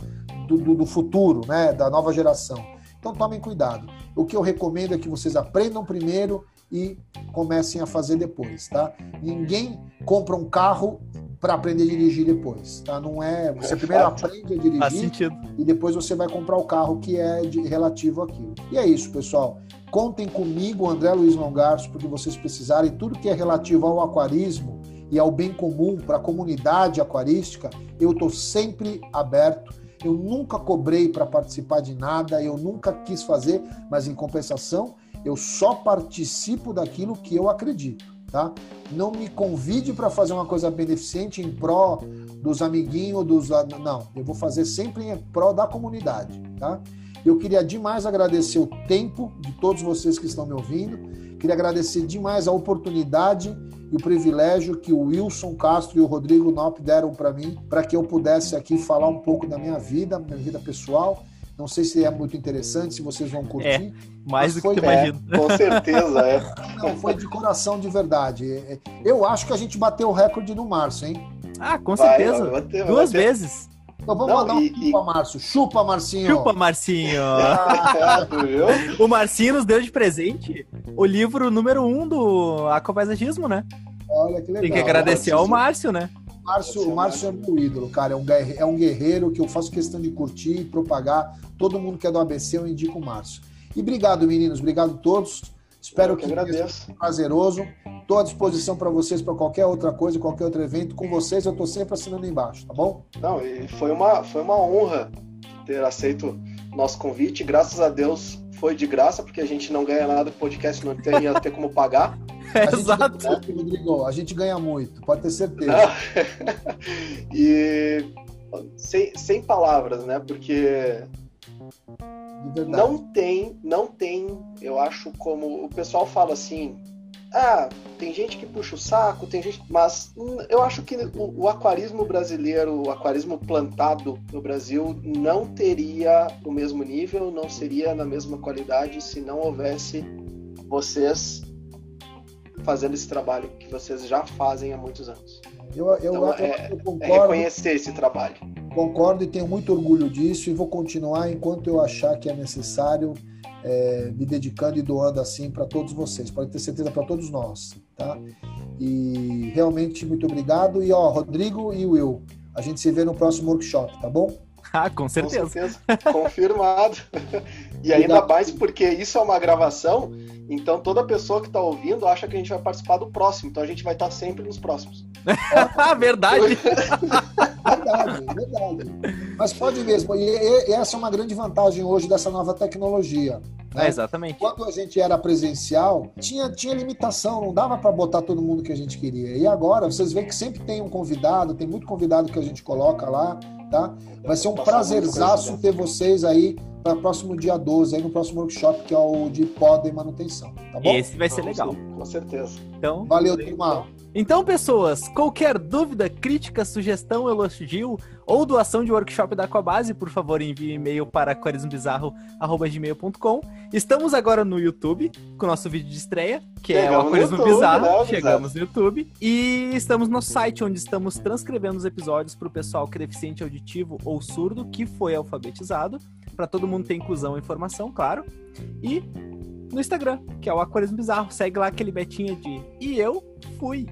do, do, do, futuro, né? Da nova geração. Então tomem cuidado. O que eu recomendo é que vocês aprendam primeiro e comecem a fazer depois, tá? Ninguém compra um carro para aprender a dirigir depois, tá? Não é. Você é primeiro aprende a dirigir e depois você vai comprar o carro que é de, relativo àquilo. E é isso, pessoal. Contem comigo, André Luiz Longarço, porque vocês precisarem. Tudo que é relativo ao aquarismo e ao bem comum para a comunidade aquarística, eu estou sempre aberto. Eu nunca cobrei para participar de nada, eu nunca quis fazer, mas em compensação, eu só participo daquilo que eu acredito tá? Não me convide para fazer uma coisa beneficente em pró dos amiguinhos, dos não, eu vou fazer sempre em pró da comunidade, tá? Eu queria demais agradecer o tempo de todos vocês que estão me ouvindo. Queria agradecer demais a oportunidade e o privilégio que o Wilson Castro e o Rodrigo Nop deram para mim, para que eu pudesse aqui falar um pouco da minha vida, minha vida pessoal não sei se é muito interessante, se vocês vão curtir. É, mais do foi, que tu imagina. É, com certeza, é. Não, foi de coração de verdade. É, eu acho que a gente bateu o recorde no Márcio, hein? Ah, com certeza. Vai, vai Duas vezes. Então vamos não, mandar um e, chupa, Márcio. Chupa, Marcinho. Chupa, Marcinho. Ah, o Marcinho nos deu de presente o livro número um do Aquapaisagismo, né? Olha que legal. Tem que agradecer ao Márcio, né? Márcio, o Márcio é meu ídolo, cara. É um, guerreiro, é um guerreiro que eu faço questão de curtir e propagar. Todo mundo que é do ABC, eu indico o Márcio. E obrigado, meninos. Obrigado a todos. Espero eu que, que agradeço. prazeroso. Estou à disposição para vocês para qualquer outra coisa, qualquer outro evento. Com vocês eu estou sempre assinando embaixo, tá bom? Não, e foi uma, foi uma honra ter aceito nosso convite. Graças a Deus foi de graça, porque a gente não ganha nada do podcast, não teria ter como pagar. É, exato. Gente, Rodrigo, a gente ganha muito, pode ter certeza. e sem, sem palavras, né? Porque não tem, não tem, eu acho como o pessoal fala assim, ah, tem gente que puxa o saco, tem gente, mas eu acho que o, o aquarismo brasileiro, o aquarismo plantado no Brasil não teria o mesmo nível, não seria na mesma qualidade se não houvesse vocês fazendo esse trabalho que vocês já fazem há muitos anos. Eu, eu, então, eu, é, eu concordo, é reconhecer esse trabalho. Concordo e tenho muito orgulho disso e vou continuar enquanto eu achar que é necessário, é, me dedicando e doando assim para todos vocês. Pode ter certeza para todos nós, tá? E realmente muito obrigado e ó, Rodrigo e Will, a gente se vê no próximo workshop, tá bom? Ah, com certeza. Com certeza. Confirmado. e ainda mais porque isso é uma gravação, então toda pessoa que está ouvindo acha que a gente vai participar do próximo. Então a gente vai estar sempre nos próximos. verdade. verdade, verdade. Mas pode mesmo. E, e, essa é uma grande vantagem hoje dessa nova tecnologia. Né? É, exatamente. Quando a gente era presencial, tinha, tinha limitação, não dava para botar todo mundo que a gente queria. E agora, vocês veem que sempre tem um convidado, tem muito convidado que a gente coloca lá tá? Vai ser um prazerzaço ter vocês aí para próximo dia 12, aí no próximo workshop, que é o de poda e manutenção, tá bom? Esse vai ser legal. Com certeza. Então, Valeu, turma. Então, pessoas, qualquer dúvida, crítica, sugestão, elogio ou doação de workshop da Aquabase, por favor, envie e-mail para aquarismobizarro.gmail.com. Estamos agora no YouTube, com o nosso vídeo de estreia, que Chegamos é o Aquarismo YouTube, Bizarro. Né, Chegamos no YouTube. E estamos no site onde estamos transcrevendo os episódios para o pessoal que é deficiente auditivo ou surdo, que foi alfabetizado, para todo mundo ter inclusão e informação, claro. E no Instagram, que é o Aquarismo Bizarro. Segue lá aquele betinha de E eu fui.